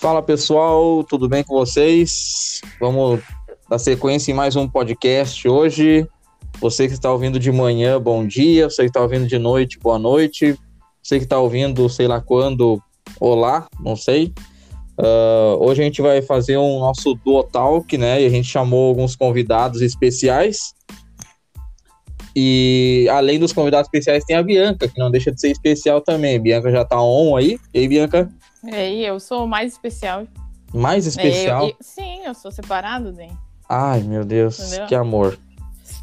Fala pessoal, tudo bem com vocês? Vamos dar sequência em mais um podcast hoje. Você que está ouvindo de manhã, bom dia. Você que está ouvindo de noite, boa noite. Você que está ouvindo, sei lá quando, olá, não sei. Uh, hoje a gente vai fazer um nosso Duo Talk, né? E a gente chamou alguns convidados especiais. E além dos convidados especiais, tem a Bianca, que não deixa de ser especial também. Bianca já tá on aí. E aí, Bianca? E aí, eu sou mais especial. Mais especial? É, eu, eu, sim, eu sou separado, né? Ai, meu Deus, Entendeu? que amor.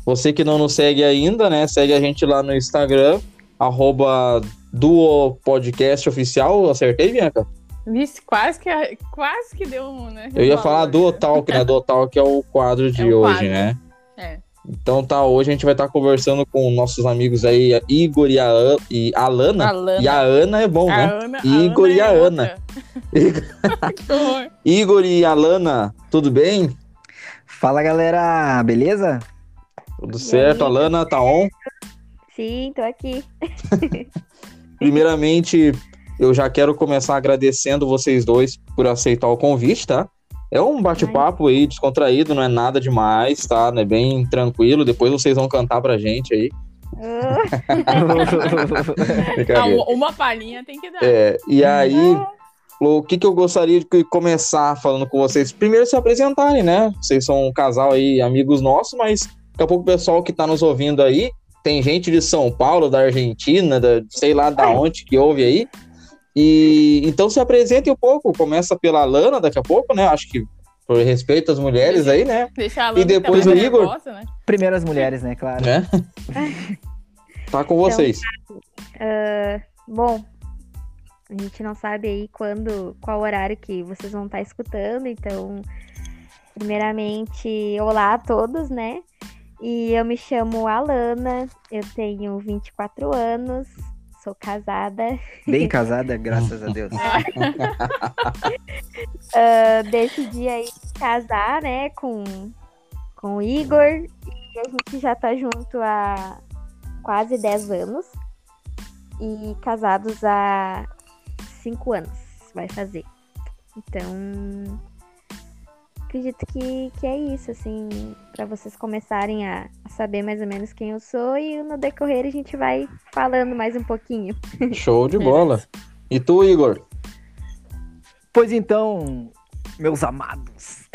Você que não nos segue ainda, né? Segue a gente lá no Instagram, arroba Duo Podcast Oficial. Acertei, Bianca? Vixe, quase que, quase que deu um, né? Eu ia falar Duo Talk, né? Duo Talk é o quadro de é o hoje, quadro. né? É. Então tá, hoje a gente vai estar tá conversando com nossos amigos aí, Igor e a, e a Lana. Alana. E a Ana é bom, a né? Ana, Igor a e a é Ana. Igor e a Lana, tudo bem? Fala galera, beleza? Tudo certo, a Lana tá on? Sim, tô aqui. Primeiramente, eu já quero começar agradecendo vocês dois por aceitar o convite, tá? É um bate-papo aí descontraído, não é nada demais, tá? É bem tranquilo. Depois vocês vão cantar pra gente aí. não, uma palhinha tem que dar. É, e aí, o que, que eu gostaria de começar falando com vocês? Primeiro se apresentarem, né? Vocês são um casal aí, amigos nossos, mas daqui a pouco o pessoal que tá nos ouvindo aí, tem gente de São Paulo, da Argentina, da, sei lá da onde que ouve aí. E então se apresente um pouco, começa pela Lana daqui a pouco, né? Acho que por respeito às mulheres deixa, aí, né? Deixa a Lana e depois o Igor. Negócio, né? Primeiro as mulheres, né? Claro. Né? tá com vocês. Então, uh, bom, a gente não sabe aí quando, qual horário que vocês vão estar escutando, então, primeiramente, olá a todos, né? E eu me chamo Alana, eu tenho 24 anos, sou casada. Bem casada, graças a Deus. uh, decidi aí casar, né, com, com o Igor. E a gente já tá junto há quase 10 anos. E casados há 5 anos, vai fazer. Então, acredito que, que é isso, assim, para vocês começarem a, a, saber mais ou menos quem eu sou e no decorrer a gente vai falando mais um pouquinho. Show de bola. E tu, Igor? Pois então, meus amados.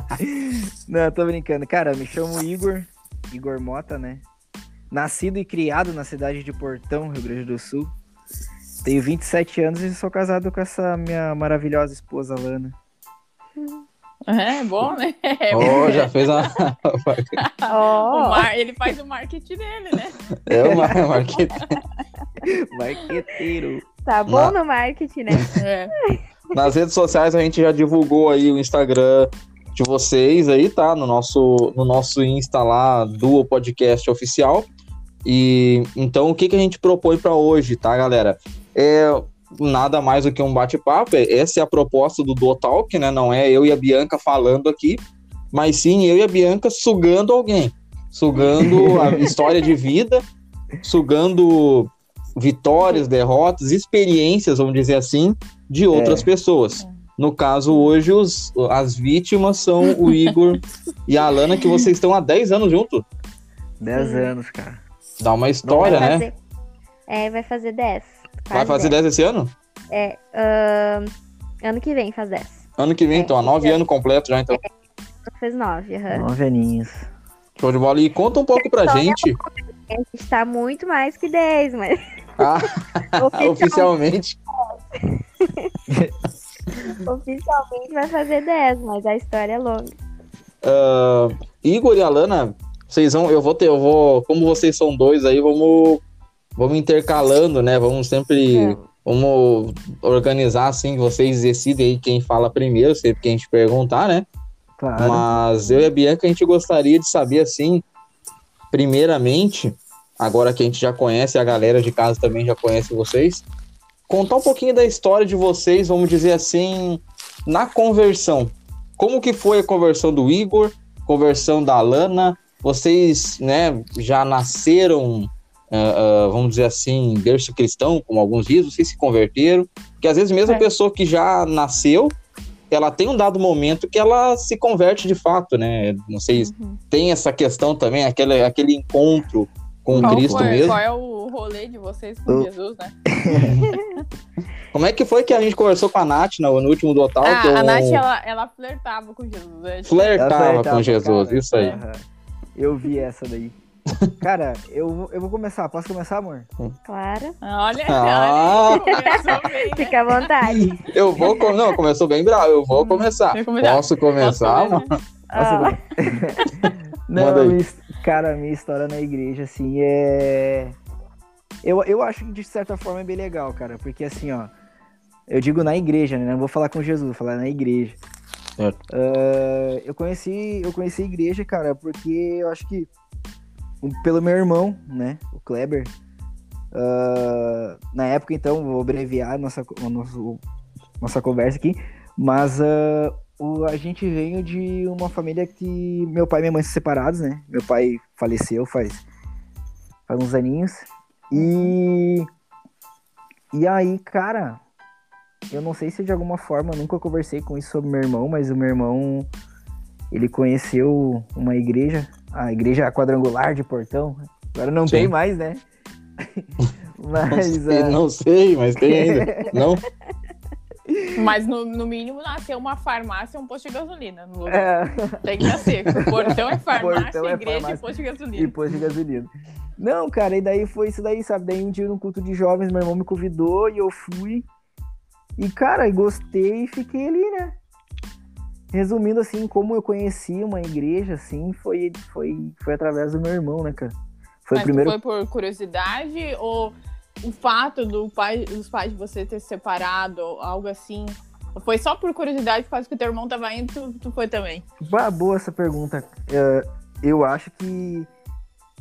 Não, tô brincando. Cara, me chamo Igor, Igor Mota, né? Nascido e criado na cidade de Portão, Rio Grande do Sul. Tenho 27 anos e sou casado com essa minha maravilhosa esposa, Lana. É bom, né? É oh, já fez uma. oh. Mar... Ele faz o marketing dele, né? É o mar... marketing. Marqueteiro. Tá bom Na... no marketing, né? É. Nas redes sociais a gente já divulgou aí o Instagram de vocês aí, tá? No nosso, no nosso Insta lá, do podcast oficial. E então o que, que a gente propõe para hoje, tá, galera? É nada mais do que um bate-papo. Essa é a proposta do Do Talk, né? Não é eu e a Bianca falando aqui, mas sim eu e a Bianca sugando alguém, sugando a história de vida, sugando vitórias, derrotas, experiências, vamos dizer assim, de outras é. pessoas. No caso, hoje, os, as vítimas são o Igor e a Alana, que vocês estão há 10 anos juntos. 10 anos, cara. Dá uma história, fazer, né? É, vai fazer 10. Vai fazer 10 esse ano? É, uh, ano que vem faz 10. Ano que vem, é, então, há 9 anos completo já, então. É, fez 9, aham. Uhum. 9 aninhos. Show de bola. E conta um pouco pra gente. A gente tá muito mais que 10, mas. Ah, oficialmente. oficialmente vai fazer 10, mas a história é longa. Uh, Igor e Alana, vocês vão, eu vou ter, eu vou, como vocês são dois aí, vamos vamos intercalando, né? Vamos sempre. É. Vamos organizar assim, vocês decidem aí quem fala primeiro, sempre que a gente perguntar, né? Claro. Mas eu e a Bianca, a gente gostaria de saber, assim, primeiramente, agora que a gente já conhece, a galera de casa também já conhece vocês, contar um pouquinho da história de vocês, vamos dizer assim, na conversão. Como que foi a conversão do Igor, conversão da Lana? Vocês, né, já nasceram uh, uh, vamos dizer assim, berço cristão, como alguns dizem, vocês se converteram, porque às vezes mesmo é. a pessoa que já nasceu, ela tem um dado momento que ela se converte de fato, né? Não sei, Uhum. tem essa questão também, aquele, aquele encontro com Qual, Cristo foi- mesmo. qual é o rolê de vocês com Eu- Jesus, né? Como é que foi que a gente conversou com a Nath no, no último do Otal? Ah, que eu a Nath, ela, ela flertava com Jesus. né? flertava Ela com Jesus, cara. isso aí. Eu vi essa daí. Cara, eu, vou- eu vou começar. Posso começar, amor? Claro. Olha, Ah. olha, bem, né? Fica à vontade. Eu vou. com- Não, começou bem bravo, eu vou começar. Quer começar? Posso começar? Posso mano? Ó, Não, minha cara, minha história na igreja, assim, é. Eu, eu acho que de certa forma é bem legal, cara, porque assim, ó. Eu digo na igreja, né? Não vou falar com Jesus, vou falar na igreja. Certo. Ah, eu conheci, eu conheci a igreja, cara, porque eu acho que pelo meu irmão, né, o Kleber. ah, na época, então, vou abreviar nossa, nosso, nossa conversa aqui, mas ah, o, a gente veio de uma família que meu pai e minha mãe são separados, né? Meu pai faleceu faz, faz uns aninhos. E. E aí, cara, eu não sei se de alguma forma, nunca conversei com isso sobre meu irmão, mas o meu irmão, ele conheceu uma igreja, a igreja quadrangular de Portão. Agora não Sim. tem mais, né? Não mas. sei, ah, não sei, mas tem ainda. Não? Mas no, no mínimo nasceu uma farmácia e um posto de gasolina no lugar. é, Tem que nascer. Portão é farmácia, Portão é igreja farmácia. e posto de e gasolina. posto de gasolina. Não, cara, e daí foi isso daí, sabe? Daí um dia no culto de jovens, meu irmão me convidou e eu fui. E, cara, gostei e fiquei ali, né? Resumindo, assim, como eu conheci uma igreja, assim, foi, foi, foi através do meu irmão, né, cara? Foi Mas primeiro. foi por curiosidade ou o fato do pai, dos pais de você ter se separado, algo assim? Ou foi só por curiosidade, por causa que teu irmão tava indo, tu, tu foi também? Ah, boa essa pergunta. É, eu acho que.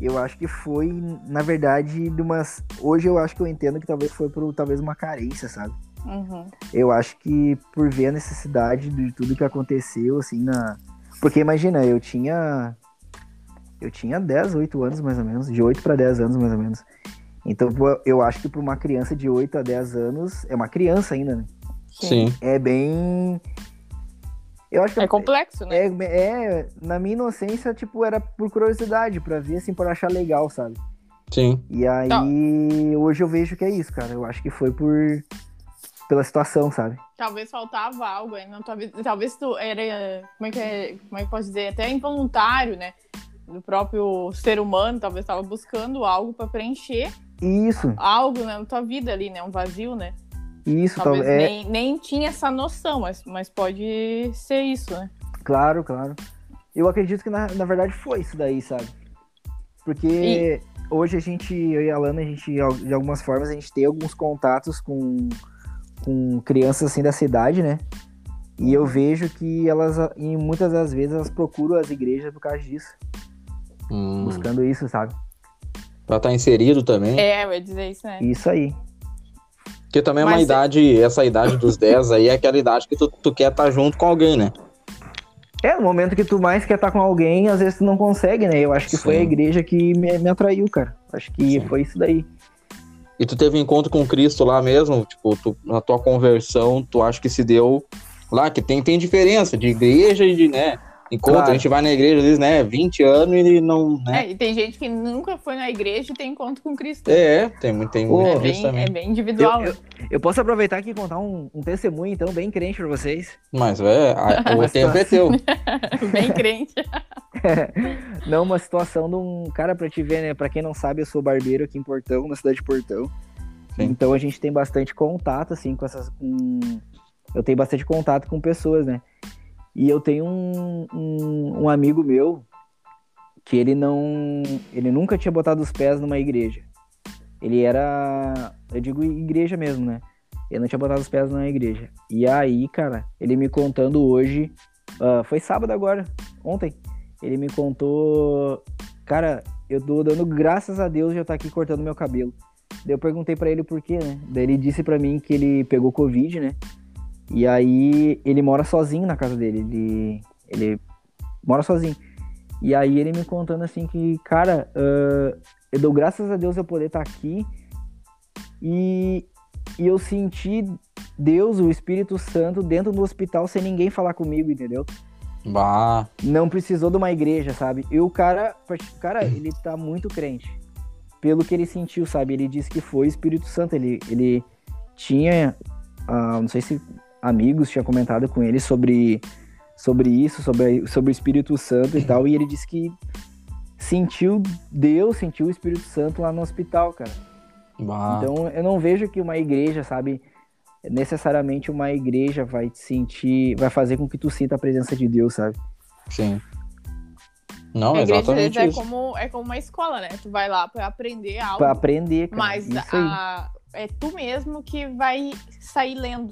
Eu acho que foi, na verdade, de umas. Hoje eu acho que eu entendo que talvez foi por talvez uma carência, sabe? Uhum. Eu acho que por ver a necessidade de tudo que aconteceu, assim, na. Porque imagina, eu tinha. Eu tinha 10, 8 anos mais ou menos, de 8 para 10 anos mais ou menos. Então eu acho que para uma criança de 8 a 10 anos, é uma criança ainda, né? Sim. É bem. Eu acho que É complexo, né? é, é, na minha inocência, tipo, era por curiosidade, pra ver, assim, por achar legal, sabe? Sim. E aí, Tá. hoje eu vejo que é isso, cara. Eu acho que foi por. Pela situação, sabe? Talvez faltava algo tua vida. Talvez tu era. Como é que é? Como é que posso dizer? Até involuntário, né? Do próprio ser humano, talvez estava buscando algo para preencher Isso, algo né, na tua vida ali, né? Um vazio, né? isso, Talvez talvez. É, nem, nem tinha essa noção, mas, mas pode ser isso, né? Claro, claro. Eu acredito que na, na verdade foi isso daí, sabe? Porque hoje a gente, eu e a Lana, a gente, de algumas formas, a gente tem alguns contatos com, com crianças assim da cidade, né? E eu vejo que elas, em muitas das vezes, elas procuram as igrejas por causa disso, Hum. buscando isso, sabe? Pra estar inserido também. É, eu ia dizer isso, né? Isso aí. Porque também é uma Mas- idade, essa idade dos 10 aí é aquela idade que tu, tu quer estar junto com alguém, né? É, no momento que tu mais quer estar com alguém, às vezes tu não consegue, né? Eu acho que foi Sim. a igreja que me, me atraiu, cara. Acho que Sim. foi isso daí. E tu teve encontro com Cristo lá mesmo? Tipo, tu, na tua conversão, tu acha que se deu lá? Que tem, tem diferença de igreja e de, né? Encontro, Claro. a gente vai na igreja, às vezes, né? 20 anos e não, né? É, e tem gente que nunca foi na igreja e tem encontro com Cristo. É, tem, muito- tem muito É bem, é bem individual. Eu- né? Eu posso aproveitar aqui e contar um, um testemunho, então, bem crente pra vocês. Mas, é, a- o Mas tempo é teu. Bem crente. Não, uma situação de um cara pra te ver, né? Pra quem não sabe, eu sou barbeiro aqui em Portão, na cidade de Portão. Sim. Então a gente tem bastante contato, assim, com essas. Com... Eu tenho bastante contato com pessoas, né? E eu tenho um, um, um amigo meu que ele não. Ele nunca tinha botado os pés numa igreja. Ele era. Eu digo igreja mesmo, né? Ele não tinha botado os pés na igreja. E aí, cara, ele me contando hoje. ah, foi sábado agora, ontem. Ele me contou. Cara, eu tô dando graças a Deus de eu estar aqui cortando meu cabelo. Daí eu perguntei pra ele por quê, né? Daí ele disse pra mim que ele pegou Covid, né? E aí ele mora sozinho na casa dele. Ele, ele mora sozinho. E aí ele me contando assim que, cara, ah, eu dou graças a Deus eu poder estar aqui. E, e eu senti Deus, o Espírito Santo, dentro do hospital sem ninguém falar comigo, entendeu? Bah. Não precisou de uma igreja, sabe? E o cara, o cara, ele tá muito crente. Pelo que ele sentiu, sabe? Ele disse que foi o Espírito Santo. Ele, ele tinha, ah, não sei se amigos tinham comentado com ele sobre, sobre isso, sobre, sobre o Espírito Santo e tal. E ele disse que sentiu Deus, sentiu o Espírito Santo lá no hospital, cara. bah. Então eu não vejo que uma igreja, sabe, necessariamente uma igreja vai te sentir, vai fazer com que tu sinta a presença de Deus, sabe? Sim. Não, a igreja exatamente é isso. como, é como uma escola, né? Tu vai lá pra aprender algo, Pra aprender, cara. mas Isso aí. a- é tu mesmo que vai sair lendo,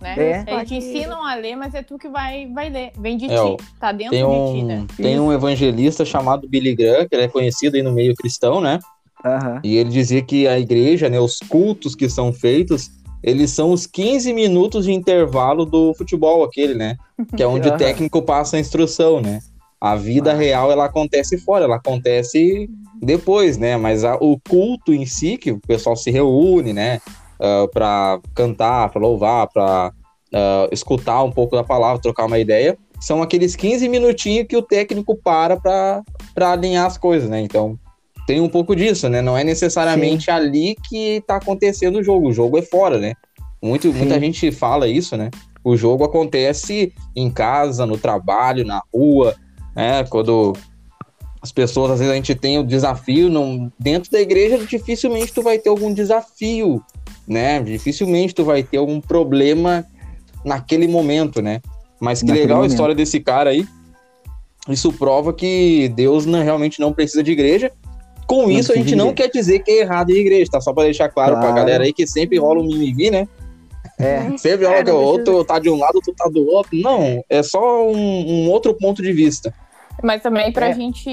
né? É. Eles te ensinam a ler, mas é tu que vai, vai ler. Vem de É, ti, tá dentro Tem de ti, né? um, tem um evangelista chamado Billy Graham, que ele é conhecido aí no meio cristão, né? Aham. E ele dizia que a igreja, né, os cultos que são feitos, eles são os 15 minutos de intervalo do futebol aquele, né? Que é onde o Aham. técnico passa a instrução, né? A vida Ah. real, ela acontece fora, ela acontece depois, né? Mas a- o culto em si, que o pessoal se reúne, né? Ah, pra cantar, pra louvar, pra ah, escutar um pouco da palavra, trocar uma ideia, são aqueles 15 minutinhos que o técnico para pra, pra alinhar as coisas, né? Então, tem um pouco disso, né? Não é necessariamente ali que tá acontecendo o jogo. O jogo é fora, né? Muito, Sim. muita gente fala isso, né? O jogo acontece em casa, no trabalho, na rua, né? Quando as pessoas, às vezes, a gente tem o desafio, não, dentro da igreja, dificilmente tu vai ter algum desafio, né? Dificilmente tu vai ter algum problema naquele momento, né? Mas que Naquele legal a momento. história desse cara aí. Isso prova que Deus não- realmente não precisa de igreja. Com Não isso, a gente não quer dizer que é errado de igreja, tá? Só pra deixar claro, pra Claro. galera aí que sempre rola um mimimi, né? É. Sempre rola É, que o não outro tá de um lado, outro tá do outro. Não, é só um, um outro ponto de vista. Mas também pra É. gente,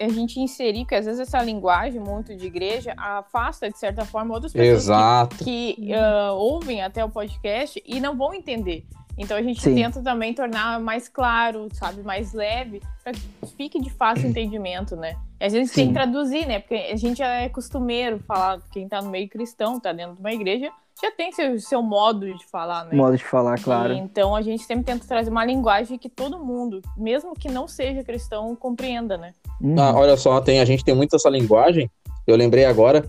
a, a gente inserir, que às vezes essa linguagem muito de igreja afasta, de certa forma, outras pessoas que Exato. que ah, ouvem até o podcast e não vão entender. Então a gente Sim. tenta também tornar mais claro, sabe, mais leve, para que fique de fácil entendimento, né? E às vezes tem Sim. que traduzir, né? Porque a gente é costumeiro falar, quem tá no meio cristão, tá dentro de uma igreja, já tem seu, seu modo de falar, né? Modo de falar, claro. E, então a gente sempre tenta trazer uma linguagem que todo mundo, mesmo que não seja cristão, compreenda, né? Uhum. Ah, olha só, tem, a gente tem muito essa linguagem. Eu lembrei agora,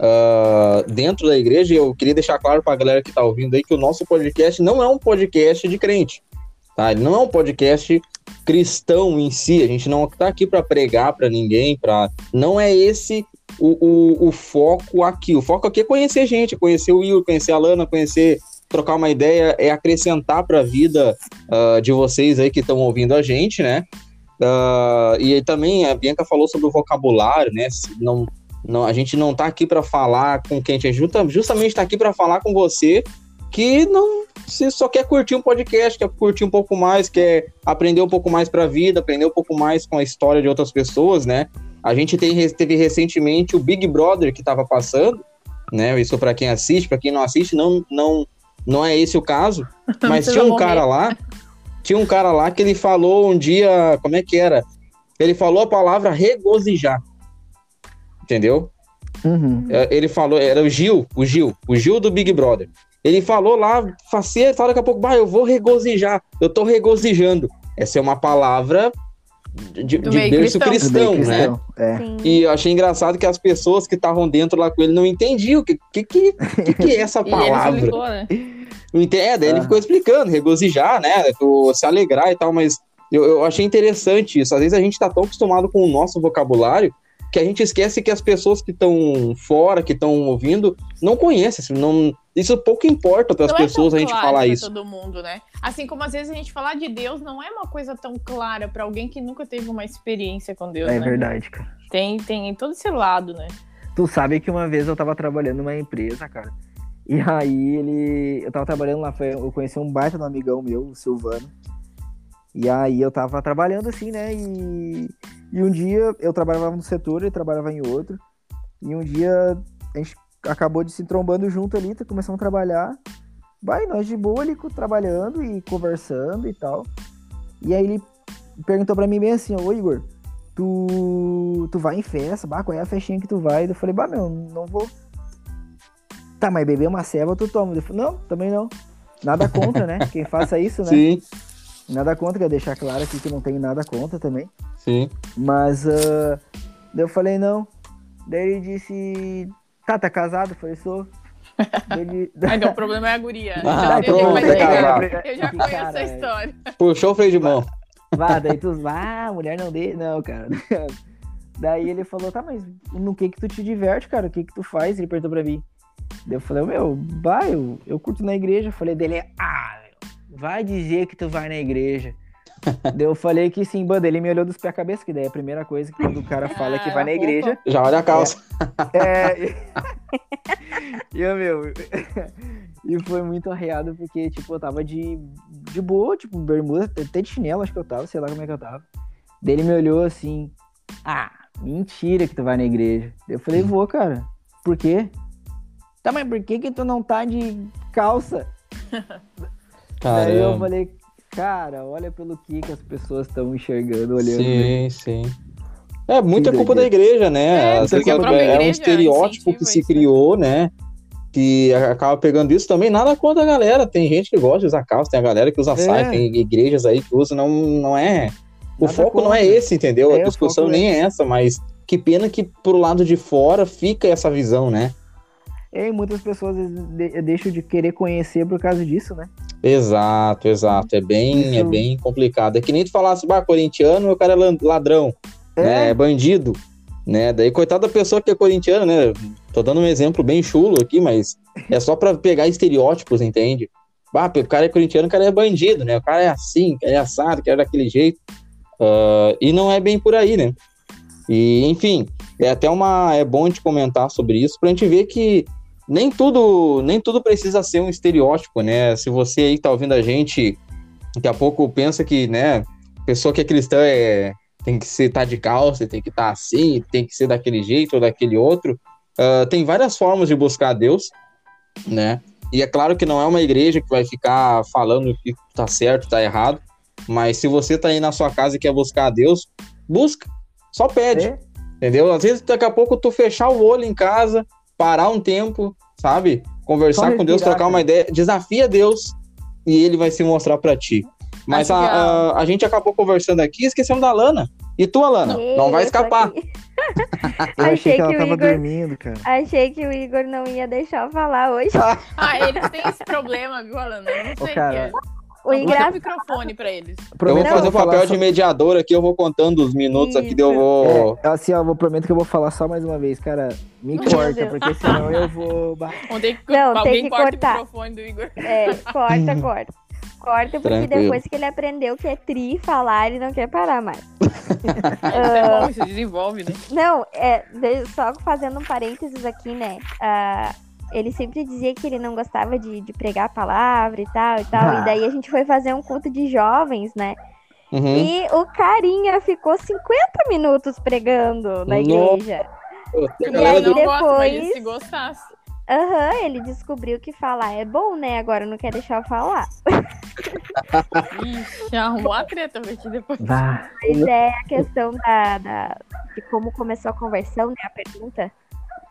ah, dentro da igreja, eu queria deixar claro pra galera que tá ouvindo aí que o nosso podcast não é um podcast de crente. Tá? Não é um podcast cristão em si. A gente não tá aqui para pregar para ninguém, para não é esse o, o, o foco aqui. O foco aqui é conhecer gente, conhecer o Will, conhecer a Lana, conhecer, trocar uma ideia, é acrescentar para a vida ah, de vocês aí que estão ouvindo a gente, né? Ah, e também a Bianca falou sobre o vocabulário, né? Não, não, a gente não tá aqui para falar com quem a gente justa- justamente está aqui para falar com você que não se só quer curtir um podcast, quer curtir um pouco mais, quer aprender um pouco mais para a vida, aprender um pouco mais com a história de outras pessoas, né? A gente tem, teve recentemente o Big Brother que estava passando, né? Isso para quem assiste, para quem não assiste, não, não, não é esse o caso. Mas tinha um cara lá, tinha um cara lá que ele falou um dia, como é que era? Ele falou a palavra regozijar. Entendeu? Uhum. É, Ele falou, era o Gil, o Gil, o Gil do Big Brother. Ele falou lá, facia, fala daqui a pouco, bah, eu vou regozijar, eu tô regozijando. Essa é uma palavra de, de berço cristão. cristão, né? cristão. É. E eu achei engraçado que as pessoas que estavam dentro lá com ele não entendiam o que, que, que, que, que é essa E ele palavra. explicou, né? É, daí ele Ah. ficou explicando, regozijar, né? Se alegrar e tal, mas eu, eu achei interessante isso. Às vezes a gente tá tão acostumado com o nosso vocabulário que a gente esquece que as pessoas que estão fora, que estão ouvindo, não conhecem. assim, Não, isso pouco importa para as é pessoas a gente claro falar isso. todo mundo, né? Assim como às vezes a gente falar de Deus não é uma coisa tão clara pra alguém que nunca teve uma experiência com Deus, É né? verdade, cara. Tem, tem todo esse lado, né? Tu sabe que uma vez eu tava trabalhando numa empresa, cara. E aí ele. Eu tava trabalhando lá, foi, eu conheci um baita de um amigão meu, o Silvano. E aí eu tava trabalhando assim, né? E, e um dia eu trabalhava no setor, ele trabalhava em outro. E um dia a gente acabou de se trombando junto ali, começamos a trabalhar. Vai, nós de boa ali trabalhando e conversando e tal. E aí ele perguntou pra mim bem assim, ô Igor, tu, tu vai em festa, bah, qual é a festinha que tu vai? Eu falei, bah, meu, não vou. Tá, mas beber uma ceva tu toma. Eu falei, não, também não. Nada contra, né? Quem faça isso, né? Sim, Nada contra, quer deixar claro aqui que não tenho nada contra também. sim. Mas daí eu falei, não. Daí ele disse, tá, tá casado? Eu falei, sou. Ele- Aí então o problema é a guria. Ah, eu, já- pronto, casar. eu já conheço cara, a história. Puxou o freio de mão. Vá, daí tu, ah, mulher não dê, não, cara. Daí ele falou, tá, mas no que que tu te diverte, cara? O que que tu faz? Ele perguntou pra mim. Daí eu falei, meu, vai, eu, eu curto na igreja. Eu falei dele, ah, meu, vai dizer que tu vai na igreja. eu falei que sim, banda, ele me olhou dos pés à cabeça, que daí é a primeira coisa que quando o cara fala que Ah, vai na a roupa. igreja. Já olha a calça. É. e eu, meu. e foi muito arreado porque, tipo, eu tava de, de boa, tipo, bermuda, até de chinelo, acho que eu tava, sei lá como é que eu tava. Daí ele me olhou assim, ah, mentira que tu vai na igreja. Eu falei, vou, cara. Por quê? Tá, mas por que que tu não tá de calça? Daí eu Caramba. falei, cara, olha pelo que que as pessoas estão enxergando, olhando. né? Sim, sim. É muita culpa da igreja, né? É, Às vezes a própria é um estereótipo que se né? criou, né? Que acaba pegando isso também. Nada contra a galera. Tem gente que gosta de usar calça, tem a galera que usa É. saia, tem igrejas aí que usam, não, não é. O Nada foco não é contra. esse, entendeu? É, a discussão é- nem é essa, mas que pena que pro lado de fora fica essa visão, né? E muitas pessoas de- deixam de querer conhecer por causa disso, né? Exato, exato. É bem, é bem complicado. É que nem tu falasse, bah, corintiano, o cara é ladrão, né? É bandido, né? Daí, coitada da pessoa que é corintiana, né? Tô dando um exemplo bem chulo aqui, mas é só pra pegar estereótipos, entende? Bah, o cara é corintiano, o cara é bandido, né? O cara é assim, o cara é assado, o cara é daquele jeito. Ah, e não é bem por aí, né? E, enfim, é até uma. É bom a gente comentar sobre isso pra gente ver que nem tudo, nem tudo precisa ser um estereótipo, né? Se você aí tá ouvindo a gente, daqui a pouco pensa que, né, pessoa que é cristã é, tem que ser tá de calça, tem que estar assim, tem que ser daquele jeito ou daquele outro. Ah, tem várias formas de buscar a Deus, né? E é claro que não é uma igreja que vai ficar falando que tá certo, tá errado, mas se você tá aí na sua casa e quer buscar a Deus, busca, só pede. É, Entendeu? Às vezes, daqui a pouco, tu fechar o olho em casa, parar um tempo, sabe? Conversar com Deus, trocar uma ideia, desafia Deus e ele vai se mostrar pra ti. Mas a, que a- a, gente acabou conversando aqui e esquecemos da Lana. E tu, Alana? Não vai escapar. eu achei, Achei que ela que tava Igor- dormindo, cara. Achei que o Igor não ia deixar eu falar hoje. Ah, eles têm esse problema, viu, Alana? Eu não sei o cara, que é. O Bota o engraçado microfone pra eles. Eu vou Prometo fazer o papel só- de mediador aqui, eu vou contando os minutos aqui, daí eu Isso. vou. É, assim, ó, eu vou prometo que eu vou falar só mais uma vez, cara. Me corta, porque senão eu vou. Não, tem alguém que corta cortar. o microfone do Igor. É, corta, corta. Corta, porque Tranquilo. depois que ele aprendeu que é tri falar, ele não quer parar mais. Isso é bom, isso desenvolve, né? Não, é, só fazendo um parênteses aqui, né? ah, ele sempre dizia que ele não gostava de, de pregar a palavra e tal e tal. Ah. E daí a gente foi fazer um culto de jovens, né? Uhum. E o carinha ficou 50 minutos pregando na Nossa. igreja. Pô, A a E aí não gosta, mas depois- se gostasse. Aham, ele descobriu que falar é bom, né? Agora não quer deixar eu falar. Ixi, arrumou a treta pra ti depois. bah. Mas é a questão da, da- de como começou a conversão, né? A pergunta.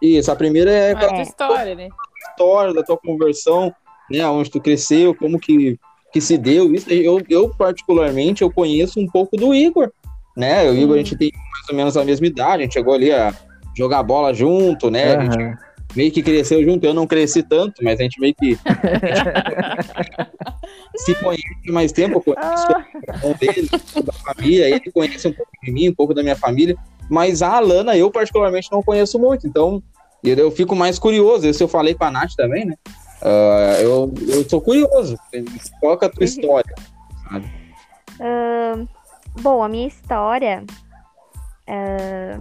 Isso, a primeira é É outra história, né? história da tua conversão, né? Onde tu cresceu, como que, que se deu. Isso eu, eu, particularmente, eu conheço um pouco do Igor, né? O Igor, a gente tem mais ou menos a mesma idade, a gente chegou ali a jogar bola junto, né? A gente meio que cresceu junto. Eu não cresci tanto, mas a gente meio que se conhece mais tempo. Eu conheço Ah, um dele, da família, ele conhece um pouco de mim, um pouco da minha família, mas a Alana eu particularmente não conheço muito, então eu, eu fico mais curioso, isso eu falei com a Nath também, né? Ah, eu, eu sou curioso, qual é a tua história? Ahn, bom, a minha história. ah,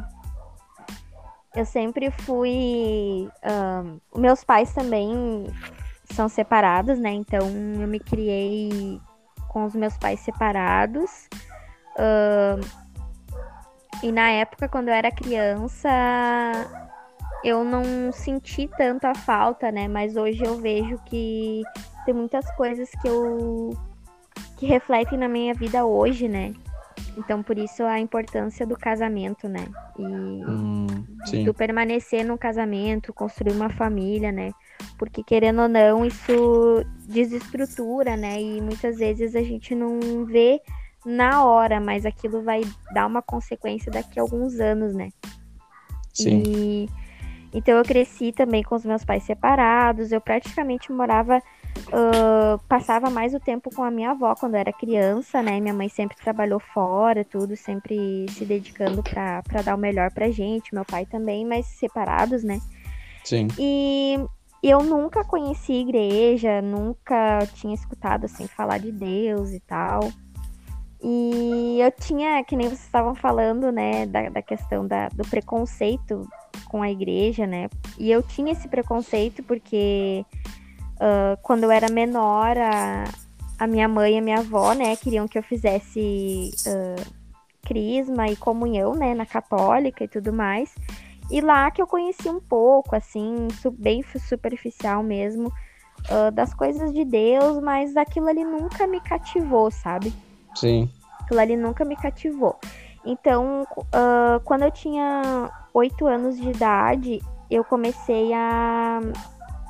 eu sempre fui. ahn, meus pais também são separados, né? Então eu me criei com os meus pais separados. Ahn, e na época, quando eu era criança, eu não senti tanto a falta, né? Mas hoje eu vejo que tem muitas coisas que eu que refletem na minha vida hoje, né? Então, por isso a importância do casamento, né? E Hum, do permanecer num casamento, construir uma família, né? Porque querendo ou não, isso desestrutura, né? E muitas vezes a gente não vê na hora, mas aquilo vai dar uma consequência daqui a alguns anos, né? Sim. E então eu cresci também com os meus pais separados. Eu praticamente morava, ah, passava mais o tempo com a minha avó quando eu era criança, né? Minha mãe sempre trabalhou fora, tudo, sempre se dedicando pra dar o melhor pra gente. Meu pai também, mas separados, né? Sim. E eu nunca conheci igreja, nunca tinha escutado assim falar de Deus e tal. E eu tinha, que nem vocês estavam falando, né, da, da questão da, do preconceito com a igreja, né? E eu tinha esse preconceito porque ah, quando eu era menor, a, a minha mãe e a minha avó, né, queriam que eu fizesse ah, crisma e comunhão, né, na católica e tudo mais. E lá que eu conheci um pouco, assim, bem superficial mesmo, ah, das coisas de Deus, mas aquilo ali nunca me cativou, sabe? Sim. Aquilo ali nunca me cativou. Então, quando eu tinha oito anos de idade, eu comecei a,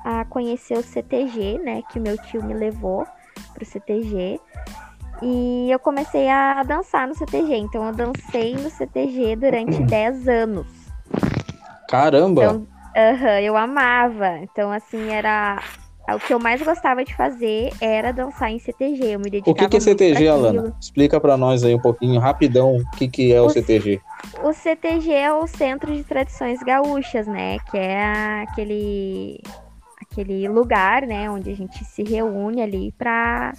a conhecer o CTG, né? Que o meu tio me levou pro CTG. E eu comecei a dançar no CTG. Então, eu dancei no CTG durante 10 anos. Caramba! Então, aham, eu amava. Então, assim, era. O que eu mais gostava de fazer era dançar em CTG. Eu me dedicava o que, que é CTG, Alana? Explica pra nós aí um pouquinho, rapidão, o que, que é o O- CTG. O CTG é o Centro de Tradições Gaúchas, né? Que é aquele, aquele lugar, né? Onde a gente se reúne ali para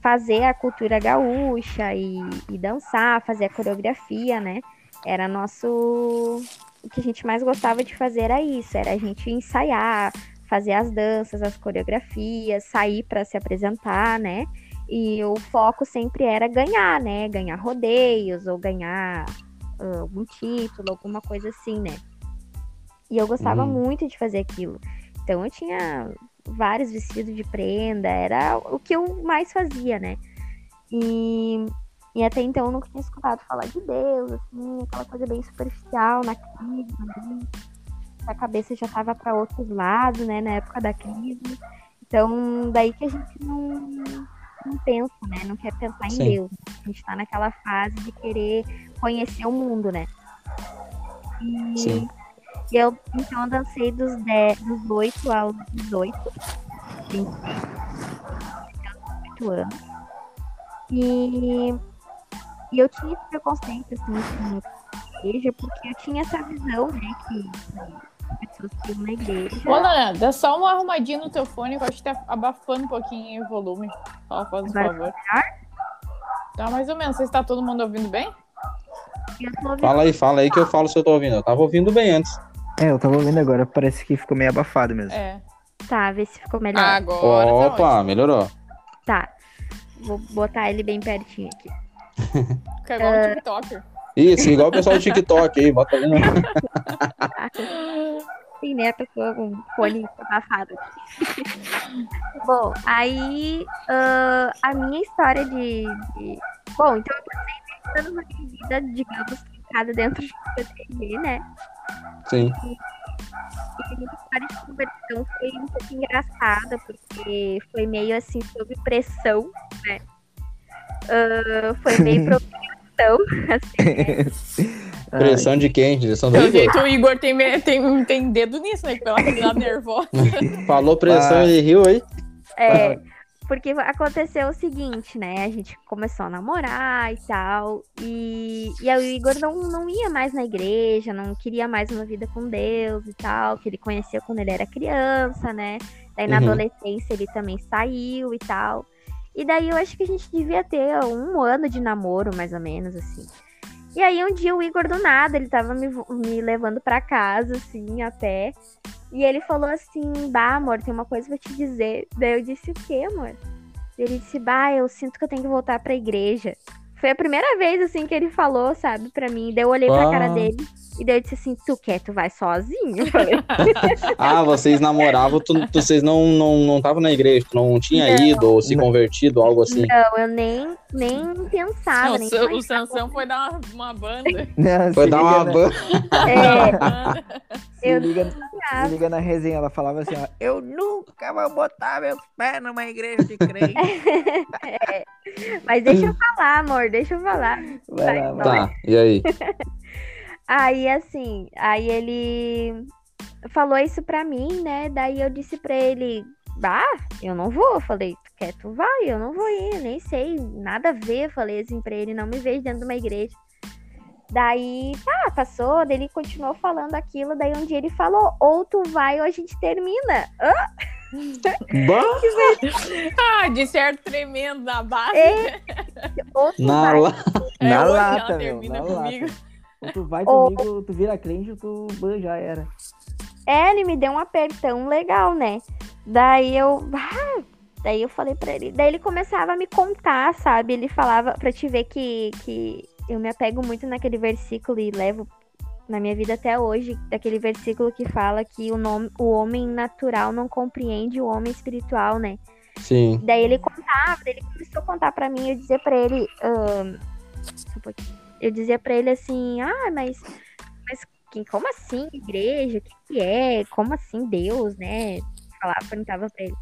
fazer a cultura gaúcha e, e dançar, fazer a coreografia, né? Era nosso... O que a gente mais gostava de fazer era isso, era a gente ensaiar, fazer as danças, as coreografias, sair para se apresentar, né? E o foco sempre era ganhar, né? Ganhar rodeios ou ganhar ah, algum título, alguma coisa assim, né? E eu gostava Hum. muito de fazer aquilo. Então eu tinha vários vestidos de prenda, era o que eu mais fazia, né? E, e até então eu nunca tinha escutado falar de Deus, assim, aquela coisa bem superficial na crise, ali. A cabeça já tava para outros lados, né? Na época da crise. Então, daí que a gente não, não pensa, né? Não quer pensar em Sim. Deus. A gente tá naquela fase de querer conhecer o mundo, né? E, Sim. E eu, então, eu dancei dos, 10, dos 8 aos 18. 18 anos. E, e eu tinha esse preconceito, assim, com a igreja, porque eu tinha essa visão, né, que, pessoas que iam na igreja. Ô, Nana, dá só uma arrumadinha no teu fone, que eu acho que tá abafando um pouquinho o volume. Só faz um Agora favor. Tá mais ou menos. Vocês tá todo mundo ouvindo bem? Eu tô ouvindo Fala aí, fala aí que eu falo se eu tô ouvindo. Eu tava ouvindo bem antes. É, eu tava ouvindo agora, parece que ficou meio abafado mesmo. É. Tá, ver se ficou melhor. Agora tá Opa, ótimo. melhorou. Tá. Vou botar ele bem pertinho aqui. Fica igual É. um TikToker. Isso, igual o pessoal do TikTok aí, bota ali. Sim, né? A pessoa com o fone abafado aqui. Bom, aí ah, a minha história de, de- Bom, então eu passei 10 anos da minha vida, digamos, trancada dentro de um né? Sim. E a história de conversão foi um pouco engraçada, porque foi meio assim, sob pressão, né? Ah, foi meio provocação, assim, né? Pressão de quem? Direção do Igor? o Igor tem, tem, tem dedo nisso, né? Pela nervosa. Falou pressão Ah. e riu aí? É, porque aconteceu o seguinte, né? A gente começou a namorar e tal. E, e aí o Igor não, não ia mais na igreja, não queria mais uma vida com Deus e tal, que ele conheceu quando ele era criança, né? Daí na Uhum. adolescência ele também saiu e tal. E daí eu acho que a gente devia ter um ano de namoro, mais ou menos, assim. E aí um dia o Igor do nada, ele tava me, me levando pra casa, assim, a pé. E ele falou assim, bah, amor, tem uma coisa pra te dizer. Daí eu disse, o quê, amor? Ele disse, bah, eu sinto que eu tenho que voltar pra igreja. Foi a primeira vez, assim, que ele falou, sabe, pra mim. Daí eu olhei pra Ah. cara dele e daí eu disse assim, tu quer, tu vai sozinho? Ah, vocês namoravam, tu, tu- vocês não estavam não, não na igreja, tu não tinha Não. ido ou se Não. convertido, algo assim. não, eu nem, nem pensava, Não, nem o, o. Sansão foi dar uma, uma banda. Não, Foi dar uma na- ban... É, Banda. Se Eu liga, se liga na resenha, ela falava assim, ó, eu nunca vou botar meus pés numa igreja de crente. mas deixa eu falar, amor, deixa eu falar. Vai lá, vai. Tá, e aí? Aí, assim, aí ele falou isso pra mim, né? Daí eu disse pra ele, bah, eu não vou. Eu Falei, tu quer, tu vai, eu não vou ir, nem sei, nada a ver. Falei assim pra ele, não me vejo dentro de uma igreja. Daí, tá, passou, daí ele continuou falando aquilo, daí um dia ele falou, ou tu vai ou a gente termina. Hã? Bah, Ah, de certo tremendo na base. É, na vai. la... É Na lata, meu, na comigo. lata. Ou tu vai Ou- comigo, tu vira crente, tu bah, já era. É, ele me deu um apertão legal, né? Daí eu. ah, daí eu falei pra ele. Daí ele começava a me contar, sabe? Ele falava, pra te ver que, que eu me apego muito naquele versículo e levo na minha vida até hoje, daquele versículo que fala que o, nome, o homem natural não compreende o homem espiritual, né? Sim. Daí ele contava, daí ele começou a contar pra mim, eu dizia pra ele, um eu dizia pra ele assim, ah, mas, mas que, como assim igreja, o que, que é, como assim Deus, né, falava, perguntava pra ele.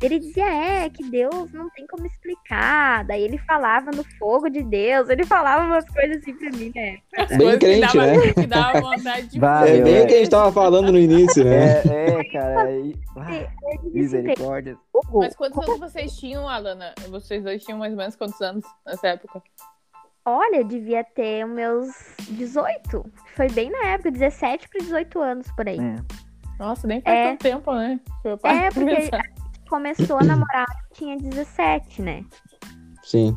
Ele dizia, é, que Deus não tem como explicar, daí ele falava no fogo de Deus, ele falava umas coisas assim pra mim, né, Bem Coisa que crente, dava, né? Que dava vontade de É bem é. o que a gente tava falando no início, né? É, é, cara. Aí, ah, misericórdia. Mas quantos anos vocês tinham, Alana? Vocês dois tinham mais ou menos quantos anos nessa época? olha, eu devia ter os meus 18, foi bem na época, 17 para 18 anos, por aí. É. Nossa, nem faz É. tanto tempo, né? Pai É, porque começou a namorar, tinha 17, né? Sim.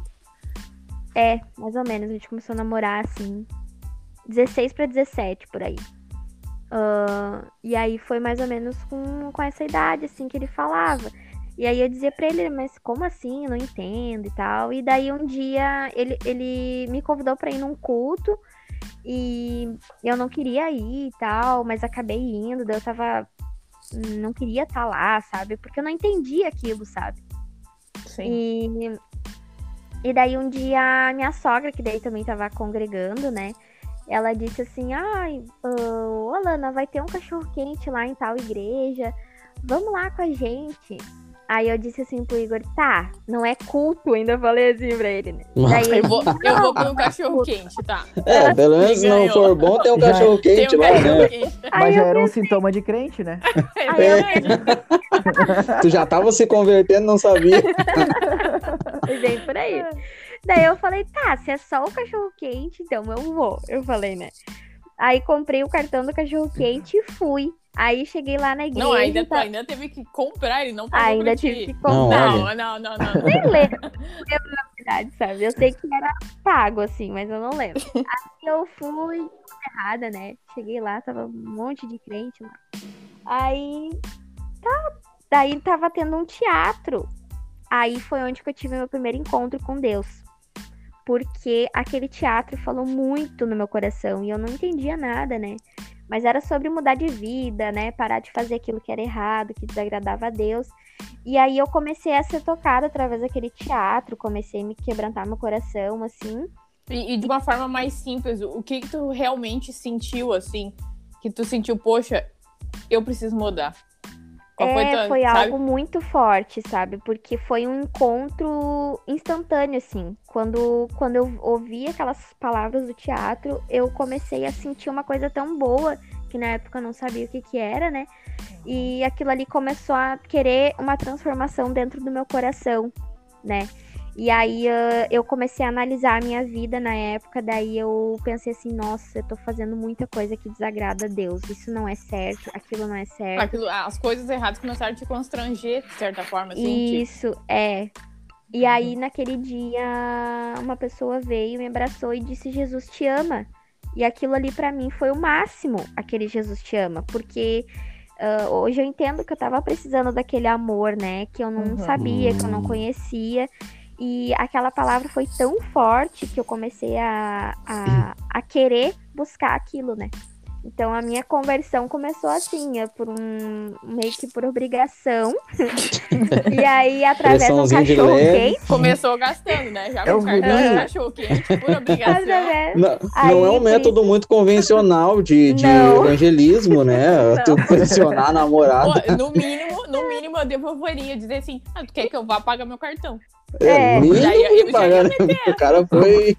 É, mais ou menos. A gente começou a namorar assim. 16 pra 17 por aí. Ah, e aí foi mais ou menos com, com essa idade, assim, que ele falava. E aí eu dizia pra ele, mas como assim? Eu não entendo e tal. E daí um dia ele, ele me convidou pra ir num culto. E eu não queria ir e tal, mas acabei indo. Daí eu tava. Não queria estar lá, sabe? Porque eu não entendia aquilo, sabe? Sim. E, e daí um dia a minha sogra, que daí também tava congregando, né? Ela disse assim, ai, ô Alana, vai ter um cachorro quente lá em tal igreja. Vamos lá com a gente. Aí eu disse assim pro Igor, tá, não é culto, ainda falei assim pra ele, né? Daí Eu ele, vou, eu vou pelo cachorro quente, tá? É, pelo menos se não for bom, tem um Já- cachorro quente um lá, né? quente. Mas já era um sintoma de crente, né? aí eu Tu já tava se convertendo, não sabia. Vem por aí. Daí eu falei, tá, se é só o cachorro quente, então eu vou. Eu falei, né? Aí comprei o cartão do cachorro quente e fui. Aí cheguei lá na igreja. Não, ainda, tá- ainda teve que comprar, ele não pagou Ainda tive ti. que comprar. Não, não, não, não. nem lembro. Não lembro na verdade, sabe? Eu sei que era pago, assim, mas eu não lembro. Aí eu fui errada, né? Cheguei lá, tava um monte de crente lá. Aí. Tá. Daí tava tendo um teatro. Aí foi onde que eu tive meu primeiro encontro com Deus. Porque aquele teatro falou muito no meu coração e eu não entendia nada, né? Mas era sobre mudar de vida, né? Parar de fazer aquilo que era errado, que desagradava a Deus. E aí eu comecei a ser tocada através daquele teatro, comecei a me quebrantar meu coração, assim. E, e de uma forma mais simples, o que, que tu realmente sentiu, assim? Que tu sentiu, poxa, eu preciso mudar. É, foi, tua, foi sabe? algo muito forte, sabe? Porque foi um encontro instantâneo, assim. Quando, quando eu ouvi aquelas palavras do teatro, eu comecei a sentir uma coisa tão boa, que na época eu não sabia o que que era, né? E aquilo ali começou a querer uma transformação dentro do meu coração, né? E aí ah, eu comecei a analisar a minha vida na época, daí eu pensei assim, nossa, eu tô fazendo muita coisa que desagrada a Deus. Isso não é certo, aquilo não é certo. Aquilo- as coisas erradas começaram a te constranger, de certa forma, assim. tipo, Isso, é. E aí, naquele dia, uma pessoa veio, me abraçou e disse: Jesus te ama. E aquilo ali pra mim foi o máximo, aquele Jesus te ama, porque ah, hoje eu entendo que eu tava precisando daquele amor, né? Que eu não Uhum. sabia, que eu não conhecia. E aquela palavra foi tão forte que eu comecei a, a, a querer buscar aquilo, né? Então a minha conversão começou assim, é por um meio que por obrigação. e aí, através do cachorro quente. Começou gastando, né? Já É com o cartão de cachorro quente, por obrigação. através- Não, Aí, não é um método muito convencional de, de Não. evangelismo, né? Não. Tu pressionar a namorada. Pô, no mínimo, no mínimo eu devolveria, dizer assim, ah, tu quer que eu vá pagar meu cartão? É. mínimo Já ia- eu que já pagar, ia né? O cara foi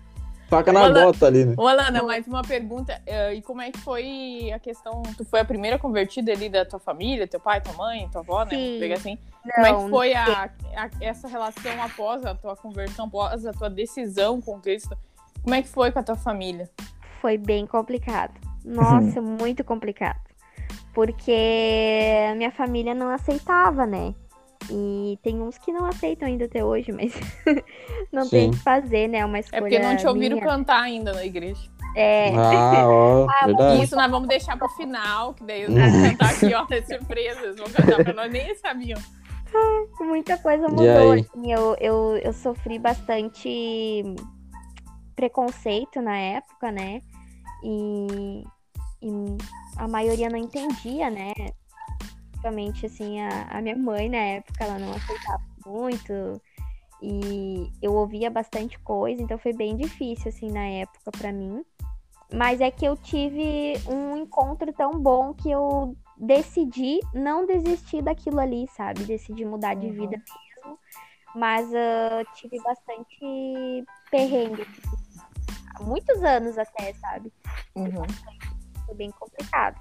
faca na Olha- bota ali, né? Ô, Alana, mais uma pergunta. eh, e como é que foi a questão? Tu foi a primeira convertida ali da tua família, teu pai, tua mãe, tua avó, né? Pegar assim. Como é que Não, foi a, a- essa relação após a tua conversão, após a tua decisão com Cristo? Como é que foi com a tua família? foi bem complicado. Nossa, muito complicado. Porque a minha família não aceitava, né? E tem uns que não aceitam ainda até hoje, mas não tem o Sim. que fazer, né? É uma É escolha porque não te ouviram minha. cantar ainda na igreja. É, Ah, ó, Ah, verdade. Isso nós vamos deixar pro final, que daí eles vão cantar aqui, ó, é surpresa. Eles vão cantar pra nós, nem sabiam. muita coisa mudou. assim, eu, eu, eu sofri bastante preconceito na época, né? E, e a maioria não entendia, né? Principalmente, assim, a, a minha mãe na época, ela não aceitava muito. E eu ouvia bastante coisa, então foi bem difícil, assim, na época pra mim. Mas é que eu tive um encontro tão bom que eu decidi não desistir daquilo ali, sabe? Decidi mudar de Uhum. vida mesmo. Mas ah, tive bastante perrengue. Há muitos anos até, sabe? Uhum. Foi bem complicado.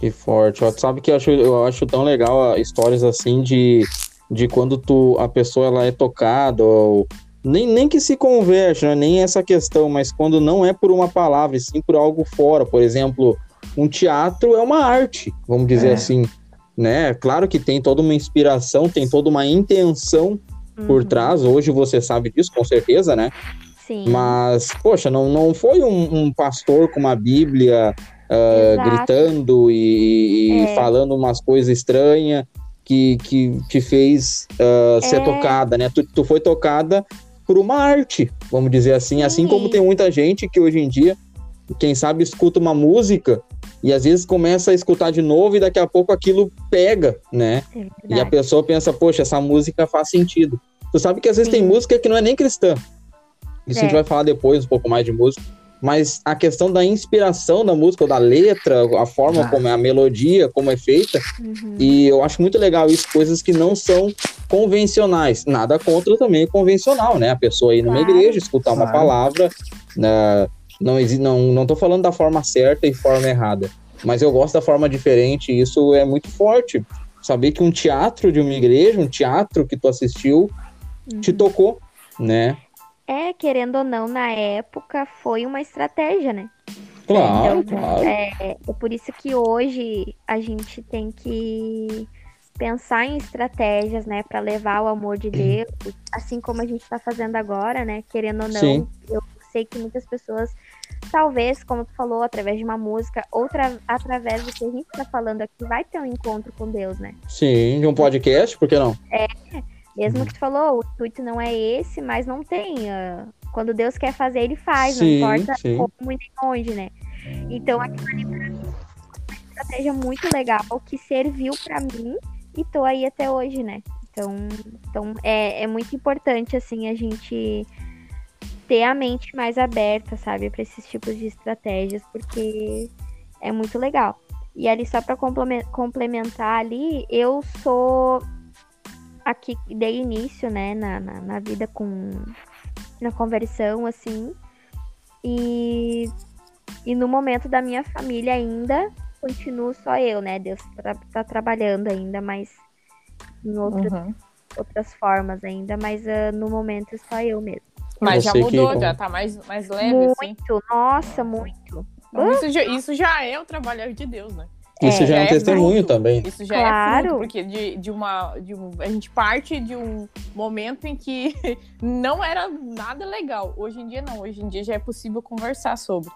Que forte. Ó, tu sabe que eu acho, eu acho tão legal ah, histórias assim de, de quando tu, a pessoa ela é tocada, ou nem, nem que se converte, né? nem essa questão, mas quando não é por uma palavra, e sim por algo fora. Por exemplo, um teatro é uma arte, vamos dizer É. assim. Né? Claro que tem toda uma inspiração, tem toda uma intenção por Uhum. trás. Hoje você sabe disso, com certeza, né? Sim. Mas, poxa, não, não foi um, um pastor com uma Bíblia Exato. gritando e, É. falando umas coisas estranhas que, que te fez ser É. tocada, né? Tu, tu foi tocada por uma arte, vamos dizer assim. Assim Sim. como tem muita gente que hoje em dia, quem sabe, escuta uma música e às vezes começa a escutar de novo e daqui a pouco aquilo pega, né? É E a pessoa pensa, poxa, essa música faz sentido. Tu sabe que às vezes Sim. tem música que não é nem cristã. Isso a gente É. vai falar depois um pouco mais de música. Mas a questão da inspiração da música, ou da letra, a forma Ah. como é a melodia, como é feita. Uhum. E eu acho muito legal isso, coisas que não são convencionais. Nada contra também convencional, né? A pessoa ir numa Claro. igreja, escutar uma Claro. palavra. né? Não, não, não tô falando da forma certa e forma errada. Mas eu gosto da forma diferente e isso é muito forte. Saber que um teatro de uma igreja, um teatro que tu assistiu, te Uhum. tocou, né? É, querendo ou não, na época foi uma estratégia, né? Claro, Então, claro. É, é por isso que hoje a gente tem que pensar em estratégias, né, para levar o amor de Deus, assim como a gente está fazendo agora, né? Querendo ou não, Sim. eu sei que muitas pessoas, talvez, como tu falou, através de uma música, outra através do que a gente está falando aqui, vai ter um encontro com Deus, né? Sim, de um podcast, por que não? Mesmo Uhum. que tu falou, o intuito não é esse, mas não tem. ah, quando Deus quer fazer, ele faz, Sim, não importa sim. como e nem onde, né? Então aquilo ali pra mim foi uma estratégia muito legal que serviu pra mim e tô aí até hoje, né? Então, então é, é muito importante, assim, a gente ter a mente mais aberta, sabe, pra esses tipos de estratégias, porque é muito legal. E ali, só pra complemen- complementar ali, eu sou aqui dei início, né, na, na, na vida com na conversão, assim. E, e no momento da minha família ainda continuo só eu, né? Deus tá, tá trabalhando ainda, mas em outras, Uhum. outras formas ainda, mas ah, no momento só eu mesmo. Mas já sei que- mudou, já tá mais, mais leve, assim. Muito, nossa, muito. Então, isso, já, isso já é o trabalho de Deus, né? Isso É, já é um é testemunho fruto. também. Isso já Claro. é fruto, porque de, de uma. De um, a gente parte de um momento em que não era nada legal. Hoje em dia não. Hoje em dia já é possível conversar sobre.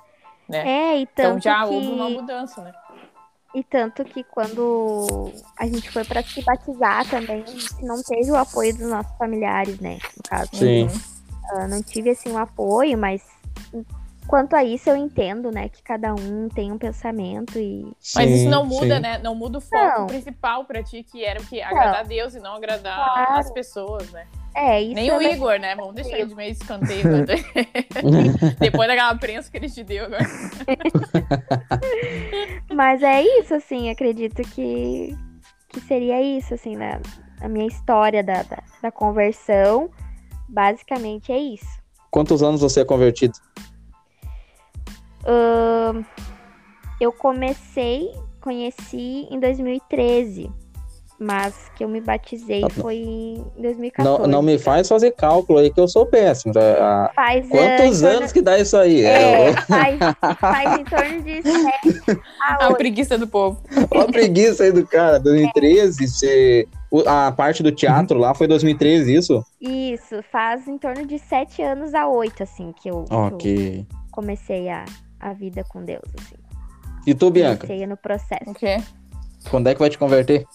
É, e Então tanto já que... houve uma mudança, né? E tanto que quando a gente foi para se batizar também, a gente não teve o apoio dos nossos familiares, né? No caso. Sim. Uh, não tive assim um apoio, mas quanto a isso eu entendo, né? Que cada um tem um pensamento e. Mas Sim, isso não muda, sim. né? Não muda o foco Não. principal pra ti, que era o que? Agradar a Deus e não agradar Claro. as pessoas, né? É, isso Nem o não- Igor, né? Vamos deixar ele de meio escanteio. né? Depois daquela prensa que ele te deu agora. Mas é isso, assim, acredito que, que seria isso, assim, na, a minha história da, da, da conversão. Basicamente é isso. Quantos anos você é convertido? Ahn, eu comecei, conheci em 2013. Mas que eu me batizei Tá- foi em 2014. Não, não me faz fazer cálculo aí que eu sou péssimo. tá? Ah, Faz, eh, Quantos torno- anos que dá isso aí? É, É, faz, faz em torno de 7 a A 8. preguiça do povo. Olha a preguiça aí do cara. 2013, você... o- a parte do teatro lá foi 2013, isso? Isso, faz em torno de 7 anos a 8, assim, que eu, que eu comecei a, a vida com Deus, assim. E tu, Bianca? No processo. O quê? Quando é que vai te converter?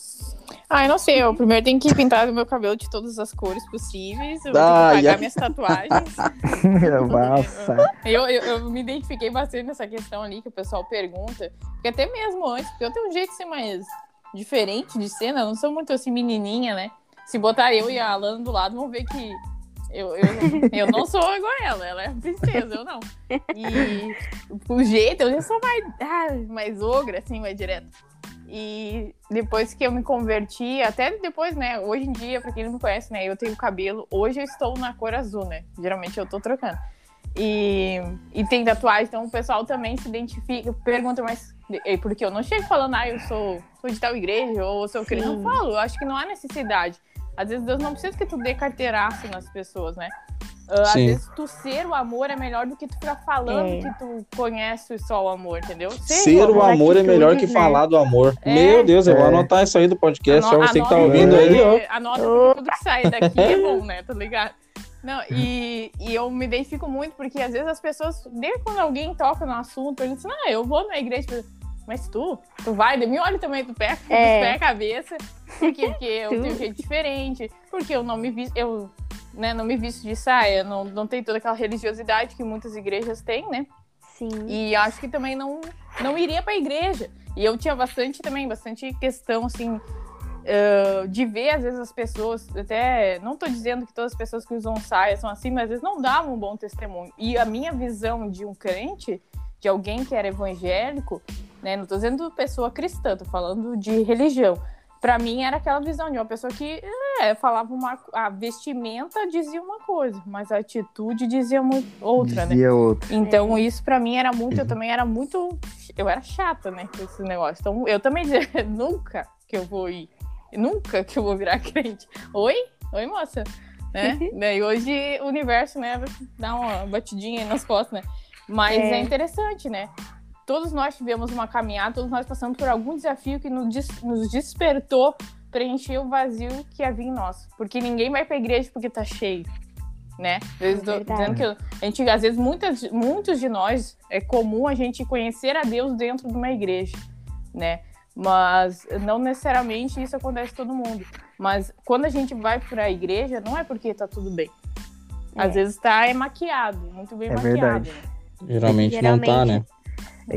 Ah, eu não sei. Eu primeiro tenho que pintar o meu cabelo de todas as cores possíveis. Eu vou Ah, ter que e a- pagar minhas tatuagens. Nossa. Eu, eu, eu me identifiquei bastante nessa questão ali que o pessoal pergunta. Porque até mesmo antes, porque eu tenho um jeito de ser mais diferente de cena, eu não sou muito assim menininha, né? Se botar eu e a Alana do lado, vão ver que eu, eu, eu não sou igual a ela. Ela é princesa, eu não. E o jeito, eu já sou mais, ah, mais ogra, assim, mais direto. E depois que eu me converti, até depois, né? Hoje em dia, pra quem não me conhece, né? Eu tenho cabelo. Hoje eu estou na cor azul, né? Geralmente eu tô trocando. E, e tem tatuagem, então o pessoal também se identifica, pergunta, mas porque eu não chego falando, ah, eu sou, sou de tal igreja, ou sou crente. Não falo, eu acho que não há necessidade. Às vezes Deus não precisa que tu dê carteiraço nas pessoas, né? Ah, Às Sim. vezes tu ser o amor é melhor do que tu ficar falando É. que tu conhece só o amor, entendeu? Ser o as amor é melhor que né? falar do amor. É. Meu Deus, eu vou É. anotar isso aí do podcast. Ano- Ó, você que tá ouvindo porque- aí, ó. Anota tudo que sai daqui é bom, né? Tá ligado? Não, e, e eu me identifico muito porque às vezes as pessoas, desde quando alguém toca no assunto, eles dizem, ah, eu vou na igreja. Mas tu, tu vai, me olha também, pega, tu É. pega a cabeça, porque, porque eu tenho um jeito diferente, porque eu não me visto, eu né, não me visto de saia, não, não tem toda aquela religiosidade que muitas igrejas têm, né? Sim. E acho que também não, não iria pra igreja. E eu tinha bastante também, bastante questão, assim, eh, de ver, às vezes, as pessoas, até, não tô dizendo que todas as pessoas que usam saia são assim, mas às vezes não davam um bom testemunho. E a minha visão de um crente, de alguém que era evangélico, né, não tô dizendo pessoa cristã, tô falando de religião. Pra mim era aquela visão de uma pessoa que é, falava uma a vestimenta dizia uma coisa, mas a atitude dizia mu- outra, né? Dizia outro. Então, isso pra mim era muito, eu também era muito, eu era chata, né, com esse negócio. Então, eu também dizia, nunca que eu vou ir, nunca que eu vou virar crente. Oi? Oi, moça. Né? Daí hoje o universo, né, dá uma batidinha aí nas costas, né? Mas é. É. interessante, né? Todos nós tivemos uma caminhada, todos nós passamos por algum desafio que nos, des- nos despertou preencher o vazio que havia em nós. Porque ninguém vai pra igreja porque tá cheio, né? Verdade. dizendo que eu- a gente, às vezes, muitas, muitos de nós, é comum a gente conhecer a Deus dentro de uma igreja, né? Mas não necessariamente isso acontece todo mundo. Mas quando a gente vai pra igreja, não é porque tá tudo bem. Às É. vezes tá é maquiado, muito bem É maquiado. verdade. né? Geralmente não tá, né?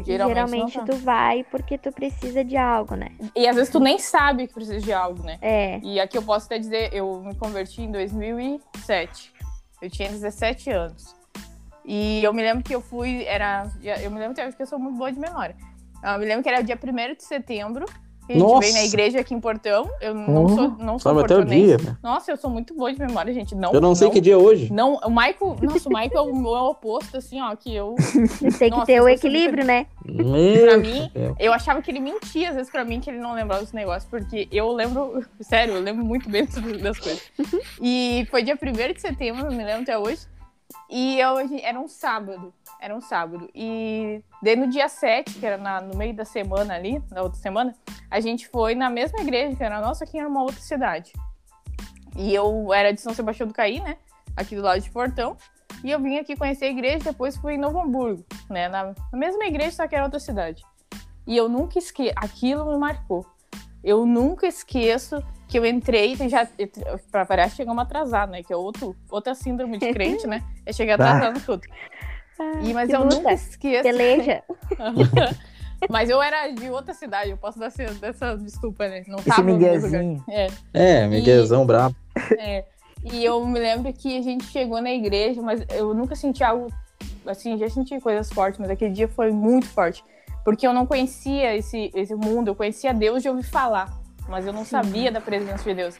Geralmente, Geralmente, não tá. tu vai porque tu precisa de algo, né? E às vezes tu nem sabe que precisa de algo, né? É. E aqui eu posso até dizer, eu me converti em 2007. Eu tinha 17 anos. E eu me lembro que eu fui, era, eu me lembro até hoje que eu sou muito boa de memória. Eu me lembro que era dia 1 de setembro, a gente Nossa! veio na igreja aqui em Portão. Eu não Oh, sou, não sou Sabe até o dia. né? Nossa, eu sou muito boa de memória, gente. Não, Eu não sei que dia é hoje. Não, o Michael, nossa, o Michael é o meu oposto, assim, ó, que eu Tem que Nossa, ter o equilíbrio, né? Meu Pra mim, Deus. Eu achava que ele mentia, às vezes, pra mim, que ele não lembrava dos negócios, porque eu lembro, sério, eu lembro muito bem das- das coisas. E foi dia 1 de setembro, eu me lembro até hoje, e eu, era um sábado, era um sábado. E daí no dia 7, que era na- no meio da semana ali, na outra semana, a gente foi na mesma igreja, que era a nossa, que era uma outra cidade. E eu era de São Sebastião do Caí, né, aqui do lado de Portão, e eu vim aqui conhecer a igreja, depois fui em Novo Hamburgo, né, na, na mesma igreja, só que era outra cidade. E eu nunca esqueço. Aquilo me marcou. Eu nunca esqueço que eu entrei e já. Pra variar, chegamos atrasados, né? Que é outro, outra síndrome de crente, né? É chegar atrasado tudo. E, mas eu luta. nunca esqueço. Peleja. mas eu era de outra cidade, eu posso dar essa, dessa desculpa, né? Não Esse tava no mesmo lugar. miguezinho. É. É, Miguelzão brabo. É. E eu me lembro que a gente chegou na igreja, mas eu nunca senti algo assim, já senti coisas fortes, mas aquele dia foi muito forte. Porque eu não conhecia esse, esse mundo, eu conhecia Deus de ouvir falar, mas eu não sabia da presença de Deus.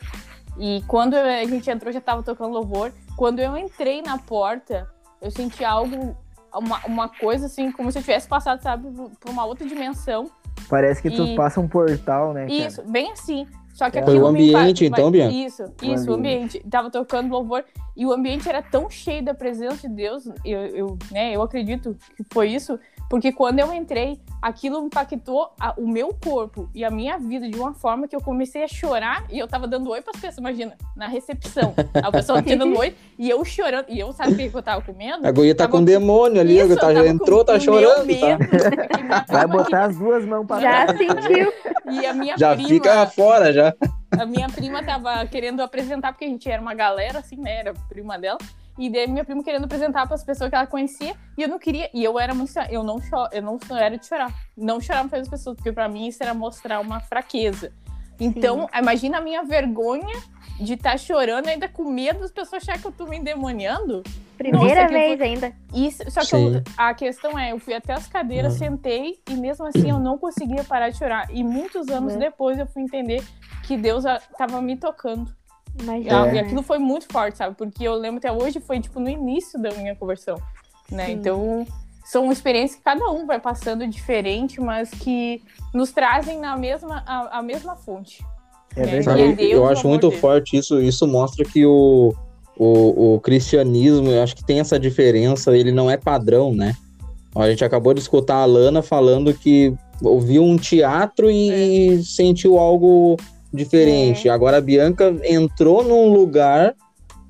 E quando a gente entrou, já tava tocando louvor. Quando eu entrei na porta, eu senti algo, uma, uma coisa assim, como se eu tivesse passado, sabe, por uma outra dimensão. Parece que tu E- passa um portal, né, cara? Isso, bem assim. Só que É. aquilo Foi o ambiente, então, Bianca? Isso, isso, o ambiente. ambiente. Tava tocando louvor e o ambiente era tão cheio da presença de Deus, eu, eu, né, eu acredito que foi isso, porque quando eu entrei, aquilo impactou a- o meu corpo e a minha vida de uma forma que eu comecei a chorar e eu tava dando oi pras pessoas, imagina, na recepção. A pessoa tinha dando oi e eu chorando. E eu sabe o que eu tava com medo? A guria tá Tava com demônio ali, Isso, tá, já entrou, com tá chorando, tá? medo, minha Vai botar as duas mãos pra Já trás. sentiu. E a minha Já prima, fica fora, já. a minha prima tava querendo apresentar, porque a gente era uma galera, assim, né? Era prima dela. E daí minha prima querendo apresentar para as pessoas que ela conhecia. E eu não queria. E eu era muito. Eu não, cho eu não era de chorar. Não chorar para as pessoas, porque para mim isso era mostrar uma fraqueza. Então, imagina a minha vergonha de estar chorando, ainda com medo das pessoas acharem que eu tô me endemoniando. Primeira Nossa, vez ainda. Isso, só que Sim. eu- a questão é, eu fui até as cadeiras, Uhum. sentei e mesmo assim eu não conseguia parar de chorar. E muitos anos Uhum. depois eu fui entender que Deus a- tava me tocando. E, Imagina. a- e aquilo foi muito forte, sabe? Porque eu lembro até hoje foi tipo no início da minha conversão, né? Sim. Então são experiências que cada um vai passando diferente, mas que nos trazem na mesma a, a mesma fonte. É né? verdade. E é Deus, eu acho muito dele. forte isso. Isso mostra que o, o, o cristianismo, eu acho que tem essa diferença, ele não é padrão, né? A gente acabou de escutar a Lana falando que ouviu um teatro e É. sentiu algo diferente. Agora a Bianca entrou num lugar,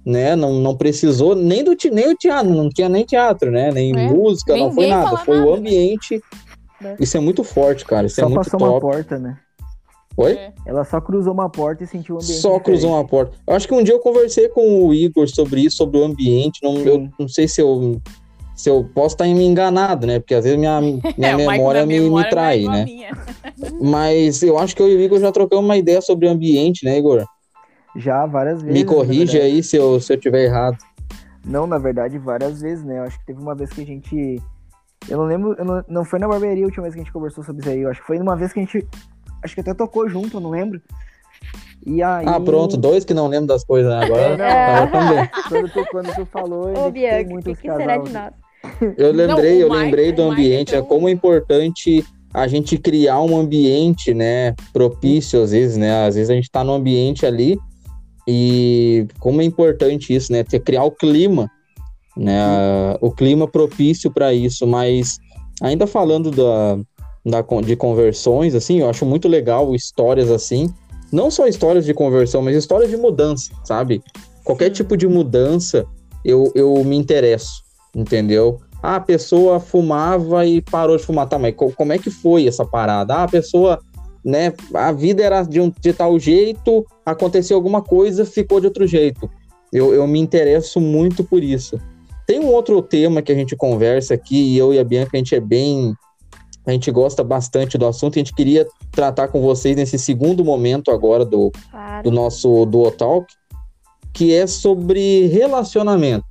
né? Não, não precisou nem do te- nem o teatro, não tinha nem teatro, né? Nem É. música, não foi nada. Foi nada, o ambiente. É. Isso é muito forte, cara. Isso Só é muito passou uma top. porta, né? Oi? É. Ela só cruzou uma porta e sentiu o ambiente. Só cruzou uma porta. Eu acho que um dia eu conversei com o Igor sobre isso, sobre o ambiente. Não, Sim. eu não sei se eu, se eu posso estar me enganado, né? Porque às vezes minha, minha É, memória me, me memória é trai, a né? Mas eu acho que eu e o Igor já trocamos uma ideia sobre o ambiente, né, Igor? Já várias vezes. Me corrige aí se eu, se eu tiver errado. Não, na verdade, várias vezes, né? Eu acho que teve uma vez que a gente. Eu não lembro, eu não, não foi na barbearia a última vez que a gente conversou sobre isso aí. Eu acho que foi numa vez que a gente. Acho que até tocou junto, eu não lembro. E aí. Ah, pronto, dois que não lembram das coisas, né? Agora, Não. agora também. Quando tu, quando tu falou, eu Ô, Bianca, o muito que, que será de nós? Eu lembrei, Não, eu Mike- lembrei do ambiente, então- é como é importante a gente criar um ambiente, né, propício às vezes, né? Às vezes a gente tá num ambiente ali e como é importante isso, né? Ter criar o clima, né? O clima propício para isso, mas ainda falando da, da de conversões assim, eu acho muito legal histórias assim, não só histórias de conversão, mas histórias de mudança, sabe? Qualquer Sim. tipo de mudança, eu, eu me interesso, entendeu? Ah, a pessoa fumava e parou de fumar. Tá, mas co- como é que foi essa parada? Ah, a pessoa, né? A vida era de, um, de tal jeito, aconteceu alguma coisa, ficou de outro jeito. Eu, eu me interesso muito por isso. Tem um outro tema que a gente conversa aqui, e eu e a Bianca, a gente é bem. A gente gosta bastante do assunto, a gente queria tratar com vocês nesse segundo momento agora do, Claro. do nosso Duo Talk, que é sobre relacionamento.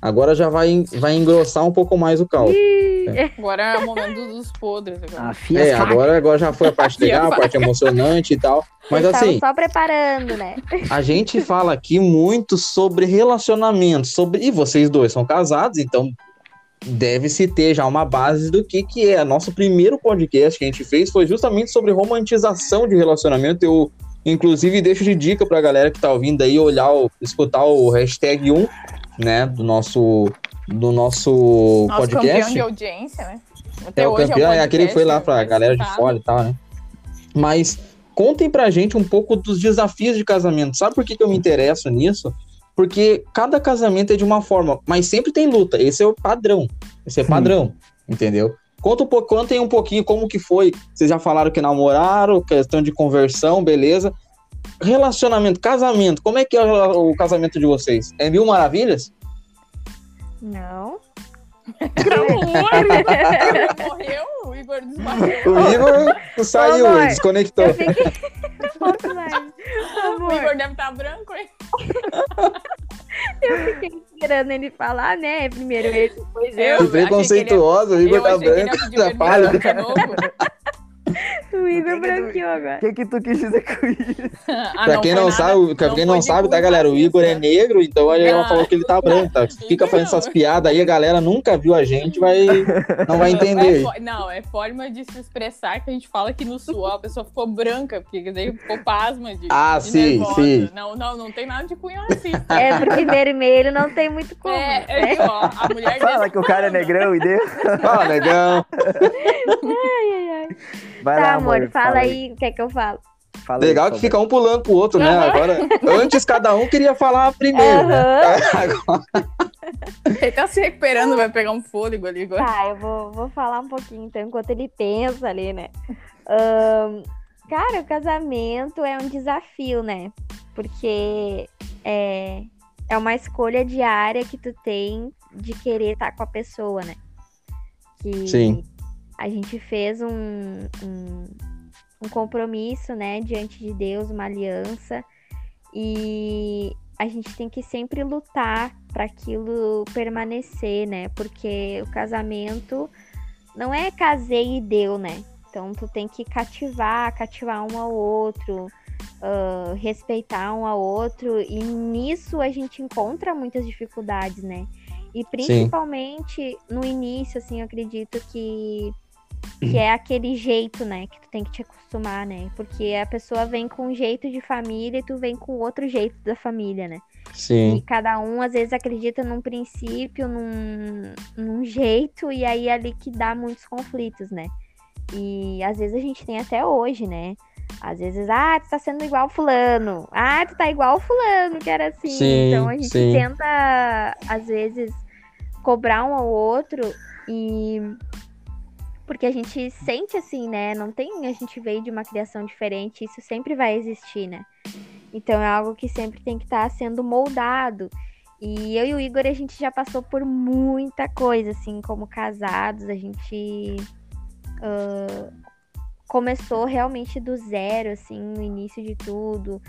Agora já vai, vai engrossar um pouco mais o caldo. Agora é o momento dos podres. Agora. É, agora, agora já foi a parte legal, a parte emocionante e tal. Mas assim, só preparando, né? a gente fala aqui muito sobre relacionamento, sobre e vocês dois são casados, então deve-se ter já uma base do que que é. Nosso primeiro podcast que a gente fez foi justamente sobre romantização de relacionamento. Eu inclusive deixo de dica pra galera que tá ouvindo aí olhar, o, escutar o hashtag 1, né, do nosso do nosso, Nosso campeão podcast. de audiência, né? Até É o hoje campeão, é, é aquele que foi lá podcast pra galera de mais fora e tal, né? Mas contem pra gente um pouco dos desafios de casamento. Sabe por que, que eu me interesso nisso? Porque cada casamento é de uma forma, mas sempre tem luta. Esse é o padrão. Esse é padrão, entendeu? Conta um pouco, contem um pouquinho como que foi. Vocês já falaram que namoraram, questão de conversão, beleza. Relacionamento, casamento, como é que é o casamento de vocês? É mil maravilhas? Não. Morreu, o Igor desmaiou. O Igor saiu, Amor, desconectou. Eu fiquei. O Igor deve estar branco, hein? eu fiquei esperando ele falar, né? Primeiro ele, depois Eu ele- preconceituosa, o Igor tá achei que ele ia branco, pedir o Igor branqueou agora. O que, que tu quis dizer com isso? Ah, Pra quem não nada- sabe, pra quem não de sabe, tá, galera? O Igor é negro, então aí ela Ah. falou que ele tá branco, tá? Fica fazendo essas piadas aí, a galera nunca viu a gente, vai não vai É entender. fo- não, é forma de se expressar que a gente fala que no sul a pessoa ficou branca, porque daí ficou pasma de. Ah, de sim, nervosa. sim. Não, não, não tem nada de cunho racista. É, porque vermelho não tem muito como. É, né? é, ó, a mulher Fala que o cara é negrão e deu. Fala, negão. Vai tá, lá, amor, fala aí o que é que eu falo. Fala aí, Legal por que fica um pulando pro outro, né? Agora, antes cada um queria falar primeiro, né? Aham. Ele tá se recuperando, vai pegar um fôlego ali agora. Tá, eu vou, vou falar um pouquinho então, enquanto ele pensa ali, né? Ahn, cara, o casamento é um desafio, né? Porque é, é uma escolha diária que tu tem de querer estar com a pessoa, né? Que Sim. A gente fez um, um, um compromisso, né, diante de Deus, uma aliança, e a gente tem que sempre lutar para aquilo permanecer, né? Porque o casamento não é casei e deu, né? Então tu tem que cativar, cativar um ao outro, ah, respeitar um ao outro, e nisso a gente encontra muitas dificuldades, né? E principalmente no início, assim, eu acredito que, que é aquele jeito, né? Que tu tem que te acostumar, né? Porque a pessoa vem com um jeito de família e tu vem com outro jeito da família, né? E Sim, cada um, às vezes, acredita num princípio, num, num jeito, e aí é ali que dá muitos conflitos, né? E às vezes a gente tem até hoje, né? Às vezes, ah, tu tá sendo igual fulano. Ah, tu tá igual fulano, que era assim. Sim, então a gente sim. tenta, às vezes, cobrar um ao outro e porque a gente sente assim, né? Não tem, a gente veio de uma criação diferente, isso sempre vai existir, né? Então é algo que sempre tem que estar sendo moldado. E eu e o Igor, a gente já passou por muita coisa, assim, como casados, a gente ah, começou realmente do zero, assim, no início de tudo.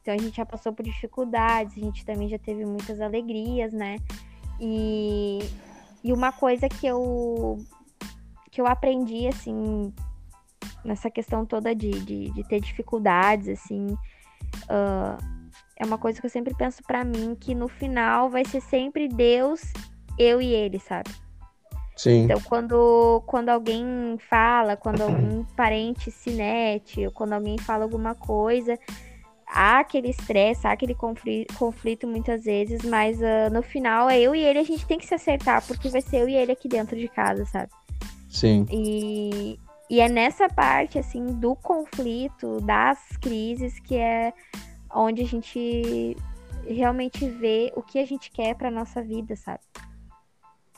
Então a gente já passou por dificuldades, a gente também já teve muitas alegrias, né? E, e uma coisa que eu que eu aprendi, assim, nessa questão toda de, de, de ter dificuldades, assim, ah, é uma coisa que eu sempre penso pra mim, que no final vai ser sempre Deus, eu e ele, sabe? sim. Então, quando, quando alguém fala, quando algum parente se mete, ou quando alguém fala alguma coisa, há aquele estresse, há aquele confli- conflito muitas vezes, mas ah, no final é eu e ele, a gente tem que se acertar, porque vai ser eu e ele aqui dentro de casa, sabe? Sim, E, e é nessa parte, assim, do conflito, das crises, que é onde a gente realmente vê o que a gente quer pra nossa vida, sabe?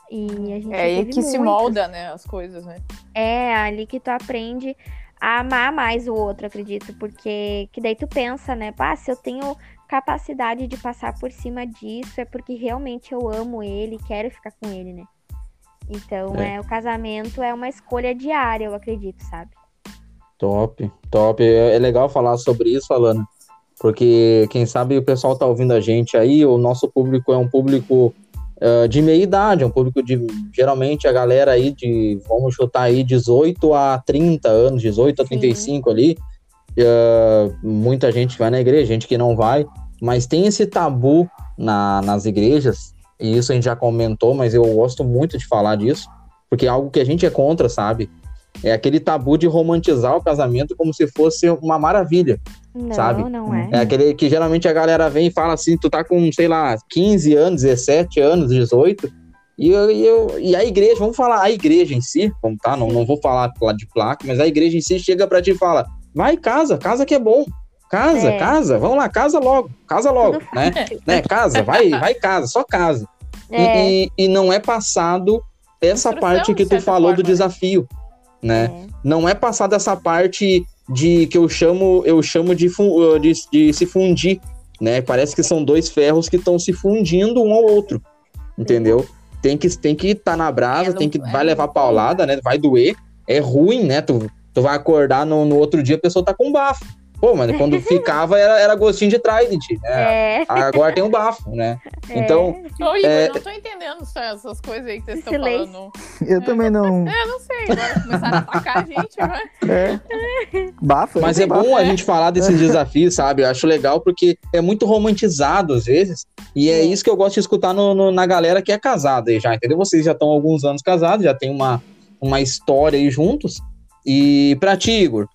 E a gente É aí que se muitos. molda, né, as coisas, né? É ali que tu aprende a amar mais o outro, acredito, porque que daí tu pensa, né? Pá, se eu tenho capacidade de passar por cima disso, é porque realmente eu amo ele, quero ficar com ele, né? Então, É. é. o casamento é uma escolha diária, eu acredito, sabe? top, top. É é legal falar sobre isso, Alana, porque quem sabe o pessoal tá ouvindo a gente aí, o nosso público é um público ah, de meia idade, é um público de, geralmente, a galera aí de, vamos chutar aí, 18 a 30 anos, 18 a Sim. 35 ali, Ah, muita gente vai na igreja, gente que não vai, mas tem esse tabu na, nas igrejas, e isso a gente já comentou, mas eu gosto muito de falar disso, porque é algo que a gente é contra, sabe? É aquele tabu de romantizar o casamento como se fosse uma maravilha. Não, Sabe? não é. É aquele que geralmente a galera vem e fala assim, tu tá com, sei lá, 15 anos, 17 anos, 18, e, eu, e, eu- e a igreja, vamos falar, a igreja em si, vamos tá? Não, não vou falar de placa, mas a igreja em si chega pra ti e fala, vai, casa, casa que é bom. Casa, É. casa, vamos lá, casa logo, casa logo, né? né? Casa, vai, vai casa, só casa. E- É, E, e não é passado essa Frustração, parte que tu falou do forma, né? desafio, né? É. Não é passar dessa parte de que eu chamo, eu chamo de, de, de se fundir, né? Parece que são dois ferros que estão se fundindo um ao outro, entendeu? Tem que tem que estar na brasa, É, tem que é, vai levar não- paulada, né? Vai doer, é ruim, né? Tu, tu vai acordar no, no outro dia a pessoa tá com bafo. Pô, mas quando ficava era, era gostinho de Trident, né? É, Agora tem um bafo, né? Então, Ô, Igor, É- não tô entendendo só essas coisas aí que vocês estão falando. Eu também não. É, não sei. Agora começaram a atacar a gente, né? É. Bafa. Mas eu é tenho bom a gente falar desses desafios, sabe? Eu acho legal porque é muito romantizado às vezes. E é É. isso que eu gosto de escutar no- no- na galera que é casada aí já, entendeu? Vocês já estão alguns anos casados, já tem uma, uma história aí juntos. E pra ti, Igor,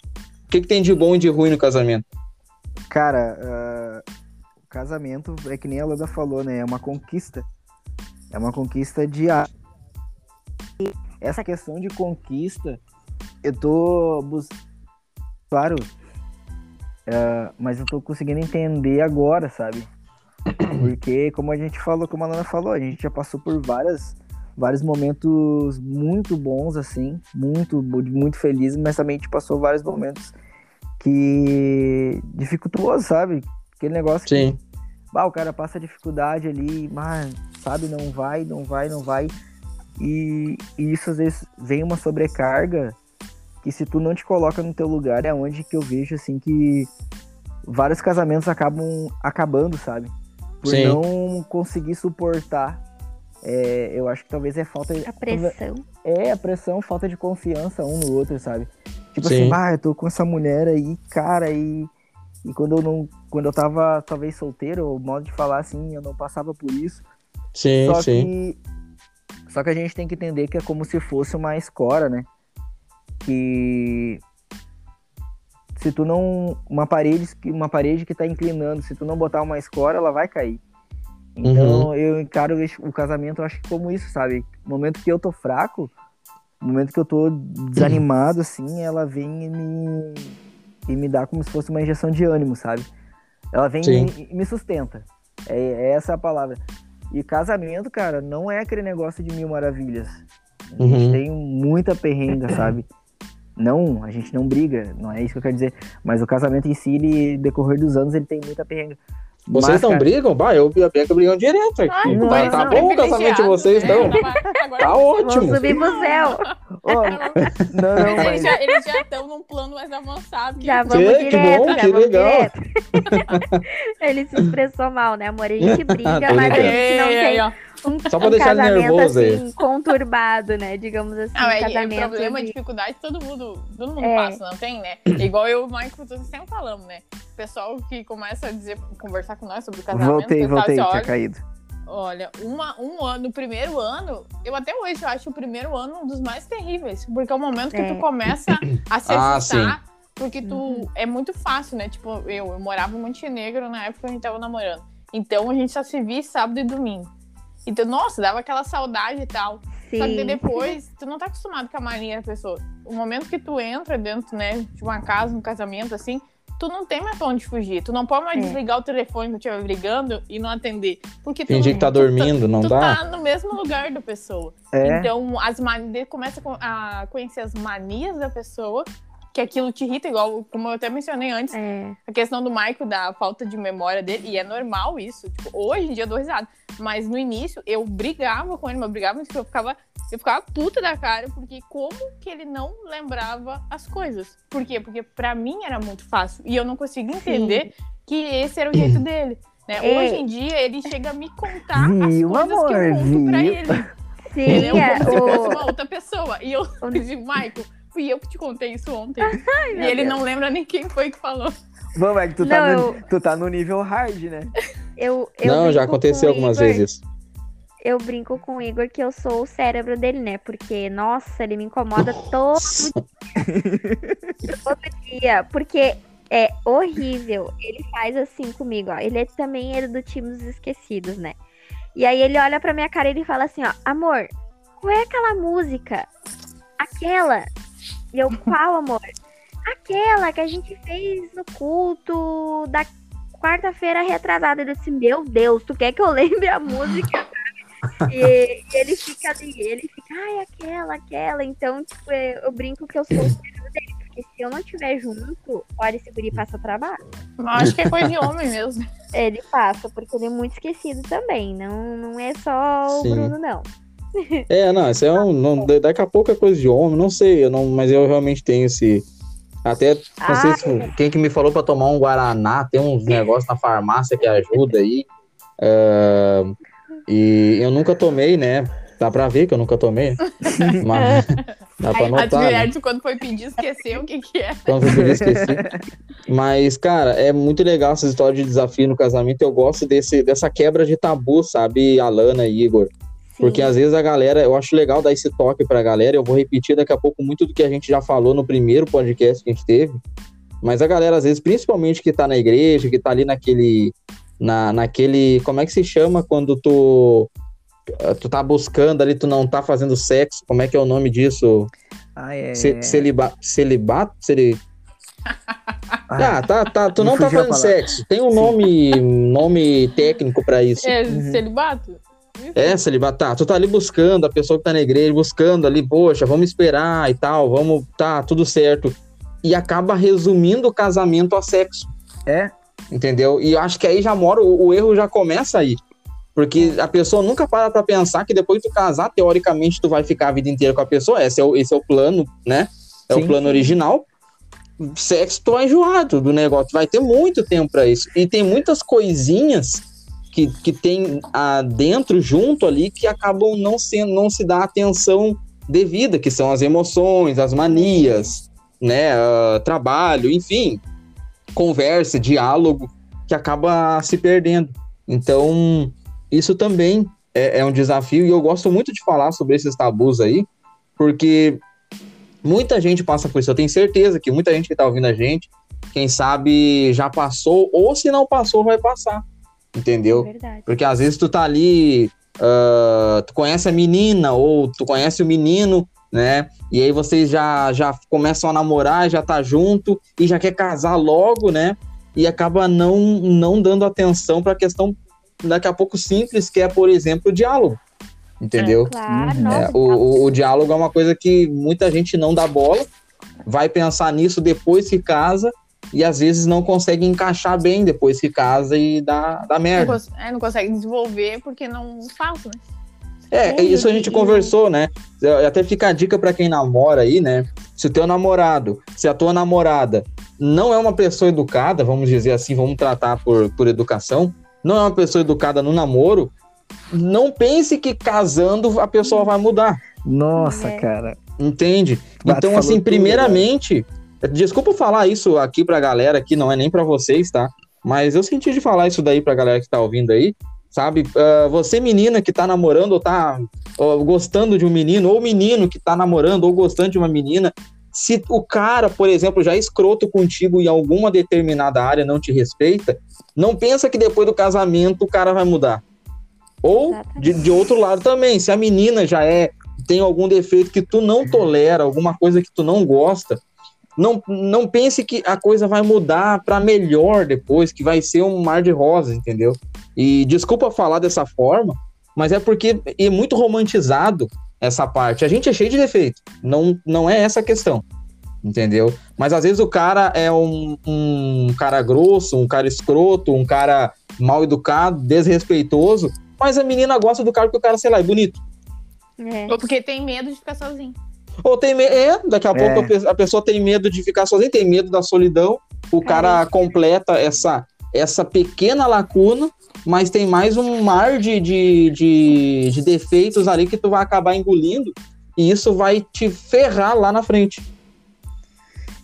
o que, que tem de bom e de ruim no casamento? Cara, ah, o casamento é que nem a Landa falou, né? É uma conquista. É uma conquista diária. E Essa questão de conquista, eu tô. Claro, ah, mas eu tô conseguindo entender agora, sabe? Porque, como a gente falou, como a Lana falou, a gente já passou por várias, vários momentos muito bons, assim, muito, muito felizes, mas também a gente passou vários momentos que dificultuoso, sabe? Aquele negócio que Sim, bah, o cara passa dificuldade ali, mas sabe, não vai, não vai, não vai. E, e isso às vezes vem uma sobrecarga que se tu não te coloca no teu lugar é onde que eu vejo assim que vários casamentos acabam acabando, sabe? Por Sim. não conseguir suportar. É, eu acho que talvez é falta a pressão. é a pressão, falta de confiança um no outro, sabe? Tipo Sim. assim, ah, eu tô com essa mulher aí, cara, e, e quando eu não. Quando eu tava talvez solteiro, o modo de falar assim, eu não passava por isso. sim, só sim. que. Só que a gente tem que entender que é como se fosse uma escora, né? Que se tu não. Uma parede, que- uma parede que tá inclinando, se tu não botar uma escora, ela vai cair. Então eu encaro o casamento, acho que como isso, sabe? No momento que eu tô fraco, no momento que eu tô desanimado, assim, ela vem e me, e me dá como se fosse uma injeção de ânimo, sabe? Ela vem e, e me sustenta. É, é essa a palavra. E casamento, cara, não é aquele negócio de mil maravilhas. A gente Uhum. tem muita perrenga, sabe? Não, a gente não briga, não é isso que eu quero dizer. Mas o casamento em si, ele, decorrer dos anos, ele tem muita perrenga. Vocês não brigam? Bah, eu e a Bianca brigam direto aqui. Ai, não tá, é, tá não. bom o casamento de vocês? Agora- agora- Tá Vamos ótimo. subir pro céu. ó, não, não, Eles mas... já, eles já estão num plano mais avançado. que- Já Que- vamos que direto, bom, já que vamos legal. direto. Ele se expressou mal, né, amor? A gente briga, mas a gente não Ei, tem. Um, Só pra um deixar ele casamento nervoso aí. assim, conturbado, né? Digamos assim, Ah, um é, é casamento problema, de- dificuldade, todo mundo, todo mundo É. passa, não tem, né? Igual eu e o Michael todos sempre falamos, né? O pessoal que começa a dizer, conversar com nós sobre o casamento, Voltei, voltei, diz, tinha olha, caído. olha, uma, um ano, no primeiro ano, eu até hoje eu acho o primeiro ano um dos mais terríveis, porque é o momento que É. tu começa a se Ah, assustar, porque tu, Uhum. é muito fácil, né? Tipo, eu, eu morava em Montenegro na época que a gente tava namorando, então a gente só se via sábado e domingo. Então, nossa, dava aquela saudade e tal. Só que Sim. depois, tu não tá acostumado com a mania da pessoa. O momento que tu entra dentro, né, de uma casa, um casamento, assim, tu não tem mais pra onde fugir. Tu não pode mais É. desligar o telefone que estiver brigando e não atender. Porque Tem tu, gente que tá tu dormindo, não tu dá? tá no mesmo lugar da pessoa. É, Então, as manias, começa a conhecer as manias da pessoa, que aquilo te irrita, igual como eu até mencionei antes, É, a questão do Michael, da falta de memória dele, e é normal isso. Tipo, hoje em dia eu dou risada. Mas no início eu brigava com ele, mas eu brigava porque eu ficava, eu ficava puta da cara, porque como que ele não lembrava as coisas? Por quê? Porque pra mim era muito fácil. E eu não conseguia entender que esse era o jeito dele. Né? Ei. Hoje em dia ele chega a me contar Viu, as coisas que eu amor, conto pra ele. sim, Entendeu? é, Como se fosse o, uma outra pessoa. E eu o- digo, Michael, fui eu que te contei isso ontem. e meu ele Deus. não lembra nem quem foi que falou. Vamos, é que tu, tá Não, no, tu tá no nível hard, né? eu, eu Não, já aconteceu algumas Igor- vezes isso. Eu brinco com o Igor que eu sou o cérebro dele, né? Porque, nossa, ele me incomoda todo todo dia. Porque é horrível. Ele faz assim comigo, ó. Ele é também ele do time dos esquecidos, né? E aí ele olha pra minha cara e ele fala assim, ó, amor, qual é aquela música? Aquela. E eu, qual, amor? Aquela que a gente fez no culto da quarta-feira retrasada. Eu disse, meu Deus, tu quer que eu lembre a música? E, e ele fica ali, ele fica, ai, aquela, aquela. Então, tipo, é, eu brinco que eu sou o filho dele. Porque se eu não estiver junto, olha, esse guri passa trabalho. Acho que é coisa de homem mesmo. Ele passa, porque ele é muito esquecido também. Não, não é só o Sim. Bruno, não. É, não, isso é um. Não, daqui a pouco é coisa de homem, não sei, eu não, mas eu realmente tenho esse. Até, não sei se quem que me falou pra tomar um Guaraná, tem uns negócios na farmácia que ajuda aí. é, e eu nunca tomei, né? Dá pra ver que eu nunca tomei. Mas dá pra A notar. né? Quando foi pedir, esqueceu o que que é. Então eu podia esquecer. Mas, cara, é muito legal essa história de desafio no casamento. Eu gosto desse, dessa quebra de tabu, sabe, Alana e Igor? Porque às vezes a galera, eu acho legal dar esse toque pra galera. Eu vou repetir daqui a pouco muito do que a gente já falou no primeiro podcast que a gente teve. Mas a galera, às vezes, principalmente que tá na igreja, que tá ali naquele. Na, naquele. Como é que se chama quando tu. Tu tá buscando ali, tu não tá fazendo sexo. Como é que é o nome disso? Ah, é. Ce- celiba- celibato? Celi... Ah, tá, tá. Tu não tá fazendo sexo. Tem um nome, nome técnico pra isso. É Uhum. celibato? É, celibato. Tá, tu tá ali buscando, a pessoa que tá na igreja, buscando ali, poxa, vamos esperar e tal, vamos, tá, tudo certo. E acaba resumindo o casamento a sexo, É, entendeu? E eu acho que aí já mora, o, o erro já começa aí. Porque a pessoa nunca para pra pensar que depois de tu casar, teoricamente, tu vai ficar a vida inteira com a pessoa. Esse é o, esse é o plano, né? É Sim, o plano sim. original. Sexo, tu vai enjoar do negócio. Tu vai ter muito tempo pra isso. E tem muitas coisinhas que, que tem ah, dentro, junto ali, que acabam não, sendo, não se dar atenção devida, que são as emoções, as manias, né? ah, trabalho, enfim, conversa, diálogo, que acaba se perdendo. Então, isso também é, é um desafio, e eu gosto muito de falar sobre esses tabus aí, porque muita gente passa por isso. Eu tenho certeza que muita gente que tá ouvindo a gente, quem sabe já passou, ou se não passou, vai passar. Entendeu? Verdade. Porque às vezes tu tá ali, ah, tu conhece a menina ou tu conhece o menino, né? E aí vocês já, já começam a namorar, já tá junto e já quer casar logo, né? E acaba não, não dando atenção pra questão daqui a pouco simples, que é, por exemplo, o diálogo. Entendeu? Claro, Uhum. nossa. É, o, o, o diálogo é uma coisa que muita gente não dá bola, vai pensar nisso depois que casa e às vezes não consegue encaixar bem depois que casa e dá, dá Não, merda. cons- é, não consegue desenvolver porque não faz, né? É, É, isso a gente conversou, né? Até fica a dica pra quem namora aí, né? Se o teu namorado, se a tua namorada não é uma pessoa educada, vamos dizer assim, vamos tratar por, por educação, não é uma pessoa educada no namoro, não pense que casando a pessoa vai mudar. nossa, É. cara. Entende? Então, assim, tudo, primeiramente, desculpa falar isso aqui pra galera aqui, não é nem pra vocês, tá? Mas eu senti de falar isso daí pra galera que tá ouvindo aí, sabe? Ah, você, menina que tá namorando ou tá gostando de um menino, ou menino que tá namorando ou gostando de uma menina, se o cara, por exemplo, já é escroto contigo em alguma determinada área, não te respeita, não pensa que depois do casamento o cara vai mudar. Ou, de, de outro lado também, se a menina já é tem algum defeito que tu não tolera, alguma coisa que tu não gosta, não, não pense que a coisa vai mudar para melhor depois, que vai ser um mar de rosas, entendeu? E desculpa falar dessa forma, mas é porque é muito romantizado essa parte. A gente é cheio de defeito, não, não é essa a questão, entendeu? Mas às vezes o cara é um, um cara grosso, um cara escroto, um cara mal educado, desrespeitoso, mas a menina gosta do cara porque o cara, sei lá, é bonito. É. Ou porque tem medo de ficar sozinho. Ou tem medo. É, daqui a É. pouco a pe- a pessoa tem medo de ficar sozinha, tem medo da solidão. O cara Carência. completa essa, essa pequena lacuna, mas tem mais um mar de, de, de, de defeitos ali que tu vai acabar engolindo. E isso vai te ferrar lá na frente.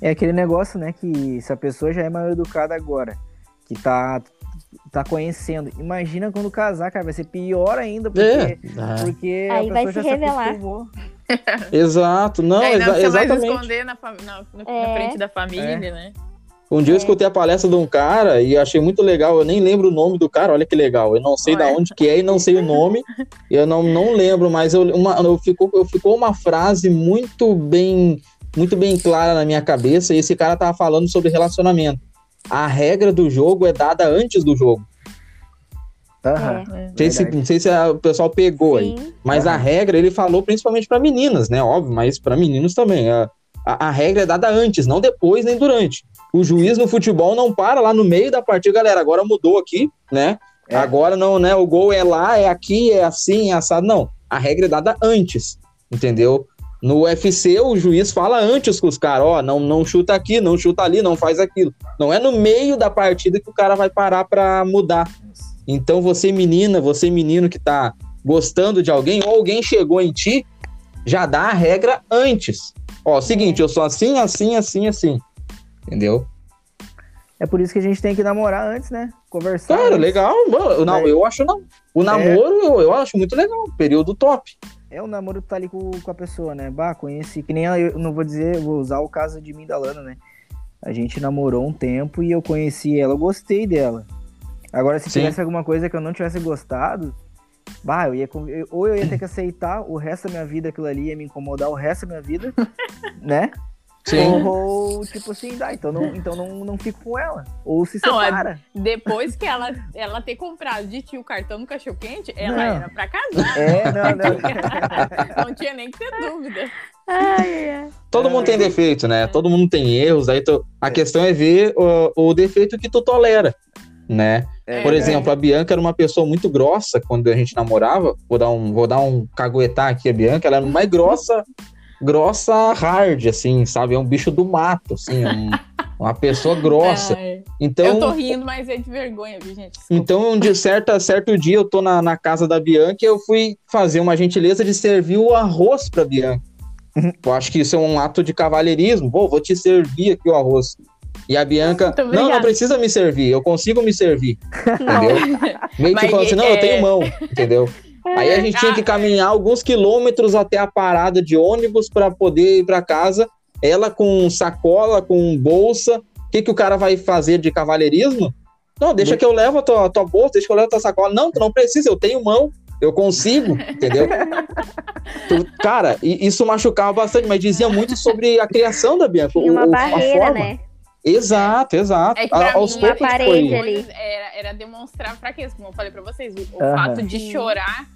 É aquele negócio, né, que se a pessoa já é mal educada agora, que tá, tá conhecendo, imagina quando casar, cara, vai ser pior ainda, porque, É. porque Aí a vai se já revelar. se. Exato. Não, Aí não exa- mais exatamente. esconder na, na, na- na É. frente da família, né? Um dia eu É. escutei a palestra de um cara e achei muito legal. Eu nem lembro o nome do cara, olha que legal. Eu não sei Olha. da onde que é e não sei o nome. eu não, não lembro, mas eu, uma, eu ficou, eu ficou uma frase muito bem, muito bem clara na minha cabeça. E esse cara tava falando sobre relacionamento. A regra do jogo é dada antes do jogo. Aham. É. Não sei se, não sei se a- o pessoal pegou aí. Sim. Mas a Aham. regra ele falou principalmente para meninas, né? Óbvio, mas para meninos também. A, a, a regra é dada antes, não depois nem durante. O juiz no futebol não para lá no meio da partida, galera. Agora mudou aqui, né? É. Agora não, né? O gol é lá, é aqui, é assim, é assado. Não. A regra é dada antes, entendeu? No UFC, o juiz fala antes com os caras, ó, não, não chuta aqui, não chuta ali, não faz aquilo. Não é no meio da partida que o cara vai parar pra mudar. Então, você menina, você menino que tá gostando de alguém, ou alguém chegou em ti, já dá a regra antes. Ó, seguinte, eu sou assim, assim, assim, assim. Entendeu? É por isso que a gente tem que namorar antes, né? Conversar. Cara, antes. legal. Mano, Não, É. eu acho não. O namoro, eu, eu acho muito legal. Período top. É o namoro que tá ali com, com a pessoa, né? Bah, conheci, que nem eu não vou dizer, vou usar o caso de mim da Lana, né? A gente namorou um tempo e eu conheci ela, eu gostei dela. Agora, se Sim. tivesse alguma coisa que eu não tivesse gostado, bah, eu ia, ou eu ia ter que aceitar o resto da minha vida aquilo ali, ia me incomodar o resto da minha vida, né? Ou, ou, tipo assim, dá, então não, então não, não fico com ela. Ou se Não, é- separa. Depois que ela, ela ter comprado de ti o cartão do cachorro quente, ela Não. era pra casar. É, não, não. Não tinha nem que ter dúvida. Ai, ai. Todo mundo tem defeito, né? Todo mundo tem erros. Aí tu- a questão é ver o, o defeito que tu tolera, né? É, Por É. exemplo, a Bianca era uma pessoa muito grossa quando a gente namorava. Vou dar um, vou dar um caguetar aqui a Bianca. Ela era mais grossa, grossa hard, assim, sabe? É um bicho do mato, assim, um- uma pessoa grossa. Ai, Então, eu tô rindo, mas é de vergonha, viu, gente? Desculpa. então de certa, certo dia eu tô na, na casa da Bianca e eu fui fazer uma gentileza de servir o arroz pra Bianca. Eu acho que isso é um ato de cavalheirismo. Pô, vou te servir aqui o arroz. E a Bianca, não, não precisa me servir, eu consigo me servir. Entendeu? Meio que falando assim, não, eu é- tenho mão, entendeu? Aí a gente tinha que caminhar alguns quilômetros até a parada de ônibus para poder ir para casa. Ela com sacola, com bolsa. O que, que o cara vai fazer de cavalheirismo? Não, deixa que eu levo a tua, a tua bolsa, deixa que eu levo a tua sacola. Não, tu não precisa, eu tenho mão, eu consigo, entendeu? Tu- cara, e isso machucava bastante, mas dizia muito sobre a criação da Bianca. Tinha o- uma o- a barreira, forma. né? Exato, exato. É que pra A- aos mim, poucos a foi- parede ali. Era, era demonstrar fraqueza, como eu falei pra vocês. O, o Aham. fato de chorar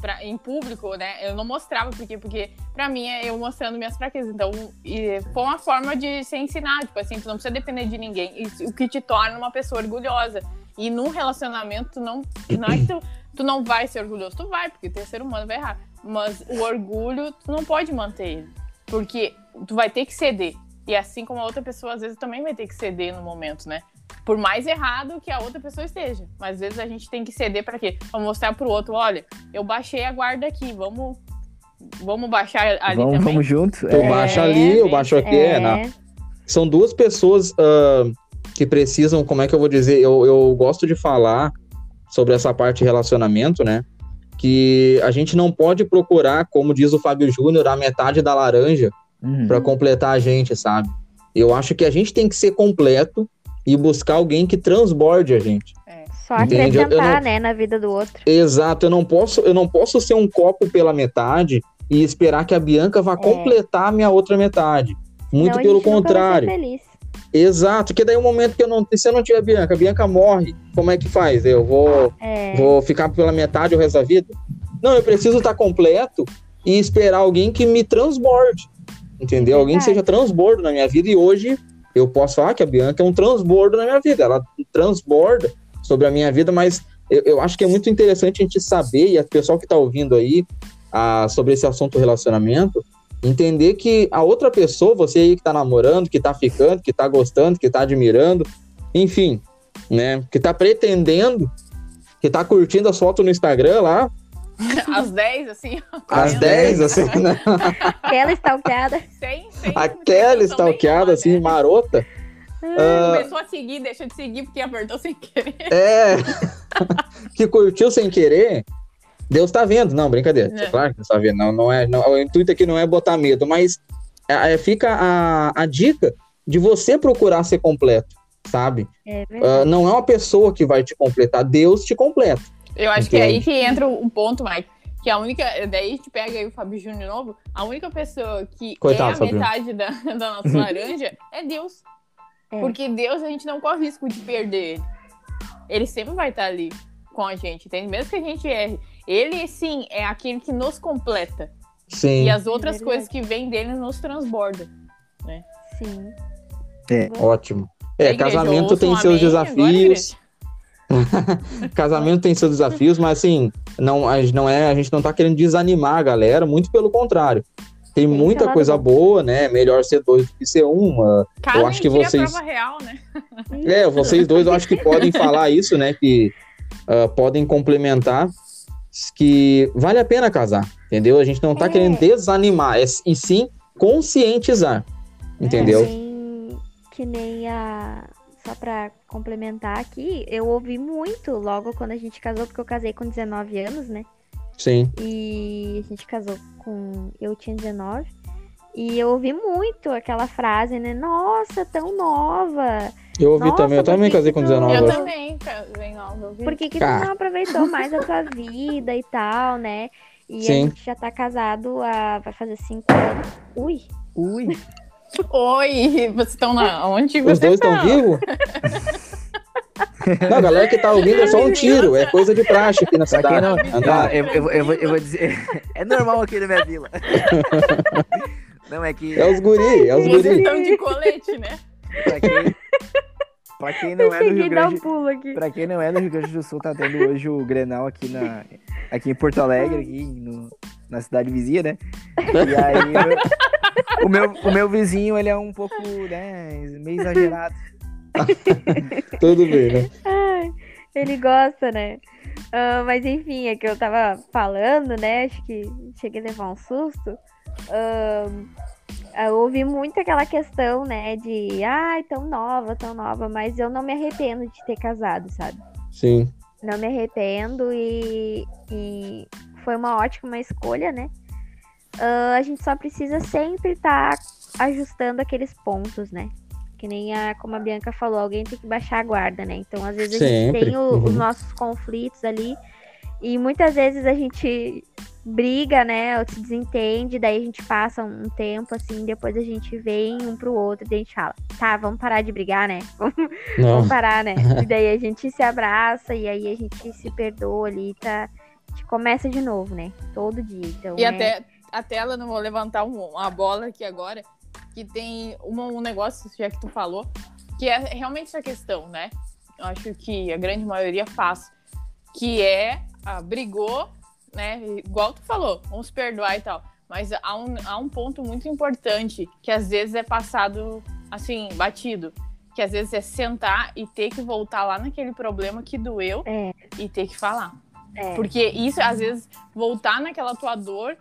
pra- em público, né? Eu não mostrava, porque, porque pra mim é eu mostrando minhas fraquezas. Então, e foi uma forma de ser ensinado. Tipo assim, tu não precisa depender de ninguém. E o que te torna uma pessoa orgulhosa. E num relacionamento, tu não, não é que tu, tu não vai ser orgulhoso. Tu vai, porque o ser humano vai errar. Mas o orgulho, tu não pode manter ele. Porque tu vai ter que ceder. E assim como a outra pessoa, às vezes, também vai ter que ceder no momento, né? Por mais errado que a outra pessoa esteja. Mas às vezes a gente tem que ceder pra quê? Pra mostrar pro outro, olha, eu baixei a guarda aqui, vamos, vamos baixar ali vamos, também. vamos junto. Tu É, baixa ali, eu gente, baixo aqui, é, não. É. são duas pessoas ah, que precisam, como é que eu vou dizer? Eu, eu gosto de falar sobre essa parte de relacionamento, né? Que a gente não pode procurar, como diz o Fábio Júnior, a metade da laranja uhum. para completar a gente, sabe? Eu acho que a gente tem que ser completo e buscar alguém que transborde a gente. Só Entende? Eu- eu acrescentar, não- né, na vida do outro. Exato, eu não posso, eu não posso ser um copo pela metade e esperar que a Bianca vá completar a minha outra metade. Muito Senão a pelo gente nunca vai ser contrário. feliz. Exato, que daí o momento que eu não. Se eu não tiver a Bianca, a Bianca morre. Como é que faz? Eu vou, É. vou ficar pela metade o resto da vida? Não, eu preciso estar completo e esperar alguém que me transborde. Entendeu? Alguém que seja transbordo na minha vida. E hoje eu posso falar que a Bianca é um transbordo na minha vida. Ela transborda sobre a minha vida, mas eu, eu acho que é muito interessante a gente saber, e o pessoal que está ouvindo aí ah, sobre esse assunto relacionamento, entender que a outra pessoa, você aí que tá namorando, que tá ficando, que tá gostando, que tá admirando, enfim, né, que tá pretendendo, que tá curtindo as fotos no Instagram lá, Às 10, assim. às correndo. 10, assim, né, Aquela stalkeada. Sem, sem, aquela stalkeada, assim, né? marota, ah, Começou a seguir, deixou de seguir porque apertou sem querer. é, que curtiu sem querer, Deus tá vendo, não, brincadeira, É. claro que Deus tá vendo, não, não é, não, o intuito aqui não é botar medo, mas é, é, fica a, a dica de você procurar ser completo, sabe? É verdade. não é uma pessoa que vai te completar, Deus te completa. Eu acho que é aí que entra o ponto, Mike. Que a única. Daí a gente pega aí o Fábio Júnior de novo. A única pessoa que Coitado, é a metade da, da nossa laranja é Deus. É. Porque Deus a gente não corre risco de perder ele. Ele sempre vai estar ali com a gente, entende? Mesmo que a gente erre. Ele, sim, é aquele que nos completa. Sim. E as outras verdade. coisas que vêm dele nos transbordam. Sim. É. Ótimo. É, Igreja, casamento tem seus agora, desafios. casamento tem seus desafios, mas assim, não, a, gente não é, a gente não tá querendo desanimar a galera, muito pelo contrário. Tem muita lado coisa boa, né? Melhor ser dois do que ser um. ah, Casem acho que a vocês- prova real, né? É, vocês dois eu acho que podem falar isso, né? Que ah, podem complementar que vale a pena casar, entendeu? A gente não tá É. querendo desanimar, é, e sim conscientizar, entendeu? Que nem, que nem a. Só pra complementar aqui, eu ouvi muito logo quando a gente casou, porque eu casei com 19 anos, né? Sim, E a gente casou com. Eu tinha 19. E eu ouvi muito aquela frase, né? Nossa, tão nova. eu ouvi Nossa, também, eu também casei com não- 19 Eu anos. também, casei nova. eu. Por que, que Ah. tu não aproveitou mais a tua vida e tal, né? E Sim. a gente já tá casado há. Vai fazer cinco anos. Ui! Ui. Oi, vocês estão na. Onde Os vocês dois estão vivos? Não, a galera que tá ouvindo é só um tiro, é coisa de praxe aqui na cidade. não. Andar. Ah, eu, eu, vou- eu, vou, eu vou dizer. É normal aqui na minha vila. Não, é que. É os guri, é os Vocês guri. estão de colete, né? Pra quem, pra quem não eu é do Rio um Grande. pulo aqui. Pra quem não é do Rio Grande do Sul, tá tendo hoje o Grenal aqui, na, aqui em Porto Alegre, aqui no- na cidade vizinha, né? E aí o meu, o meu vizinho, ele é um pouco, né, meio exagerado. Tudo bem, né? Ai, ele gosta, né? Ah, mas enfim, é que eu tava falando, né? Acho que cheguei a levar um susto. Ahn, eu ouvi muito aquela questão, né? De ai, tão nova, tão nova, mas eu não me arrependo de ter casado, sabe? Sim, Não me arrependo e, e foi uma ótima escolha, né? Ah, a gente só precisa sempre estar ajustando aqueles pontos, né? Que nem a, como a Bianca falou, alguém tem que baixar a guarda, né? Então, às vezes, a gente Sempre. tem o- os Uhum. nossos conflitos ali e muitas vezes a gente briga, né? Ou se desentende, daí a gente passa um tempo assim, depois a gente vem um pro outro e a gente fala, tá, vamos parar de brigar, né? Vamos. Vamos parar, né? E daí a gente se abraça e aí a gente se perdoa ali, tá? A gente começa de novo, né? Todo dia. Então, E é- até a tela, não vou levantar um- uma bola aqui agora, que tem uma- um negócio, já que tu falou, que é realmente essa questão, né? Eu acho que a grande maioria faz, que é, ah, brigou, né? Igual tu falou, vamos perdoar e tal. Mas há um, há um ponto muito importante que às vezes é passado, assim, batido. Que às vezes é sentar e ter que voltar lá naquele problema que doeu É. e ter que falar. É. Porque isso, às vezes, voltar naquela tua dor,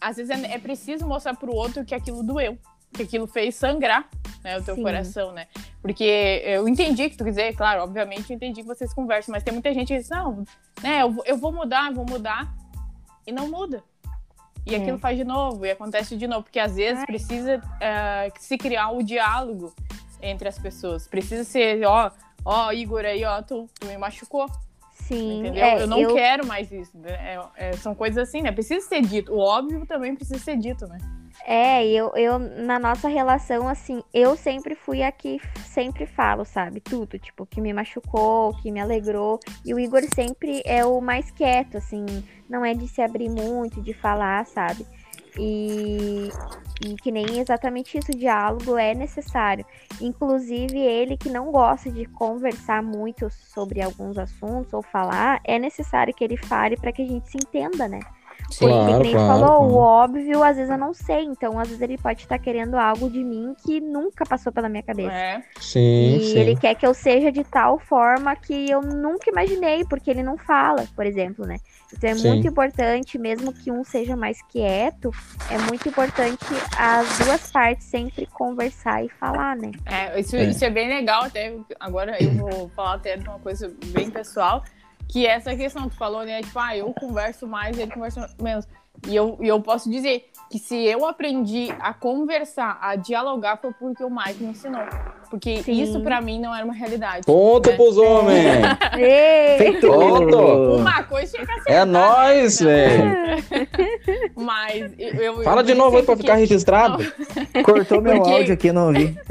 às vezes é, é preciso mostrar pro outro que aquilo doeu. Que aquilo fez sangrar né, o teu Sim. coração, né? Porque eu entendi que tu quer dizer, claro, obviamente eu entendi que vocês conversam, mas tem muita gente que diz, não, né, eu, eu vou mudar, eu vou mudar, e não muda. E É. aquilo faz de novo, e acontece de novo, porque às vezes Ai. precisa eh, se criar o diálogo entre as pessoas. Precisa ser, ó, ó, Igor aí, ó, tu, tu me machucou. Sim, Entendeu? é, eu não eu, quero mais isso. né? É- é- são coisas assim, né? Precisa ser dito. O óbvio também precisa ser dito, né? É, eu, eu, na nossa relação, assim, eu sempre fui a que sempre falo, sabe? Tudo, tipo, que me machucou, que me alegrou. E o Igor sempre é o mais quieto, assim, não é de se abrir muito, de falar, sabe? E, e que nem exatamente isso, diálogo é necessário. Inclusive, ele que não gosta de conversar muito sobre alguns assuntos ou falar, é necessário que ele fale para que a gente se entenda, né? Porque, Claro, que nem claro, falou, o claro. óbvio, às vezes eu não sei. Então, às vezes ele pode estar querendo algo de mim que nunca passou pela minha cabeça. É. Sim, E sim. ele quer que eu seja de tal forma que eu nunca imaginei, porque ele não fala, por exemplo, né? Então é Sim. muito importante, mesmo que um seja mais quieto, é muito importante as duas partes sempre conversar e falar, né? É, isso, É. isso é bem legal, até agora eu vou falar até de uma coisa bem pessoal, que é essa questão que tu falou, né? Tipo, ah, eu converso mais, ele conversa menos. E eu, e eu posso dizer que se eu aprendi a conversar, a dialogar, foi porque o Mike me ensinou. Porque Sim. isso pra mim não era uma realidade. Ponto né? pros homens! Ei! Feito! Pronto. Uma coisa tinha que É acertar. nóis, Não, velho! Mas eu, eu- Fala eu de novo aí pra ficar registrado. Cortou meu Porque- áudio aqui, não ouvi.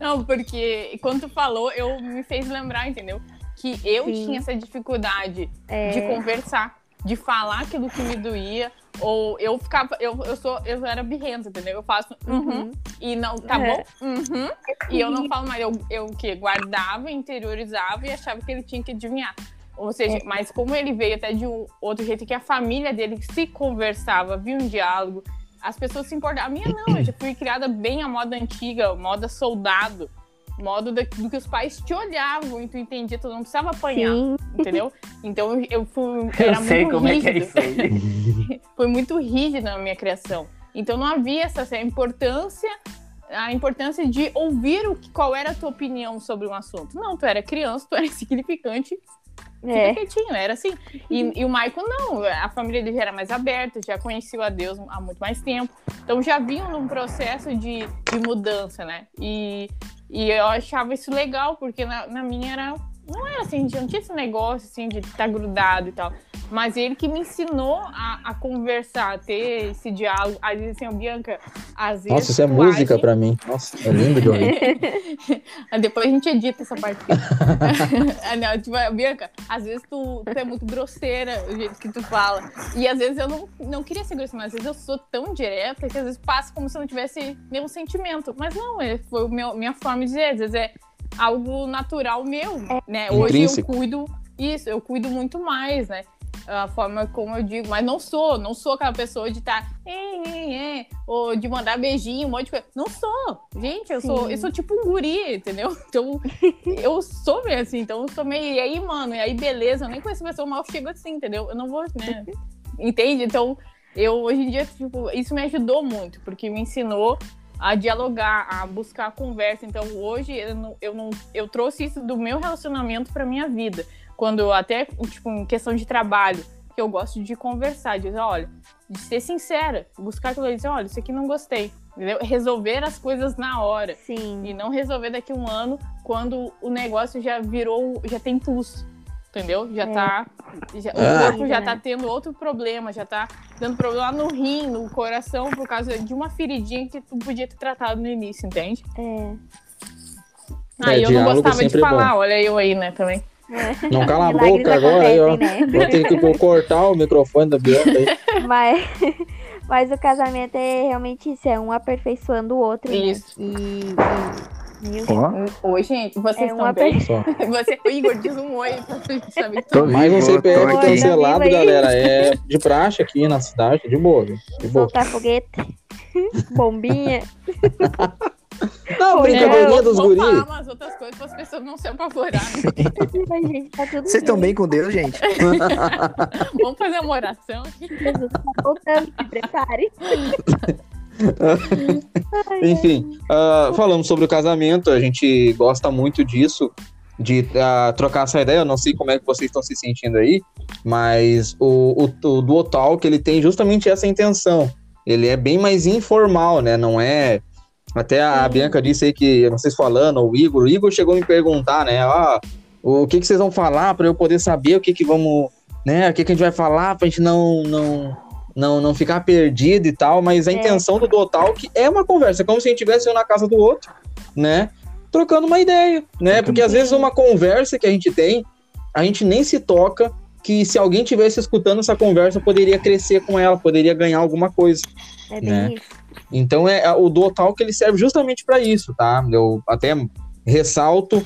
Não, porque quando tu falou, eu me fez lembrar, entendeu? Que eu Sim. tinha essa dificuldade É, de conversar, de falar aquilo que me doía, ou eu ficava, eu, eu sou, eu era birrenta, entendeu? Eu faço uhum, Uhum. e não, tá É. bom? Uhum, e eu não falo mais, eu, eu o quê? Guardava, interiorizava e achava que ele tinha que adivinhar. Ou seja, É. mas como ele veio até de um outro jeito que a família dele se conversava, via um diálogo, as pessoas se importavam. A minha não, eu já fui criada bem a moda antiga, moda soldado, modo da- do que os pais te olhavam e tu entendia, tu não precisava apanhar, Sim, entendeu? Então eu- eu fui, Eu era sei muito como é que é rígido isso aí. foi muito rígida na minha criação. Então não havia essa, essa importância, a importância de ouvir o que, qual era a tua opinião sobre um assunto. Não, tu era criança, tu era insignificante, fica é. quietinho, era assim. E, e o Michael não, a família dele já era mais aberta, já conhecia a Deus há muito mais tempo. Então já vinham num processo de, de mudança, né? E, e eu achava isso legal, porque na, na minha era. Não era assim, não tinha esse negócio assim de estar grudado e tal. Mas ele que me ensinou a, a conversar, a ter esse diálogo. Às vezes, assim, ó, Bianca, às vezes. Nossa, isso é música age- pra mim. Nossa, é lindo de ouvir. Depois a gente edita essa parte. Ah, não, tipo, Bianca, às vezes tu, tu é muito grosseira, o jeito que tu fala. E às vezes eu não, não queria ser grosseira, mas às vezes eu sou tão direta que às vezes passa como se eu não tivesse nenhum sentimento. Mas não, é, foi a meu, minha forma de dizer. Às vezes é algo natural meu, né? Hoje eu Intrínseco. cuido, isso, eu cuido muito mais, né? A forma como eu digo, mas não sou, não sou aquela pessoa de estar, tá, ou de mandar beijinho, um monte de coisa. Não sou, gente, eu sou, Sim. eu sou tipo um guri, entendeu? Então, eu sou meio assim, então eu sou meio, e aí, mano, e aí, beleza, eu nem conheço a pessoa mal, chego assim, entendeu? Eu não vou, né? Entende? Então, eu hoje em dia, tipo, isso me ajudou muito, porque me ensinou a dialogar, a buscar a conversa. Então, hoje, eu, não, eu, não, eu trouxe isso do meu relacionamento pra minha vida. Quando eu até, tipo, em questão de trabalho, que eu gosto de conversar, de dizer, olha, de ser sincera, buscar aquilo e dizer, olha, isso aqui não gostei. Entendeu? Resolver as coisas na hora. Sim. E não resolver daqui a um ano, quando o negócio já virou, já tem pulso. Entendeu? Já É. tá. já- Ah. O corpo já Né? tá tendo outro problema, já tá dando problema no rim, no coração, por causa de uma feridinha que tu podia ter tratado no início, entende? É. Aí eu não gostava de é bom. falar, olha eu aí, né, também. Não cala a boca agora aí, ó. né? Vou ter que cortar o microfone da Bianca aí. Mas, mas o casamento é realmente isso, é um aperfeiçoando o outro. né? Isso. E, e, meu Ó, Oi, gente, vocês É estão bem? Você, o Igor, diz um oi pra gente saber. Mais um CPF aqui. cancelado, galera. É de praxe aqui na cidade, de boa. De boa. soltar foguete, bombinha. Não, brincadeirinha É, dos vou falar guris. umas outras coisas para as pessoas não se apavorarem. Ai, gente, tá tudo Vocês estão bem com Deus, gente? Vamos fazer uma oração aqui. Jesus tá voltando, se prepare. Enfim, ah, falamos sobre o casamento, a gente gosta muito disso, de ah, trocar essa ideia. Eu não sei como é que vocês estão se sentindo aí, mas o, o, o Duo Talk, ele tem justamente essa intenção. Ele é bem mais informal, né? Não é. Até a. Bianca disse aí que, eu não sei se falando, o Igor, o Igor chegou a me perguntar, né? Ah, o que, que vocês vão falar para eu poder saber o que, que vamos, né? O que, que a gente vai falar pra gente não, não, não, não ficar perdido e tal, mas a É. intenção do Duotalk é uma conversa, como se a gente estivesse um na casa do outro, né? Trocando uma ideia, né? Porque às vezes uma conversa que a gente tem, a gente nem se toca que se alguém tivesse escutando essa conversa, poderia crescer com ela, poderia ganhar alguma coisa. É bem Né? isso. Então é o Duotalk ele serve justamente para isso, tá? Eu até ressalto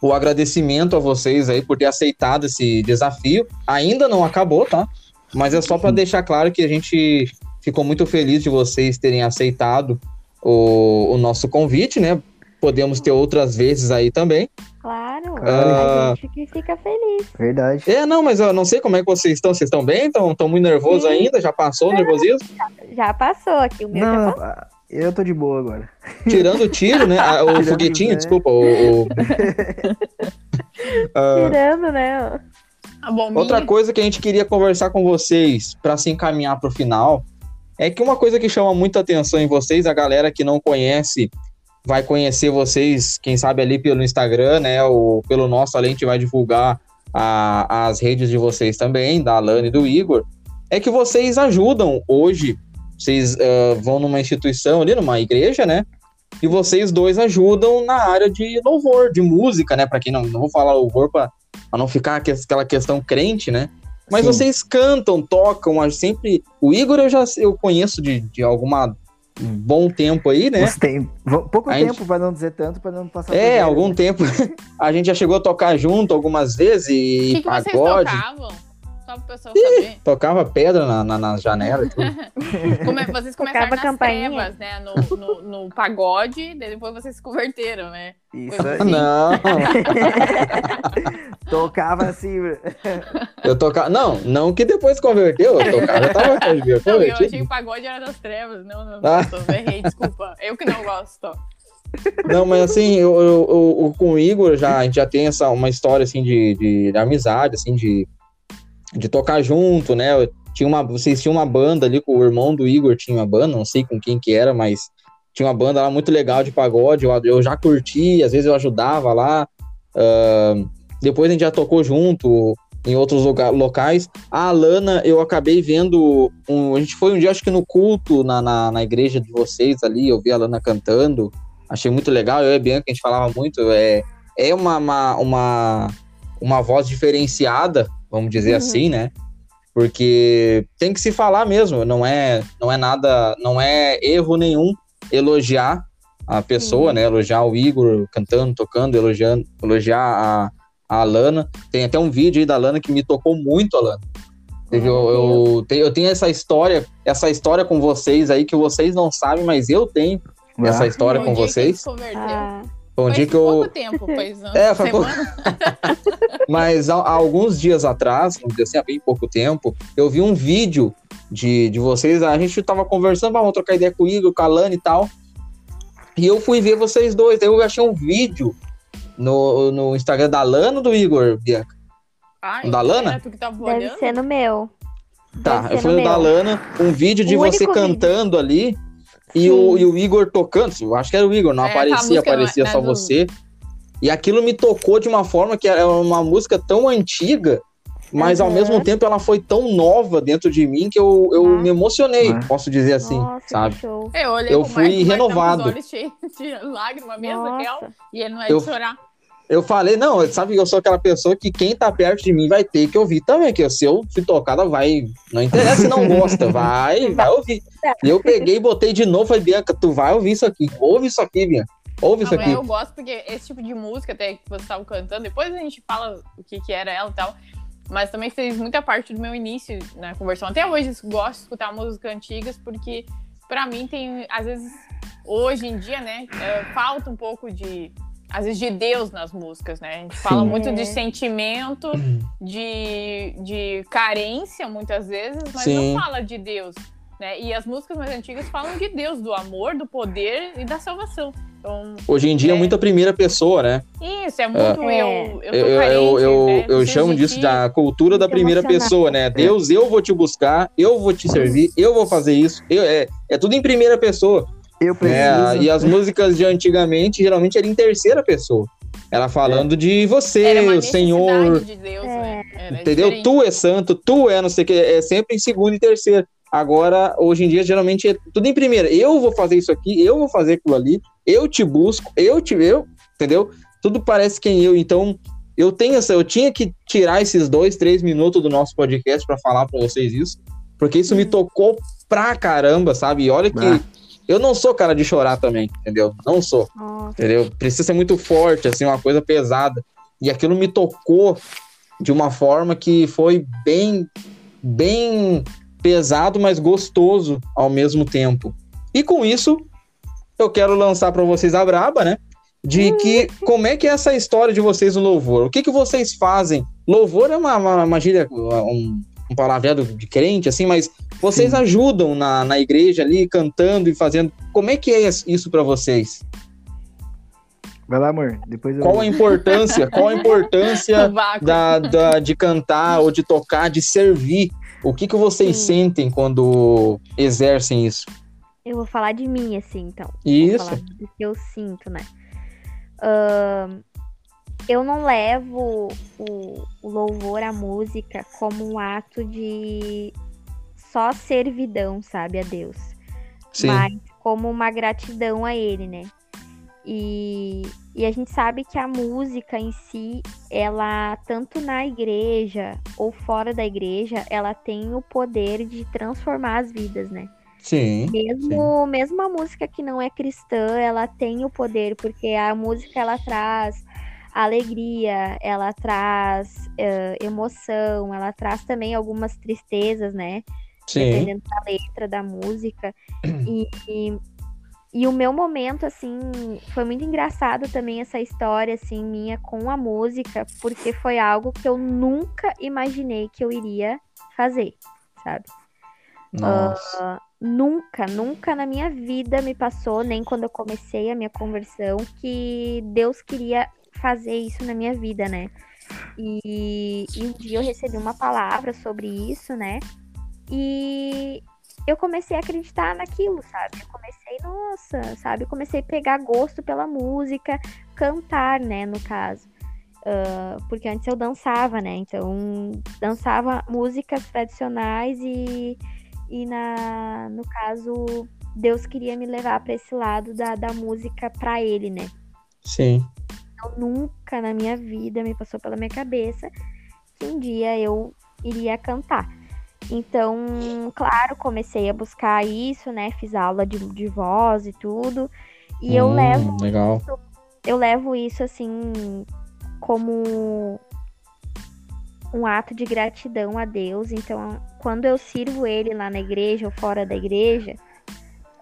o agradecimento a vocês aí por ter aceitado esse desafio. Ainda não acabou, tá? Mas é só para deixar claro que a gente ficou muito feliz de vocês terem aceitado o, o nosso convite, né? Podemos ter outras vezes aí também. Claro, Ah. a gente que fica feliz. Verdade. É, não, mas eu não sei como é que vocês estão. Vocês estão bem? Estão tão muito nervosos Sim. ainda? Já passou o nervosismo? Já passou aqui, o meu já Não, passou. eu tô de boa agora. Tirando o tiro, né? Ah, o Tirando, foguetinho, né? desculpa. O, o- Ah, Tirando, né? A bombinha. Outra coisa que a gente queria conversar com vocês para se encaminhar para o final é que uma coisa que chama muita atenção em vocês, a galera que não conhece vai conhecer vocês, quem sabe ali pelo Instagram, né, ou pelo nosso, além a gente vai divulgar a- as redes de vocês também, da Alane e do Igor, é que vocês ajudam hoje, vocês ah, vão numa instituição ali, numa igreja, né, e vocês dois ajudam na área de louvor, de música, né? Para quem não, não vou falar louvor para não ficar aquela questão crente, né? Mas Sim. vocês cantam, tocam, sempre. O Igor eu já eu conheço de, de alguma um bom tempo aí, né? Tem- Pouco A gente- tempo pra não dizer tanto, pra não passar É, algum né? tempo. A gente já chegou a tocar junto algumas vezes e que, que vocês pagode. tocavam? Só pro pessoal saber. Tocava pedra na, na, na janela e tudo. Vocês começaram Tocava nas campainha. trevas, né? No, no, no pagode, depois vocês se converteram, né? Isso aí. Não, Tocava assim. eu tocava. Não, não que depois converteu, eu tocava, eu tava Não, eu achei que o pagode era das trevas. Não, não, Ah. não, tô errei, desculpa. Eu que não gosto. Não, mas assim, eu, eu- eu- eu- com o Igor já, a gente já tem essa, uma história assim de, de, de amizade, assim, de, de tocar junto, né? Eu Tinha uma, vocês tinham uma banda ali com o irmão do Igor, tinha uma banda, não sei com quem que era, mas tinha uma banda lá muito legal de pagode, eu, eu já curti, às vezes eu ajudava lá. ahn, depois a gente já tocou junto em outros lugar- locais. A Alana, eu acabei vendo. Um, a gente foi um dia, acho que no culto, na, na, na igreja de vocês ali, eu vi a Alana cantando. Achei muito legal. Eu e a Bianca, a gente falava muito. É, é uma, uma, uma, uma voz diferenciada, vamos dizer Uhum. assim, né? Porque tem que se falar mesmo, não é, não é nada, não é erro nenhum elogiar a pessoa, Sim. né? Elogiar o Igor cantando, tocando, elogiando, elogiar a, a Alana. Tem até um vídeo aí da Alana que me tocou muito, Alana. Meu Eu, eu, tenho, eu tenho essa história, essa história com vocês aí que vocês não sabem, mas eu tenho essa Ah, história Um com vocês. Ah, Foi um dia que eu, pouco tempo, faz anos, É, faz pouco-. Mas há, há alguns dias atrás, vamos dizer assim, há bem pouco tempo, eu vi um vídeo de, de vocês. A gente tava conversando, "Ah, vamos trocar ideia com o Igor, com a Lani e tal. E eu fui ver vocês dois. Daí eu achei um vídeo no, no Instagram da Lana ou do Igor, Bianca? Ai, Da Lana? Deve ser no meu. Tá, Deve eu fui no da. Lana, um vídeo de O você único vídeo. cantando ali. E o, e o Igor tocando, eu acho que era o Igor, não É, aparecia, música aparecia na- só na do- você. E aquilo me tocou de uma forma que era uma música tão antiga, mas ao Aham. mesmo tempo ela foi tão nova dentro de mim que eu, eu Ah. me emocionei, Ah. posso dizer assim, Nossa, sabe? Eu olhei Eu fui renovado. Os olhos cheios de lágrima mesmo, real. E ele não é Eu- de chorar. Eu falei, não, sabe que eu sou aquela pessoa que quem tá perto de mim vai ter que ouvir também, que se eu fui tocada, vai, não interessa se não gosta, vai, vai ouvir. E eu peguei e botei de novo, falei, Bianca, tu vai ouvir isso aqui, ouve isso aqui, Bianca, ouve isso Não, aqui. eu gosto porque esse tipo de música até que vocês estavam cantando, depois a gente fala o que, que era ela e tal. Mas também fez muita parte do meu início na conversão. Até hoje eu gosto de escutar músicas antigas, porque pra mim tem, às vezes, hoje em dia, né, é, falta um pouco de, às vezes, de Deus nas músicas, né? A gente fala Sim. muito de sentimento, de, de carência, muitas vezes, mas Sim. não fala de Deus. Né? E as músicas mais antigas falam de Deus, do amor, do poder e da salvação. Então, Hoje em dia é É. muita primeira pessoa, né? isso, é muito É. eu. Eu, Eu, eu, carente, eu, eu, né? eu chamo disso da cultura da Muito primeira pessoa, né? Deus, eu vou te buscar, eu vou te servir, eu vou fazer isso. Eu, é, é tudo em primeira pessoa. Eu né? preciso. E as músicas de antigamente, geralmente, era em terceira pessoa. Ela falando de você, Era uma o Senhor, de Deus, É. né? Era entendeu? diferente. Tu é santo, tu é não sei o que, é sempre em segunda e terceira. Agora, hoje em dia, geralmente é tudo em primeira. Eu vou fazer isso aqui, eu vou fazer aquilo ali, eu te busco, eu te eu, entendeu? Tudo parece quem eu. Então, eu tenho essa, eu tinha que tirar esses dois, três minutos do nosso podcast para falar para vocês isso, porque isso me tocou pra caramba, sabe? E olha que Ah. Eu não sou cara de chorar também, entendeu? Não sou Nossa. entendeu? Precisa ser muito forte, assim, uma coisa pesada. E aquilo me tocou de uma forma que foi bem, bem pesado, mas gostoso ao mesmo tempo. E com isso, eu quero lançar para vocês a braba, né? De que como é que é essa história de vocês no louvor? O que que vocês fazem? Louvor é uma, uma, uma gíria, um, um palavreado de crente, assim, mas vocês Sim. ajudam na, na igreja ali, cantando e fazendo. Como é que é isso para vocês? Vai lá, amor. Depois eu. Qual a importância? Qual a importância da, da- de cantar ou de tocar, de servir? O que, que vocês Sim. sentem quando exercem isso? Eu vou falar de mim, assim, então. Vou Isso. falar do que eu sinto, né? Ahn, eu não levo o, o louvor à música como um ato de só servidão, sabe, a Deus. Sim. Mas como uma gratidão a ele, né? E, e a gente sabe que a música em si, ela, tanto na igreja ou fora da igreja, ela tem o poder de transformar as vidas, né? Sim. Mesmo, sim. mesmo a música que não é cristã, ela tem o poder, porque a música ela traz alegria, ela traz uh, emoção, ela traz também algumas tristezas, né? Sim. Dependendo da letra da música. E, e, e, o meu momento, assim, foi muito engraçado também essa história, assim, minha com a música, porque foi algo que eu nunca imaginei que eu iria fazer, sabe? Nossa. Uh, nunca, nunca na minha vida me passou, nem quando eu comecei a minha conversão, que Deus queria fazer isso na minha vida, né? E, e um dia eu recebi uma palavra sobre isso, né? E eu comecei a acreditar naquilo, sabe? Eu comecei, nossa, sabe? Eu comecei a pegar gosto pela música, cantar, né, no caso. Uh, porque antes eu dançava, né? Então, dançava músicas tradicionais e e na, no caso, Deus queria me levar para esse lado da, da música para ele, né? Sim. Então, nunca na minha vida me passou pela minha cabeça que um dia eu iria cantar. Então, claro, comecei a buscar isso, né? Fiz aula de, de voz e tudo. E hum, eu levo. Legal. Isso, eu levo isso assim como um ato de gratidão a Deus. Então, quando eu sirvo Ele lá na igreja ou fora da igreja,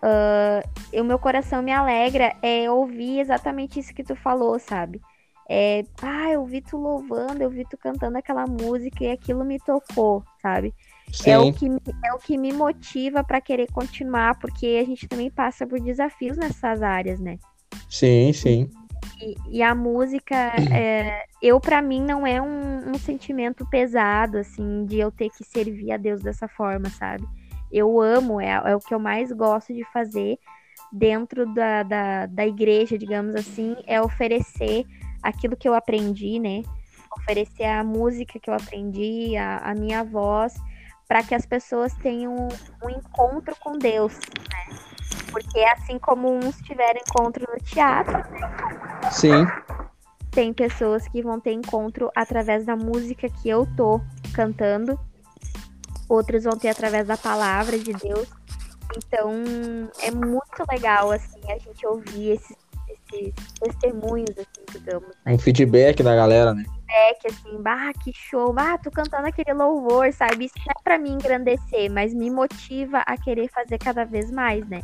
uh, o meu coração me alegra é ouvir exatamente isso que tu falou, sabe? É, ah, eu vi tu louvando, eu vi tu cantando aquela música e aquilo me tocou, sabe? É o, que, é o que me motiva para querer continuar, porque a gente também passa por desafios nessas áreas, né? Sim, sim. E, a música, é, eu para mim não é um, um, sentimento pesado, assim, de eu ter que servir a Deus dessa forma, sabe? Eu amo, é, é o que eu mais gosto de fazer dentro da, da, da igreja, digamos assim, é oferecer aquilo que eu aprendi, né? Oferecer a música que eu aprendi, a, a minha voz, para que as pessoas tenham um encontro com Deus, né? Porque assim como uns tiveram encontro no teatro? Sim. Tem pessoas que vão ter encontro através da música que eu tô cantando. Outros vão ter através da palavra de Deus. Então, é muito legal, assim, a gente ouvir esses, esses testemunhos, assim, digamos. Né? Um feedback da galera, né? Feedback, assim, bah, que show, bah, tô cantando aquele louvor, sabe? Isso não é pra mim engrandecer, mas me motiva a querer fazer cada vez mais, né?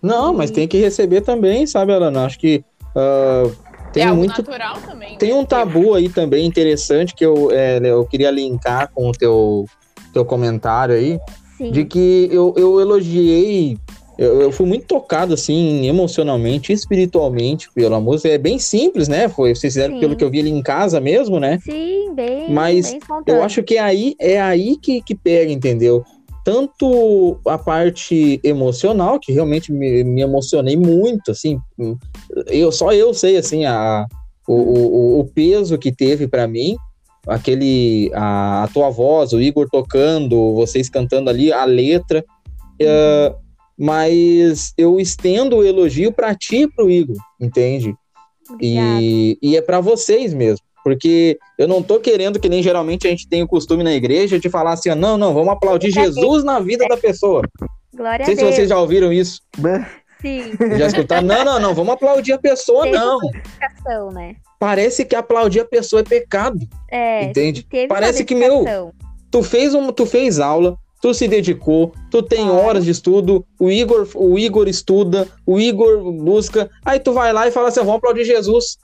Não, mas tem que receber também, sabe, Alana? Acho que uh, tem é muito. natural também. Tem né? um tabu aí também interessante que eu, é, eu queria linkar com o teu, teu comentário aí. Sim. De que eu, eu elogiei. Eu, eu fui muito tocado, assim, emocionalmente, espiritualmente pela música. É bem simples, né? Foi, vocês fizeram Sim. pelo que eu vi ali em casa mesmo, né? Sim, bem. Mas bem eu acho que é aí, é aí que, que pega, entendeu? tanto a parte emocional, que realmente me, me emocionei muito, assim, eu só eu sei, assim, a, o, o, o peso que teve para mim, aquele, a, a, tua voz, o Igor tocando, vocês cantando ali, a letra, uh, mas eu estendo o elogio para ti e pro Igor, entende? E, e é para vocês mesmo. Porque eu não tô querendo que nem geralmente a gente tem o costume na igreja de falar assim, não, não, vamos aplaudir Jesus na vida da pessoa. Glória não sei a se Deus. vocês já ouviram isso. Sim. Já escutaram? Não, não, não, vamos aplaudir a pessoa, teve não. Né? Parece que aplaudir a pessoa é pecado. É, entende? Parece que, meu, tu fez, um, tu fez aula, tu se dedicou, tu tem horas de estudo, o Igor, o Igor estuda, o Igor busca, aí tu vai lá e fala assim, vamos aplaudir Jesus.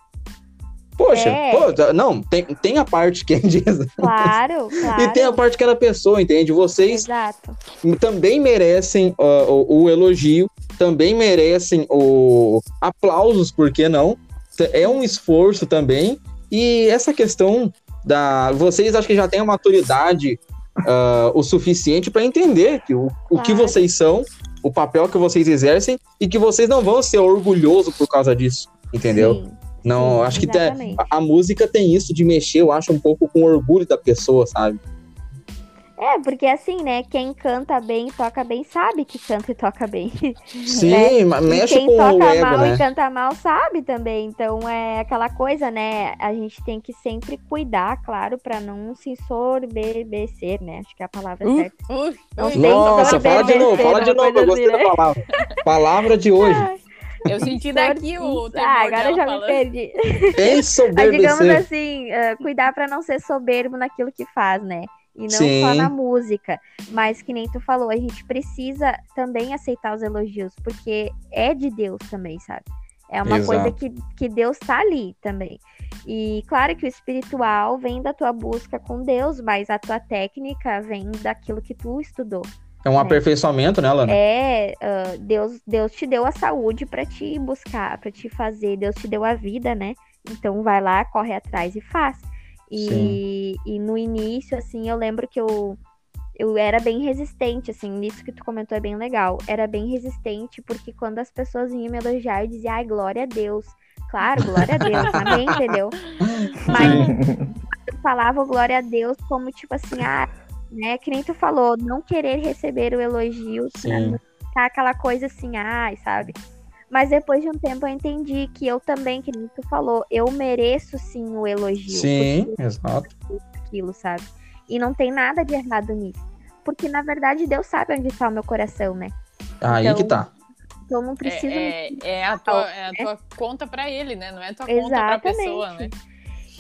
Poxa, é. pô, não, tem, tem a parte que é diz. Claro, claro. E tem a parte que é da pessoa, entende? Vocês Exato. também merecem uh, o, o, elogio, também merecem o aplausos, por que não? É um esforço também. E essa questão da. Vocês acho que já têm a maturidade uh, o suficiente para entender que o, o que vocês são, o papel que vocês exercem e que vocês não vão ser orgulhosos por causa disso, entendeu? Sim. Não, Sim, acho que tem, a, a, música tem isso de mexer, eu acho, um pouco com o orgulho da pessoa, sabe? É, porque assim, né? Quem canta bem, toca bem, sabe que canta e toca bem. Sim, mas E mexe quem com toca o ego, mal né? e canta mal sabe também. Então é aquela coisa, né? A gente tem que sempre cuidar, claro, pra não se ensorbecer, né? Acho que é a palavra Uh, certa. uh, Não tem Nossa, fala de novo, fala de novo, eu gostei da palavra. Palavra de hoje. Eu senti daqui o Ah, agora já me falando. perdi. Ensoberbecer. Mas digamos assim, ah, cuidar pra não ser soberbo naquilo que faz, né? E não Sim. só na música. Mas que nem tu falou, a gente precisa também aceitar os elogios, porque é de Deus também, sabe? É uma Exato. coisa que, que Deus tá ali também. E claro que o espiritual vem da tua busca com Deus, mas a tua técnica vem daquilo que tu estudou. É um aperfeiçoamento, né, Lana? É, ah, Deus, Deus te deu a saúde pra te buscar, pra te fazer. Deus te deu a vida, né? Então vai lá, corre atrás e faz. E, e no início, assim, eu lembro que eu, eu era bem resistente, assim, nisso que tu comentou é bem legal. Era bem resistente, porque quando as pessoas vinham me elogiar, eu dizia, ai, glória a Deus. Claro, glória a Deus, amém, entendeu? Mas eu falava glória a Deus como, tipo assim, ah, né, que nem tu falou, não querer receber o elogio, ficar aquela coisa assim, ai, sabe? Mas depois de um tempo eu entendi que eu também, que nem tu falou, eu mereço sim o elogio. Sim, exato. aquilo, sabe? E não tem nada de errado nisso. Porque, na verdade, Deus sabe onde está o meu coração, né? Aí Então, que tá. Então não preciso. É, é, é a tua, é a tua conta pra ele, né? Não é a tua conta pra Exatamente. pessoa, né?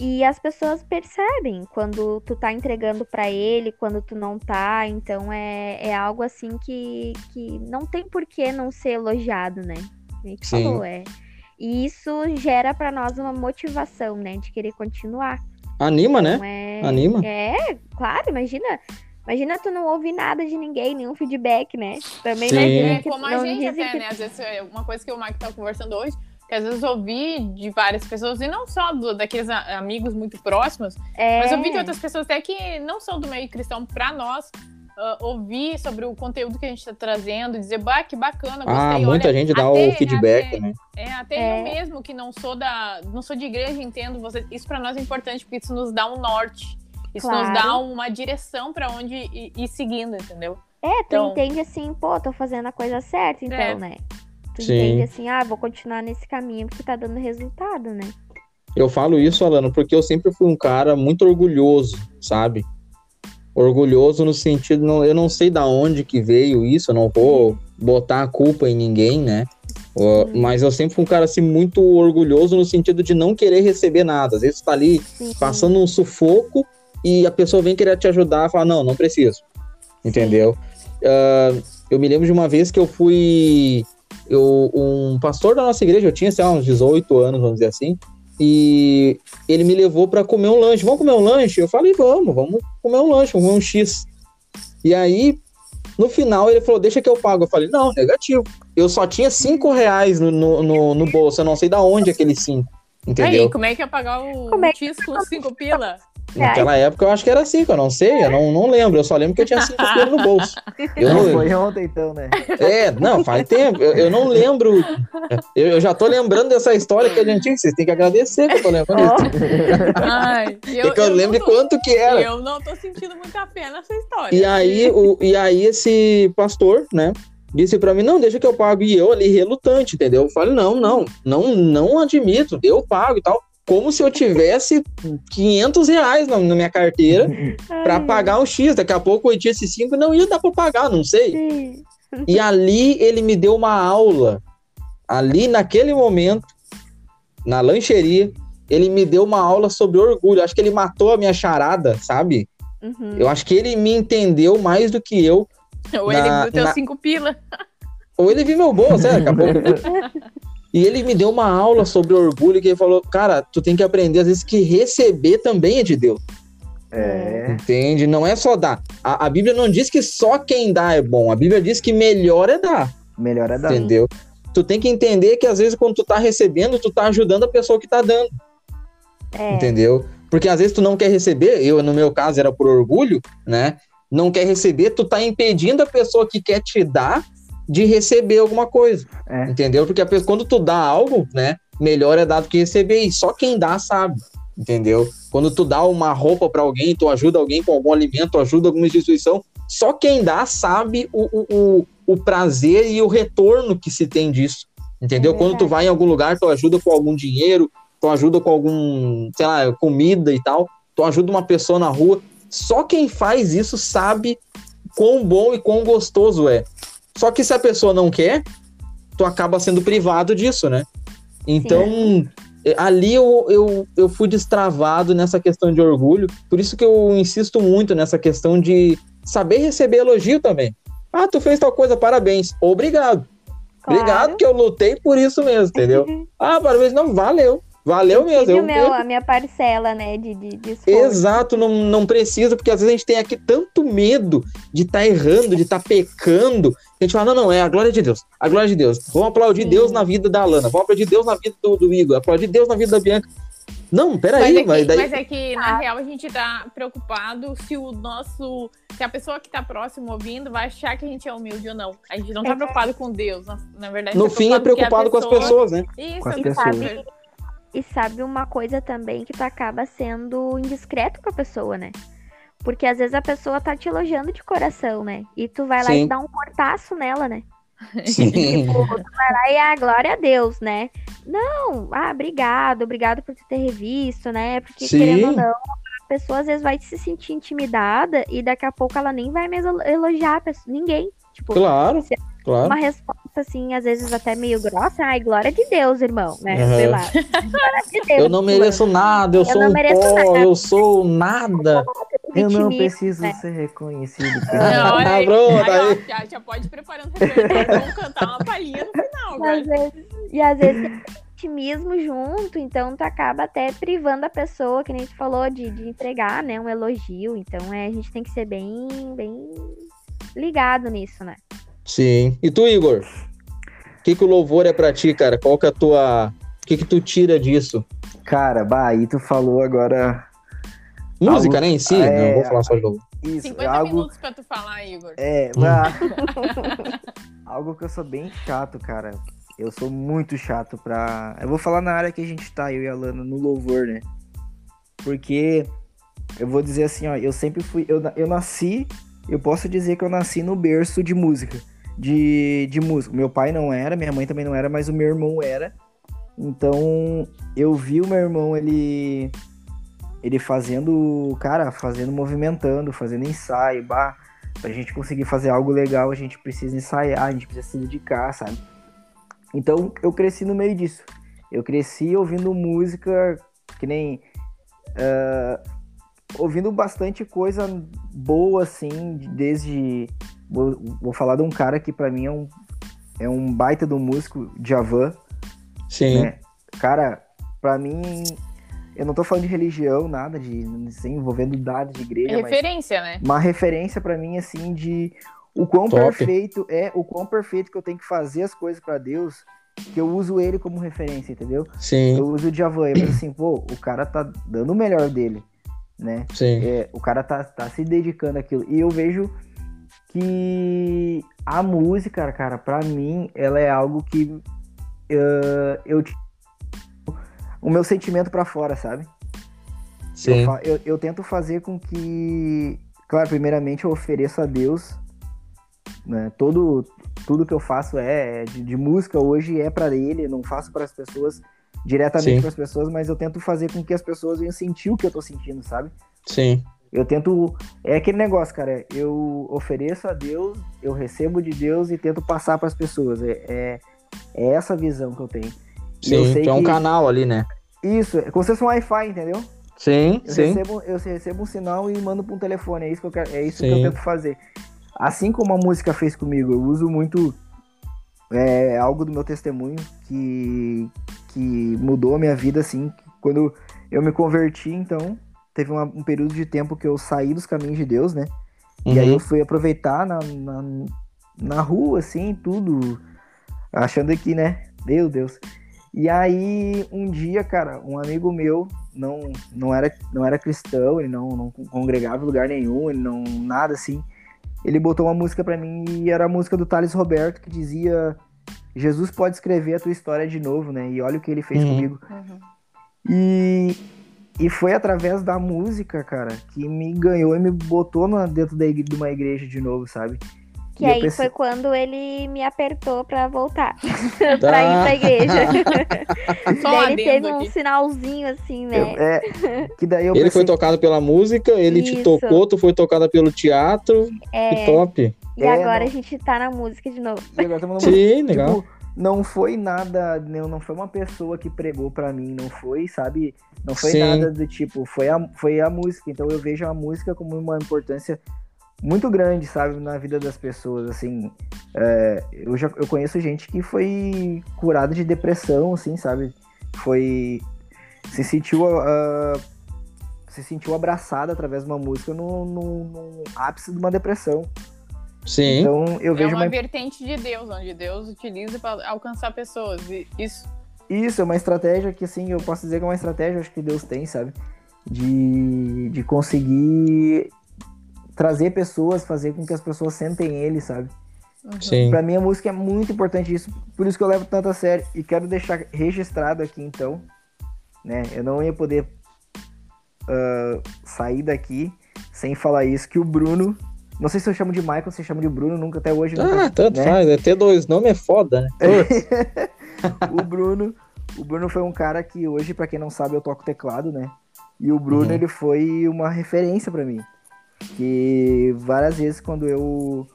E as pessoas percebem quando tu tá entregando pra ele, quando tu não tá. Então é, é algo assim que, que não tem por que não ser elogiado, né? A gente Sim. falou, é. E isso gera pra nós uma motivação, né? De querer continuar. Anima, né? Não é... Anima. É, claro, imagina. Imagina tu não ouvir nada de ninguém, nenhum feedback, né? Também Sim. não É é que como a gente até, que- né? Às vezes, é uma coisa que o Mike tava conversando hoje, que às vezes eu ouvi de várias pessoas, e não só do- daqueles amigos muito próximos, É, mas eu ouvi de outras pessoas até que não são do meio cristão, pra nós, ah, ouvir sobre o conteúdo que a gente tá trazendo, dizer, bah, que bacana, gostei. Ah, olha, muita gente dá até- o feedback, até- né? É, até É. eu mesmo, que não sou da. não sou de igreja, entendo. Você, isso pra nós é importante, porque isso nos dá um norte. Isso nos Claro. dá uma direção pra onde ir, ir seguindo, entendeu? É, tu Então- entende assim, pô, tô fazendo a coisa certa, então, É. né? Tu Sim. entende assim, ah, vou continuar nesse caminho porque tá dando resultado, né? Eu falo isso, Alano, porque eu sempre fui um cara muito orgulhoso, sabe? Orgulhoso no sentido, não, eu não sei da onde que veio isso, eu não vou botar a culpa em ninguém, né? Ó, Mas eu sempre fui um cara assim muito orgulhoso no sentido de não querer receber nada. Às vezes tá ali Sim. passando um sufoco e a pessoa vem querer te ajudar e fala, não, não preciso. Entendeu? Ah, eu me lembro de uma vez que eu fui. Eu, um pastor da nossa igreja, eu tinha sei lá, uns 18 anos, vamos dizer assim, e ele me levou para comer um lanche. Vamos comer um lanche? Eu falei, vamos, vamos comer um lanche, vamos comer um X. E aí, no final, ele falou, deixa que eu pago. Eu falei, não, negativo. Eu só tinha 5 reais no, no, no, no bolso, eu não sei da onde aqueles 5. Entendeu? Aí, como é que ia pagar o Como é que- X com cinco pila? Naquela época eu acho que era 5, eu não sei, eu não, não lembro. Eu só lembro que eu tinha 5 quilos no bolso. Eu Não foi ontem, então, né? é, não, faz tempo. Eu, eu não lembro. Eu, eu já tô lembrando dessa história que a gente tinha. Vocês têm que agradecer que eu tô lembrando disso. Ai, É que eu, lembro não tô- quanto que era. Eu não tô sentindo muita fé nessa história. E aí, o, e aí esse pastor, né, disse pra mim, não, deixa que eu pago. E eu ali relutante, entendeu? Eu falei, não, não, não, não admito, eu pago e tal. Como se eu tivesse 500 reais na, na minha carteira pra Ai, pagar um X. Daqui a pouco eu tinha esses 5 não ia dar pra pagar, não sei. sim. E ali ele me deu uma aula. Ali naquele momento, na lancheria, ele me deu uma aula sobre orgulho. Acho que ele matou a minha charada, sabe? Uhum. Eu acho que ele me entendeu mais do que eu. Ou ele na- viu teus na- cinco pila. Ou ele viu meu bolso, é, daqui a pouco. E ele me deu uma aula sobre orgulho que ele falou, cara, tu tem que aprender às vezes que receber também é de Deus. É. Entende? Não é só dar. A, a Bíblia não diz que só quem dá é bom. A Bíblia diz que melhor é dar. Melhor é dar. Entendeu? Tu tem que entender que às vezes quando tu tá recebendo, tu tá ajudando a pessoa que tá dando. É, Entendeu? Porque às vezes tu não quer receber, eu no meu caso era por orgulho, né? Não quer receber, tu tá impedindo a pessoa que quer te dar de receber alguma coisa. É. Entendeu? Porque pessoa, quando tu dá algo, né? Melhor é dar do que receber. E só quem dá sabe. entendeu? Quando tu dá uma roupa para alguém, tu ajuda alguém com algum alimento, ajuda alguma instituição, só quem dá sabe o, o, o prazer e o retorno que se tem disso, entendeu? É Quando tu vai em algum lugar, tu ajuda com algum dinheiro, tu ajuda com algum, sei lá, comida e tal, tu ajuda uma pessoa na rua, só quem faz isso sabe quão bom e quão gostoso é. Só que se a pessoa não quer, tu acaba sendo privado disso, né? Então, ali eu, eu, eu fui destravado nessa questão de orgulho, por isso que eu insisto muito nessa questão de saber receber elogio também. Ah, tu fez tal coisa, parabéns. Obrigado. Claro. Obrigado que eu lutei por isso mesmo, entendeu? ah, parabéns, não, valeu. Valeu mesmo. Eu, o meu, eu- a minha parcela, né, de, de, de. Exato, não, não precisa, porque às vezes a gente tem aqui tanto medo de estar errando, de estar pecando, que a gente fala, não, não, é a glória de Deus, a glória de Deus. Vamos aplaudir Sim. Deus na vida da Alana, vamos aplaudir Deus na vida do, do Igor, aplaudir Deus na vida da Bianca. Não, Mas peraí, é, que, mas daí... mas é que, na Ah. real, a gente tá preocupado se o nosso. Se a pessoa que tá próximo ouvindo vai achar que a gente é humilde ou não. A gente não tá É. preocupado com Deus. Na, na verdade, no tá fim é preocupado com as pessoa- pessoas, né? Isso, Com as é pessoas. sabe? E sabe uma coisa também que tu acaba sendo indiscreto com a pessoa, né? Porque às vezes a pessoa tá te elogiando de coração, né? E tu vai lá Sim. e dá um cortaço nela, né? Sim. Tipo, tu vai lá e ah, glória a Deus, né? Não, ah, obrigado, obrigado por tu ter revisto, né? Porque Sim. querendo ou não, a pessoa às vezes vai se sentir intimidada e daqui a pouco ela nem vai mais elo- elogiar a pessoa, ninguém. Tipo, Claro, claro. uma resposta assim, às vezes até meio grossa, ai, glória de Deus, irmão, né? Uhum. Sei lá. Glória de Deus. Eu não mereço nada, eu, Eu sou não um mereço pó, nada. eu sou nada. Eu não preciso né? ser reconhecido. Não, cara. olha aí, Pronto, aí, ó, aí. já, já pode ir preparando vamos cantar uma palhinha no final E às vezes, e às vezes tem vitimismo junto, então tu acaba até privando a pessoa, que nem tu falou, de, de entregar, né, um elogio. Então é, a gente tem que ser bem, bem ligado nisso, né? Sim. E tu, Igor? O que, que o louvor é pra ti, cara? Qual que é a tua... O que que tu tira disso? Cara, bah, aí tu falou agora. Música, Algo- né, em si? é, Não vou falar só de louvor. Isso, 50 algo. minutos pra tu falar, Igor. É, Hum. bah, algo que eu sou bem chato, cara. Eu sou muito chato pra. Eu vou falar na área que a gente tá, eu e a Lana, no louvor, né? Porque eu vou dizer assim, ó, eu sempre fui. Eu, eu nasci, eu posso dizer que eu nasci no berço de música. De, de música. Meu pai não era, minha mãe também não era, mas o meu irmão era. Então, eu vi o meu irmão, ele. Ele fazendo. Cara, fazendo, movimentando, fazendo ensaio, bah. Pra gente conseguir fazer algo legal, a gente precisa ensaiar, a gente precisa se dedicar, sabe? Então, eu cresci no meio disso. Eu cresci ouvindo música que nem. ah, ouvindo bastante coisa boa, assim, de- desde. Vou, vou falar de um cara que pra mim é um, é um baita do músico, Javan, Sim. né? Cara, pra mim, eu não tô falando de religião, nada, de assim, envolvendo dados de igreja, mas referência, né? uma referência pra mim, assim, de o quão Top. perfeito é, o quão perfeito que eu tenho que fazer as coisas pra Deus, que eu uso ele como referência, entendeu? Sim, Eu uso o Javan, penso assim, pô, o cara tá dando o melhor dele, né? sim. É, o cara tá, tá se dedicando àquilo. E eu vejo que a música, cara, pra mim, ela é algo que eh, eu o meu sentimento pra fora, sabe? Eu, Sim. fa- eu, eu tento fazer com que, claro, primeiramente eu ofereço a Deus, né? Todo, tudo que eu faço é de, de música hoje é pra Ele, eu não faço para as pessoas diretamente para as pessoas, mas eu tento fazer com que as pessoas venham sentir o que eu tô sentindo, sabe? Sim. Eu tento. É aquele negócio, cara. Eu ofereço a Deus, eu recebo de Deus e tento passar para as pessoas. É, é, é essa visão que eu tenho. Eu Sim. sei Tu é um que- canal ali, né? Isso, é como se fosse um Wi-Fi, entendeu? Sim, Eu sim. recebo, eu recebo um sinal e mando para um telefone. É isso que eu quero, é isso que eu tento fazer. Assim como a música fez comigo, eu uso muito é, algo do meu testemunho que, que mudou a minha vida, assim. Quando eu me converti, então, teve uma- um período de tempo que eu saí dos caminhos de Deus, né? E aí Uhum. eu fui aproveitar na, na, na rua, assim, tudo, achando que, né, meu Deus. E aí, um dia, cara, um amigo meu não, não, era, não era cristão, ele não, não congregava em lugar nenhum, ele não, nada assim. Ele botou uma música pra mim e era a música do Thales Roberto que dizia Jesus pode escrever a tua história de novo, né? E olha o que ele fez Uhum. comigo. Uhum. E, E foi através da música, cara, que me ganhou e me botou na, dentro da de uma igreja de novo, sabe? Que E aí pensei- foi quando ele me apertou pra voltar. Tá. pra ir pra igreja. Só Daí ele teve um aqui. sinalzinho assim, né? Eu- é, que daí eu Ele pensei, foi tocado pela música, ele te Isso. tocou, tu foi tocada pelo teatro. Que É, top. E É, agora não. a gente tá na música de novo. e no- Sim, legal. Tipo, não foi nada, não, não foi uma pessoa que pregou pra mim, não foi, sabe? Não foi Sim. nada do tipo, foi a, foi a música. Então eu vejo a música como uma importância muito grande, sabe, na vida das pessoas, assim. É, eu já eu conheço gente que foi curada de depressão, assim, sabe? Foi se sentiu ah, se sentiu abraçada através de uma música no, no, no ápice de uma depressão. Sim. Então eu É vejo uma uma vertente de Deus, onde Deus utiliza para alcançar pessoas. E isso Isso, é uma estratégia que, assim, eu posso dizer que é uma estratégia acho que Deus tem, sabe? De, de conseguir trazer pessoas, fazer com que as pessoas sentem ele, sabe? Sim. Pra mim a música é muito importante isso, por isso que eu levo tanto a sério. E quero deixar registrado aqui, então, né? Eu não ia poder ah, sair daqui sem falar isso, que o Bruno... Não sei se eu chamo de Michael, se eu chamo de Bruno, nunca até hoje. nunca, Ah, tanto né? faz. É ter dois nomes é foda, né? o Bruno, o Bruno foi um cara que hoje, pra quem não sabe, eu toco teclado, né? E o Bruno, Uhum. ele foi uma referência pra mim. Que várias vezes quando eu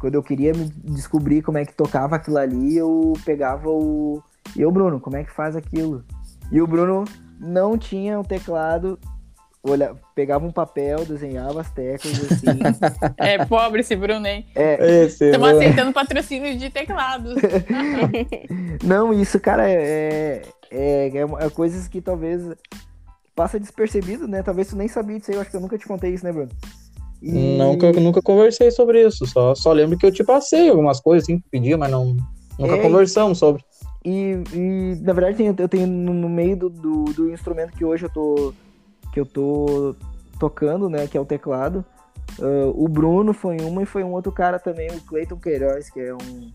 quando eu queria me descobrir como é que tocava aquilo ali, eu pegava o e o Bruno, como é que faz aquilo? E o Bruno não tinha o teclado, olha, pegava um papel, desenhava as teclas assim. é pobre esse Bruno, hein? é, Estamos aceitando patrocínio de teclados. Não, isso, cara, é, é, é, é coisas que talvez passa despercebido, né? Talvez tu nem sabia disso aí, eu acho que eu nunca te contei isso, né, Bruno? E- Nunca, nunca conversei sobre isso. Só, só lembro que eu te passei algumas coisas assim que pedia, mas não, nunca É, conversamos sobre. E, e, na verdade eu tenho no, no meio do, do, do instrumento que hoje eu tô que eu tô tocando, né, que é o teclado. ah, o Bruno foi uma e foi um outro cara também, o Cleiton Queiroz, que é um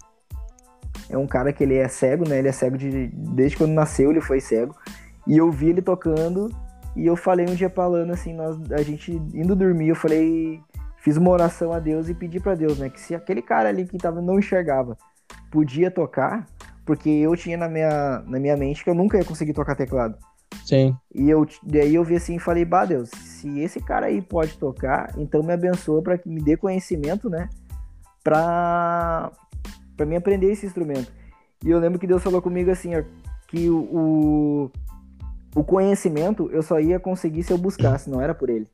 é um cara que ele é cego, né? Ele é cego de desde quando nasceu, ele foi cego. E eu vi ele tocando e eu falei um dia pra Lana assim, nós a gente indo dormir, eu falei, fiz uma oração a Deus e pedi pra Deus, né, que se aquele cara ali que tava não enxergava podia tocar, porque eu tinha na minha, na minha mente que eu nunca ia conseguir tocar teclado. Sim. E eu, daí eu vi assim e falei, bah, Deus, se esse cara aí pode tocar, então me abençoa para que me dê conhecimento, né? Pra, pra mim aprender esse instrumento. E eu lembro que Deus falou comigo assim, ó, que o, o, o conhecimento eu só ia conseguir se eu buscasse, não era por ele,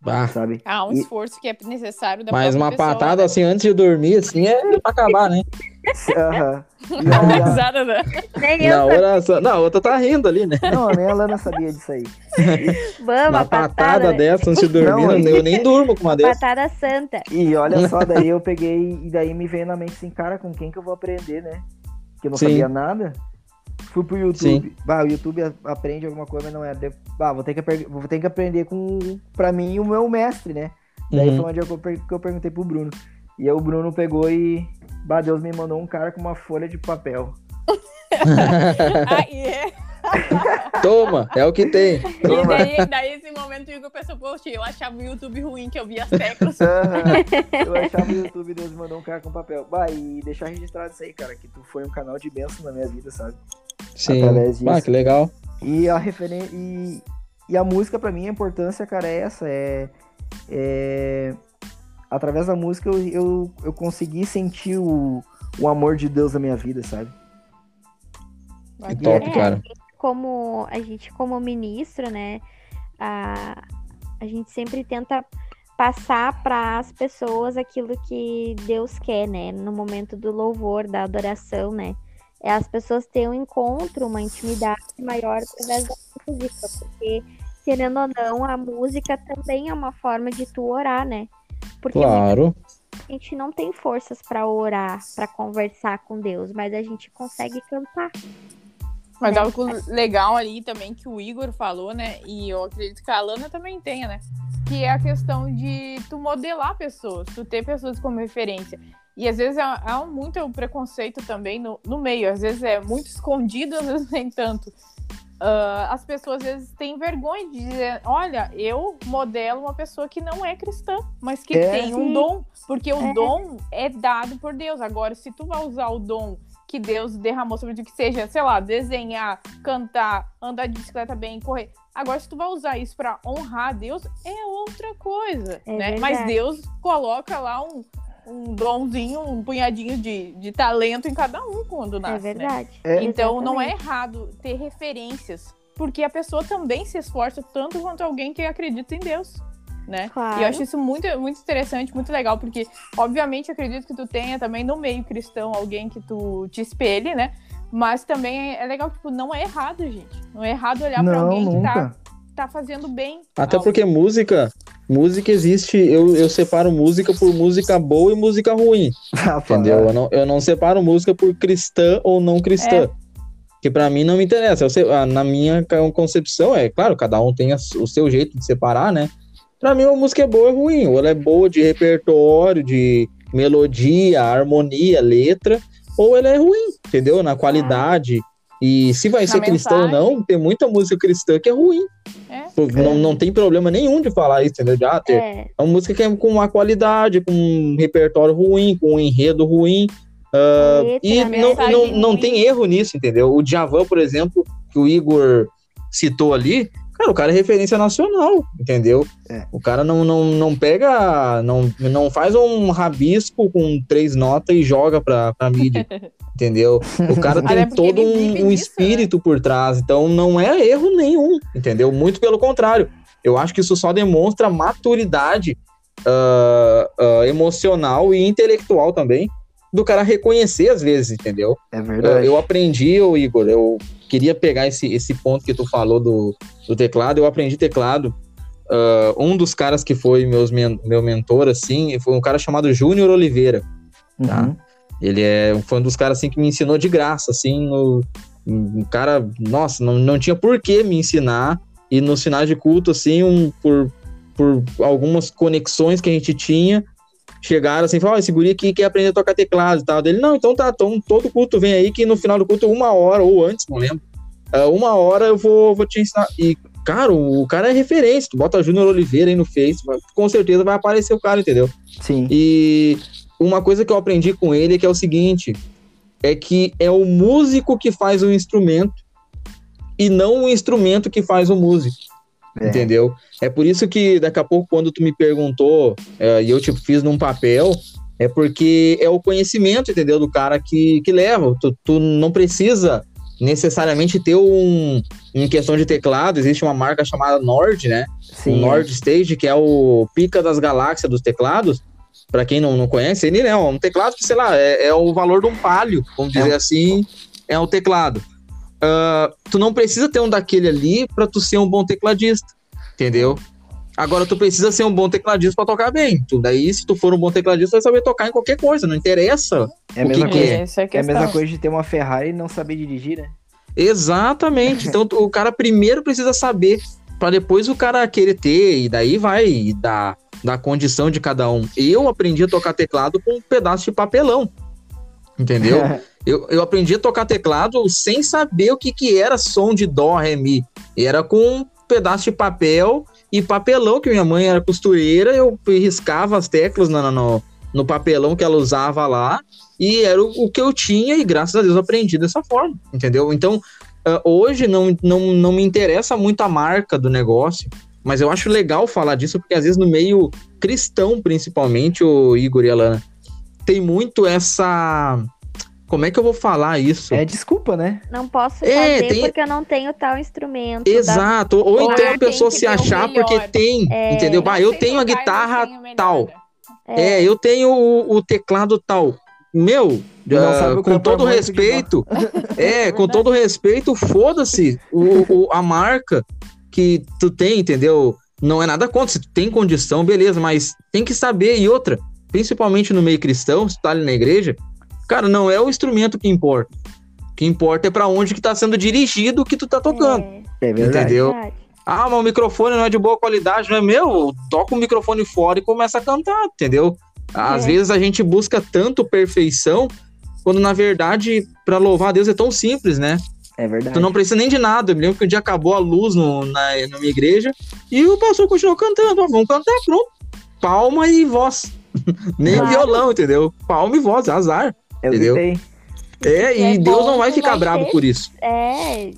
Bah. sabe? Ah, um E- esforço que é necessário da Mas uma pessoa, patada né? assim antes de dormir, assim, é pra acabar, né? Aham. Né? Nem eu Na oração. Não, a outra tá rindo ali, né? Não, nem a Lana sabia disso aí. Vamos, Uma patada dessa antes de dormir, Não, eu nem durmo com uma dessa. patada santa. E olha só, daí eu peguei, e daí me veio na mente assim, cara, com quem que eu vou aprender, né? Que eu não Sim. sabia nada. Fui pro YouTube. Sim. Bah, o YouTube aprende alguma coisa, mas não é. De- Bah, vou ter que, vou ter que aprender com, pra mim, o meu mestre, né? Daí Uhum. foi onde eu, per- que eu perguntei pro Bruno. E aí o Bruno pegou e. Bah, Deus me mandou um cara com uma folha de papel. Ah, e, é- Toma, é o que tem. e daí, daí esse momento o Igor pensou, poxa, eu achava o YouTube ruim, que eu via as teclas. Aham. eu achava o YouTube e Deus me mandou um cara com papel. Bah, e deixar registrado isso aí, cara, que tu foi um canal de bênção na minha vida, sabe? Sim. Através disso. Ah, que legal. E a referen e, e a música, pra mim, a importância, cara, é essa. É, é- Através da música eu, eu, eu consegui sentir o, o amor de Deus na minha vida, sabe? Que top, É. cara. como a gente como ministro, né, a, a gente sempre tenta passar para as pessoas aquilo que Deus quer, né, no momento do louvor, da adoração, né, é as pessoas terem um encontro, uma intimidade maior através da música, porque querendo ou não, a música também é uma forma de tu orar, né, porque Claro. a gente não tem forças para orar, para conversar com Deus, mas a gente consegue cantar. Mas né? algo legal ali também que o Igor falou, né? E eu acredito que a Alana também tenha, né? Que é a questão de tu modelar pessoas, tu ter pessoas como referência. E às vezes há, há muito preconceito também no, no meio, às vezes é muito escondido, às vezes nem tanto. Uh, as pessoas às vezes têm vergonha de dizer: olha, eu modelo uma pessoa que não é cristã, mas que É, tem um sim. dom, porque o É. dom é dado por Deus. Agora, se tu vai usar o dom que Deus derramou sobre ti, que seja, sei lá, desenhar, cantar, andar de bicicleta bem, correr. Agora, se tu vai usar isso pra honrar Deus, é outra coisa, É né? Mas verdade. Deus coloca lá um, um domzinho, um punhadinho de, de talento em cada um quando nasce, É né? verdade. É. Então não é Exatamente. errado ter referências, porque a pessoa também se esforça tanto quanto alguém que acredita em Deus, né? Claro. E eu acho isso muito, muito interessante, muito legal, porque obviamente eu acredito que tu tenha também no meio cristão alguém que tu te espelhe, né? Mas também é legal, tipo, não é errado, gente. Não é errado olhar pra Não, alguém que tá, nunca. tá fazendo bem. Até algo. porque música, música existe, eu, eu separo música por música boa e música ruim, Ah, entendeu? Eu não, eu não separo música por cristã ou não cristã. Que pra mim não me interessa. Ah, na minha concepção, é claro, cada um tem a o seu jeito de separar, né? Pra mim, uma música é boa ou é ruim. Ou ela é boa de repertório, de melodia, harmonia, letra, ou ela é ruim, entendeu? Na qualidade. E se vai Na ser cristão ou não, tem muita música cristã que é ruim. É. Não, não tem problema nenhum de falar isso, entendeu? De, ah, ter, É, é uma música que é com uma qualidade, com um repertório ruim, com um enredo ruim. letra, e não, não, não ruim. tem erro nisso, entendeu? O Djavan, por exemplo, que o Igor citou ali, cara, o cara é referência nacional, entendeu? É. O cara não, não, não pega, não, não faz um rabisco com três notas e joga pra, pra mídia, entendeu? O cara tem porque todo um, um disso, espírito por trás, então não é erro nenhum, entendeu? Muito pelo contrário. Eu acho que isso só demonstra maturidade ah, ah, emocional e intelectual também do cara reconhecer às vezes, entendeu? É Eu, verdade. eu aprendi, ô Igor, eu queria pegar esse, esse ponto que tu falou do, do teclado, eu aprendi teclado. ah, um dos caras que foi meus, meu mentor, assim, foi um cara chamado Júnior Oliveira. tá. Uhum. Ele é, foi um dos caras, assim, que me ensinou de graça, assim, no, um cara, nossa, não, não tinha por que me ensinar, e nos finais de culto, assim, um, por, por algumas conexões que a gente tinha, chegaram assim, falaram, ó, esse guri aqui quer aprender a tocar teclado e tal, dele, não, então tá, então todo culto vem aí, que no final do culto, uma hora, ou antes, não lembro, ah, uma hora eu vou, vou te ensinar, e, cara, o cara é referência, tu bota Júnior Oliveira aí no Face, com certeza vai aparecer o cara, entendeu? Sim. E uma coisa que eu aprendi com ele é que é o seguinte: é que é o músico que faz o instrumento e não o instrumento que faz o músico. É. Entendeu? É por isso que daqui a pouco, quando tu me perguntou, é, e eu te fiz num papel, é porque é o conhecimento, entendeu? Do cara que, que leva. Tu, tu não precisa necessariamente ter um. Em questão de teclado, existe uma marca chamada Nord, né? Sim. o Nord Stage, que é o pica das galáxias dos teclados. Pra quem não, não conhece, ele é um teclado que, sei lá, é, é o valor de um palio, vamos dizer assim, é o teclado. Ah, tu não precisa ter um daquele ali pra tu ser um bom tecladista, entendeu? Agora, tu precisa ser um bom tecladista pra tocar bem. Tu, daí, se tu for um bom tecladista, tu vai saber tocar em qualquer coisa, não interessa. É a que mesma que coisa. é? Essa é a É a mesma coisa de ter uma Ferrari e não saber dirigir, né? Exatamente. Então, tu- o cara primeiro precisa saber, pra depois o cara querer ter, e daí vai dar da condição de cada um. Eu aprendi a tocar teclado com um pedaço de papelão. Entendeu? Eu, eu aprendi a tocar teclado sem saber o que, que era som de dó, ré, mi. Era com um pedaço de papel e papelão, que minha mãe era costureira, eu riscava as teclas no, no, no papelão que ela usava lá, e era o, o que eu tinha, e graças a Deus eu aprendi dessa forma, entendeu? Então, ah, hoje não, não, não me interessa muito a marca do negócio, mas eu acho legal falar disso, porque às vezes no meio cristão, principalmente, o Igor e a Lana, tem muito essa. Como é que eu vou falar isso? É desculpa, né? Não posso É, fazer tem- porque eu não tenho tal instrumento. da- Exato. Ou, Ou então a tem pessoa que se achar porque tem, É. entendeu? Bah, eu tenho a guitarra tal. né? É, eu tenho o, o teclado tal. Meu, o com todo respeito, é, com todo respeito, foda-se o, o- a marca que tu tem, entendeu? Não é nada contra, se tu tem condição, beleza, mas tem que saber. E outra, principalmente no meio cristão, se tu tá ali na igreja, cara, não é o instrumento que importa. O que importa é pra onde que tá sendo dirigido o que tu tá tocando. É, É verdade. Entendeu? verdade. Ah, mas o microfone não é de boa qualidade, não é meu? Toca o microfone fora e começa a cantar, entendeu? Às É. vezes a gente busca tanto perfeição, quando na verdade, para louvar a Deus é tão simples, né? É verdade. Tu não precisa nem de nada. Eu me lembro que um dia acabou a luz no, na, na minha igreja e o pastor continuou cantando. Ó, vamos cantar, pronto. Palma e voz. nem Claro. violão, entendeu? Palma e voz, azar. Eu entendeu? gritei. É, e É Deus bom, não vai ficar vai bravo ter- por isso. É,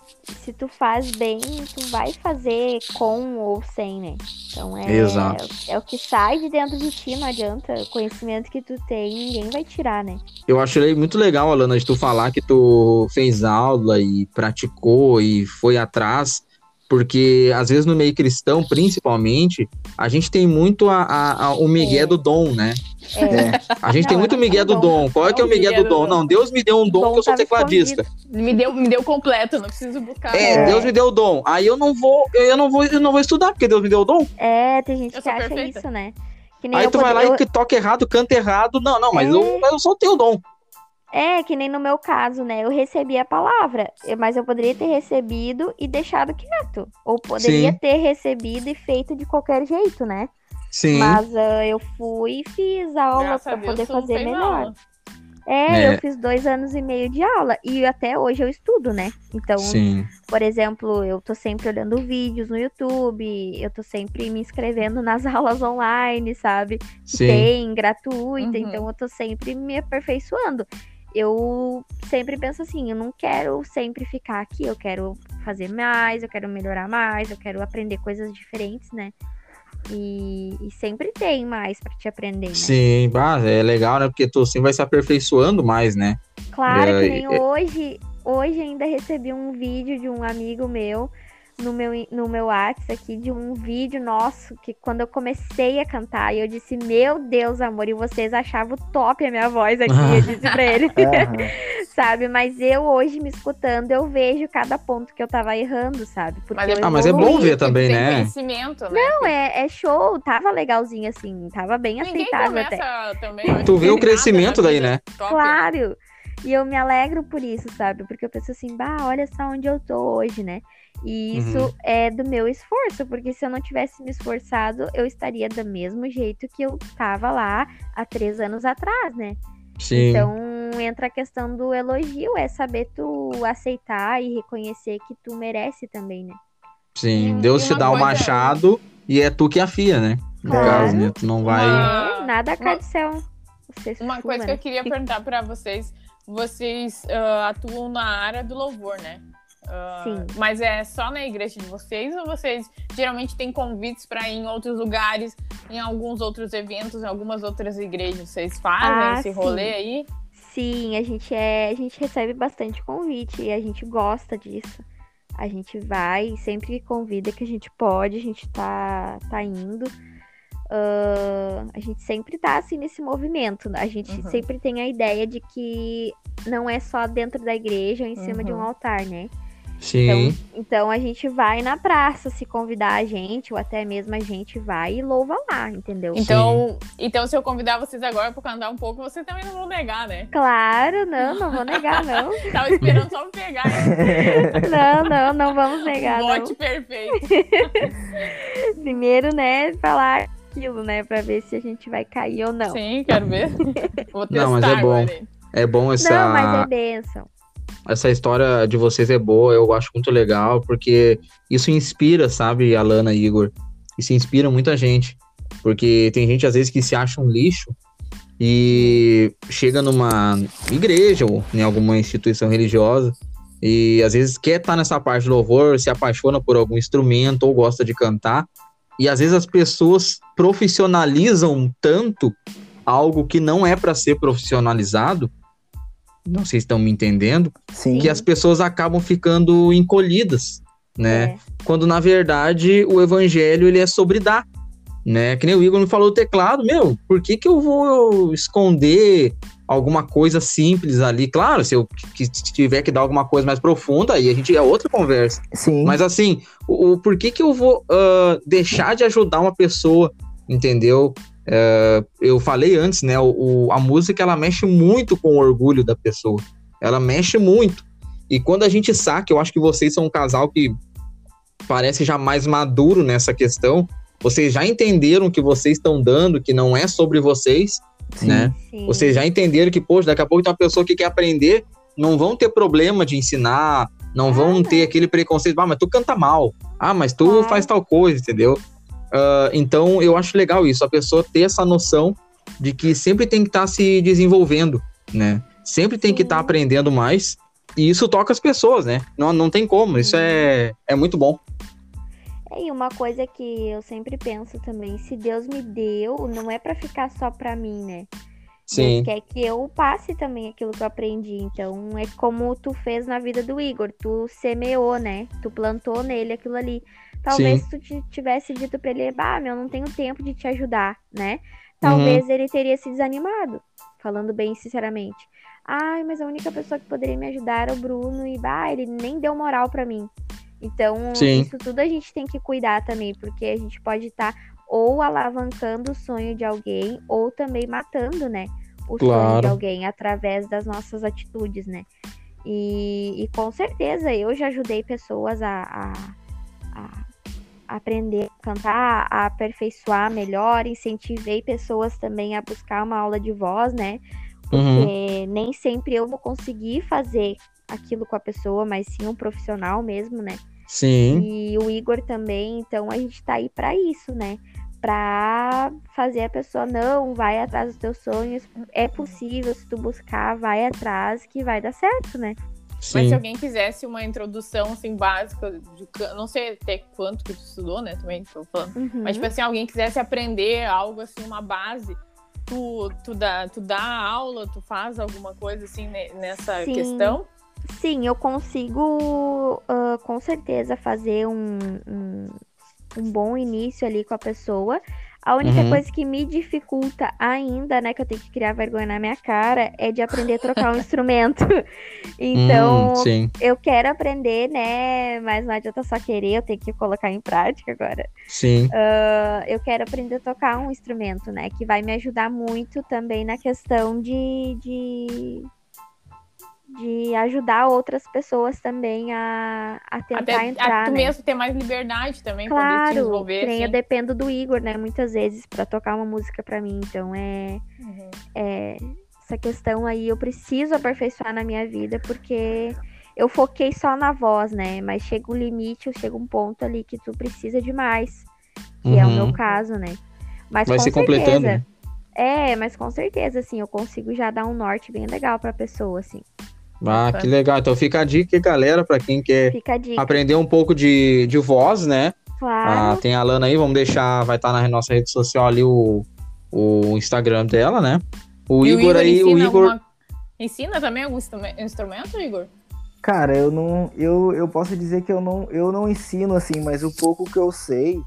se tu faz bem, tu vai fazer com ou sem, né? Então é, Exato. é o que sai de dentro de ti, não adianta. O conhecimento que tu tem, ninguém vai tirar, né? Eu achei muito legal, Alana, de tu falar que tu fez aula e praticou e foi atrás, porque às vezes no meio cristão, principalmente, a gente tem muito a, a- a- o migué É. do dom, né? É, É. A gente Não, tem muito migué do dom. dom. Qual é que é o migué do do dom? dom. Não, Deus me deu um dom Dom que eu sou tava tecladista. Me deu, me deu completo, não preciso buscar. É, É. Deus me deu o dom. Aí eu não vou, eu não vou, eu não vou estudar porque Deus me deu o dom. é, tem gente Eu que sou acha perfeita. isso, né? Que nem Aí tu vai lá e toca errado, canta errado. Não, não, mas É. eu, eu só tenho o dom. É, que nem no meu caso, né? Eu recebi a palavra, mas eu poderia ter recebido e deixado quieto. Ou poderia Sim. ter recebido e feito de qualquer jeito, né? Sim. Mas ah, eu fui e fiz aula a pra Deus, poder fazer melhor. aula. É, É. eu fiz dois anos e meio de aula e até hoje eu estudo, né? Então, Sim. por exemplo, eu tô sempre olhando vídeos no YouTube, eu tô sempre me inscrevendo nas aulas online, sabe? Sim. Tem, gratuita, Uhum. então eu tô sempre me aperfeiçoando. Eu sempre penso assim, eu não quero sempre ficar aqui, eu quero fazer mais, eu quero melhorar mais, eu quero aprender coisas diferentes, né? E, e sempre tem mais pra te aprender, né? Sim, bah, é legal, né? Porque tu assim vai se aperfeiçoando mais, né? Claro É, que nem é- hoje, hoje ainda recebi um vídeo de um amigo meu no meu, no meu WhatsApp aqui, de um vídeo nosso, que quando eu comecei a cantar, e eu disse, meu Deus, amor, e vocês achavam top a minha voz aqui, eu disse pra ele, sabe? Mas eu hoje me escutando, eu vejo cada ponto que eu tava errando, sabe? Porque Mas é- eu Ah, mas é bom ver também, né? conhecimento, né? Não, é, é show, tava legalzinho assim, tava bem Ninguém aceitável até. também. Tu vê o crescimento daí, né? top. Claro! E eu me alegro por isso, sabe? Porque eu penso assim, bah, olha só onde eu tô hoje, né? E isso Uhum. é do meu esforço, porque se eu não tivesse me esforçado, eu estaria do mesmo jeito que eu tava lá há três anos atrás, né? Sim. Então entra a questão do elogio, é saber tu aceitar e reconhecer que tu merece também, né? Sim. E- Deus e te dá o machado e é tu que afia, né? No Claro. caso, né? Tu não vai. Uma- É, nada cai uma- do céu. Você Uma coisa que né? eu queria perguntar pra vocês, vocês ah, atuam na área do louvor, né? Ah, Sim. Mas é só na igreja de vocês ou vocês geralmente têm convites para ir em outros lugares, em alguns outros eventos, em algumas outras igrejas? Vocês fazem Ah, esse sim. rolê aí? Sim, a gente é, a gente recebe bastante convite e a gente gosta disso. A gente vai, sempre convida que a gente pode, a gente tá, tá indo. Ahn, a gente sempre tá assim nesse movimento. A gente Uhum. sempre tem a ideia de que não é só dentro da igreja ou em cima de um Uhum. altar, né? Sim. Então a gente vai na praça se convidar a gente, ou até mesmo a gente vai e louva lá, entendeu? Então, então, se eu convidar vocês agora para cantar um pouco, vocês também não vão negar, né? Claro, não, não vou negar, não. Tava esperando só me pegar. Não, não, não vamos negar, não. Bote perfeito. Primeiro, né, falar aquilo, né, pra ver se a gente vai cair ou não. Sim, quero ver. Vou testar Não, mas é bom. agora? É bom essa. Não, mas é bênção. essa história de vocês é boa, eu acho muito legal, porque isso inspira, sabe, Alana e Igor? Isso inspira muita gente. Porque tem gente, às vezes, que se acha um lixo e chega numa igreja ou em alguma instituição religiosa e às vezes quer estar nessa parte do louvor, se apaixona por algum instrumento ou gosta de cantar. E às vezes as pessoas profissionalizam tanto algo que não é para ser profissionalizado. Não sei se estão me entendendo Sim. que as pessoas acabam ficando encolhidas, né? É. Quando na verdade o evangelho ele é sobre dar, né? Que nem o Igor me falou do teclado, meu, por que que eu vou esconder alguma coisa simples ali? Claro, se eu tiver que dar alguma coisa mais profunda, aí a gente é outra conversa. Sim. Mas assim, o, o por que que eu vou ah, deixar de ajudar uma pessoa, entendeu? É, eu falei antes, né? O, o- a música ela mexe muito com o orgulho da pessoa. Ela mexe muito. E quando a gente saca, eu acho que vocês são um casal que parece já mais maduro nessa questão. Vocês já entenderam o que vocês estão dando, que não é sobre vocês, Sim. né? Sim. Vocês já entenderam que, poxa, daqui a pouco tem uma pessoa que quer aprender, não vão ter problema de ensinar, Não vão ter aquele preconceito, ah, mas tu canta mal. Ah, mas tu Claro. faz tal coisa, entendeu? Ah, então, eu acho legal isso, a pessoa ter essa noção de que sempre tem que estar se desenvolvendo, né? Sempre tem que Sim. estar aprendendo mais. E isso toca as pessoas, né? Não, não tem como, isso é, é muito bom. E uma coisa que eu sempre penso também, se Deus me deu, não é pra ficar só pra mim, né? Sim, Deus quer que eu passe também aquilo que eu aprendi. Então, é como tu fez na vida do Igor. Tu semeou, né? Tu plantou nele aquilo ali. Talvez tu ti- tivesse dito pra ele, bah, meu, não tenho tempo de te ajudar, né? Talvez ele teria se desanimado, falando bem sinceramente. Ai, mas a única pessoa que poderia me ajudar era o Bruno e, bah, ele nem deu moral pra mim. Então, Sim. isso tudo a gente tem que cuidar também, porque a gente pode estar ou alavancando o sonho de alguém, ou também matando, né? O sonho de Claro. alguém através das nossas atitudes, né? E, e com certeza eu já ajudei pessoas a, a, a aprender a cantar, a aperfeiçoar melhor, incentivei pessoas também a buscar uma aula de voz, né? Uhum. Porque nem sempre eu vou conseguir fazer aquilo com a pessoa, mas sim um profissional mesmo, né? sim, E o Igor também, então a gente tá aí pra isso, né? Pra fazer a pessoa, não, vai atrás dos teus sonhos, é possível, se tu buscar, vai atrás, que vai dar certo, né? Mas sim. se alguém quisesse uma introdução assim básica, de, não sei até quanto que tu estudou, né? Também tô falando. Uhum. Mas, tipo assim, alguém quisesse aprender algo assim, uma base, tu, tu, dá, tu dá aula, tu faz alguma coisa assim ne- nessa Sim. questão? Sim, eu consigo ah, com certeza fazer um, um, um bom início ali com a pessoa. A única Uhum. coisa que me dificulta ainda, né, que eu tenho que criar vergonha na minha cara, é de aprender a trocar um instrumento. Então, Hum, eu quero aprender, né, mas não adianta só querer, eu tenho que colocar em prática agora. sim. Ah, eu quero aprender a tocar um instrumento, né, que vai me ajudar muito também na questão de, de, de ajudar outras pessoas também a, a tentar Até a entrar, tu né. mesmo ter mais liberdade também, poder te Claro, desenvolver. que nem eu assim. dependo do Igor, né, muitas vezes pra tocar uma música pra mim, então é, Uhum. é essa questão aí eu preciso aperfeiçoar na minha vida porque eu foquei só na voz, né, mas chega um limite, chega um ponto ali que tu precisa de mais, que é o meu Uhum. caso, né? Mas Vai com se completando, certeza, né? É, mas com certeza, assim, eu consigo já dar um norte bem legal pra pessoa, assim. Ah, que legal. Então fica a dica, galera, pra quem quer aprender um pouco de, de voz, né? Ah, Claro. tem a Lana aí, vamos deixar, vai estar na nossa rede social ali o, o Instagram dela, né? O E Igor, aí, o Igor. alguma- Ensina também algum instrume- instrumento, Igor? Cara, eu não. Eu, eu posso dizer que eu não, eu não ensino assim, mas o pouco que eu sei,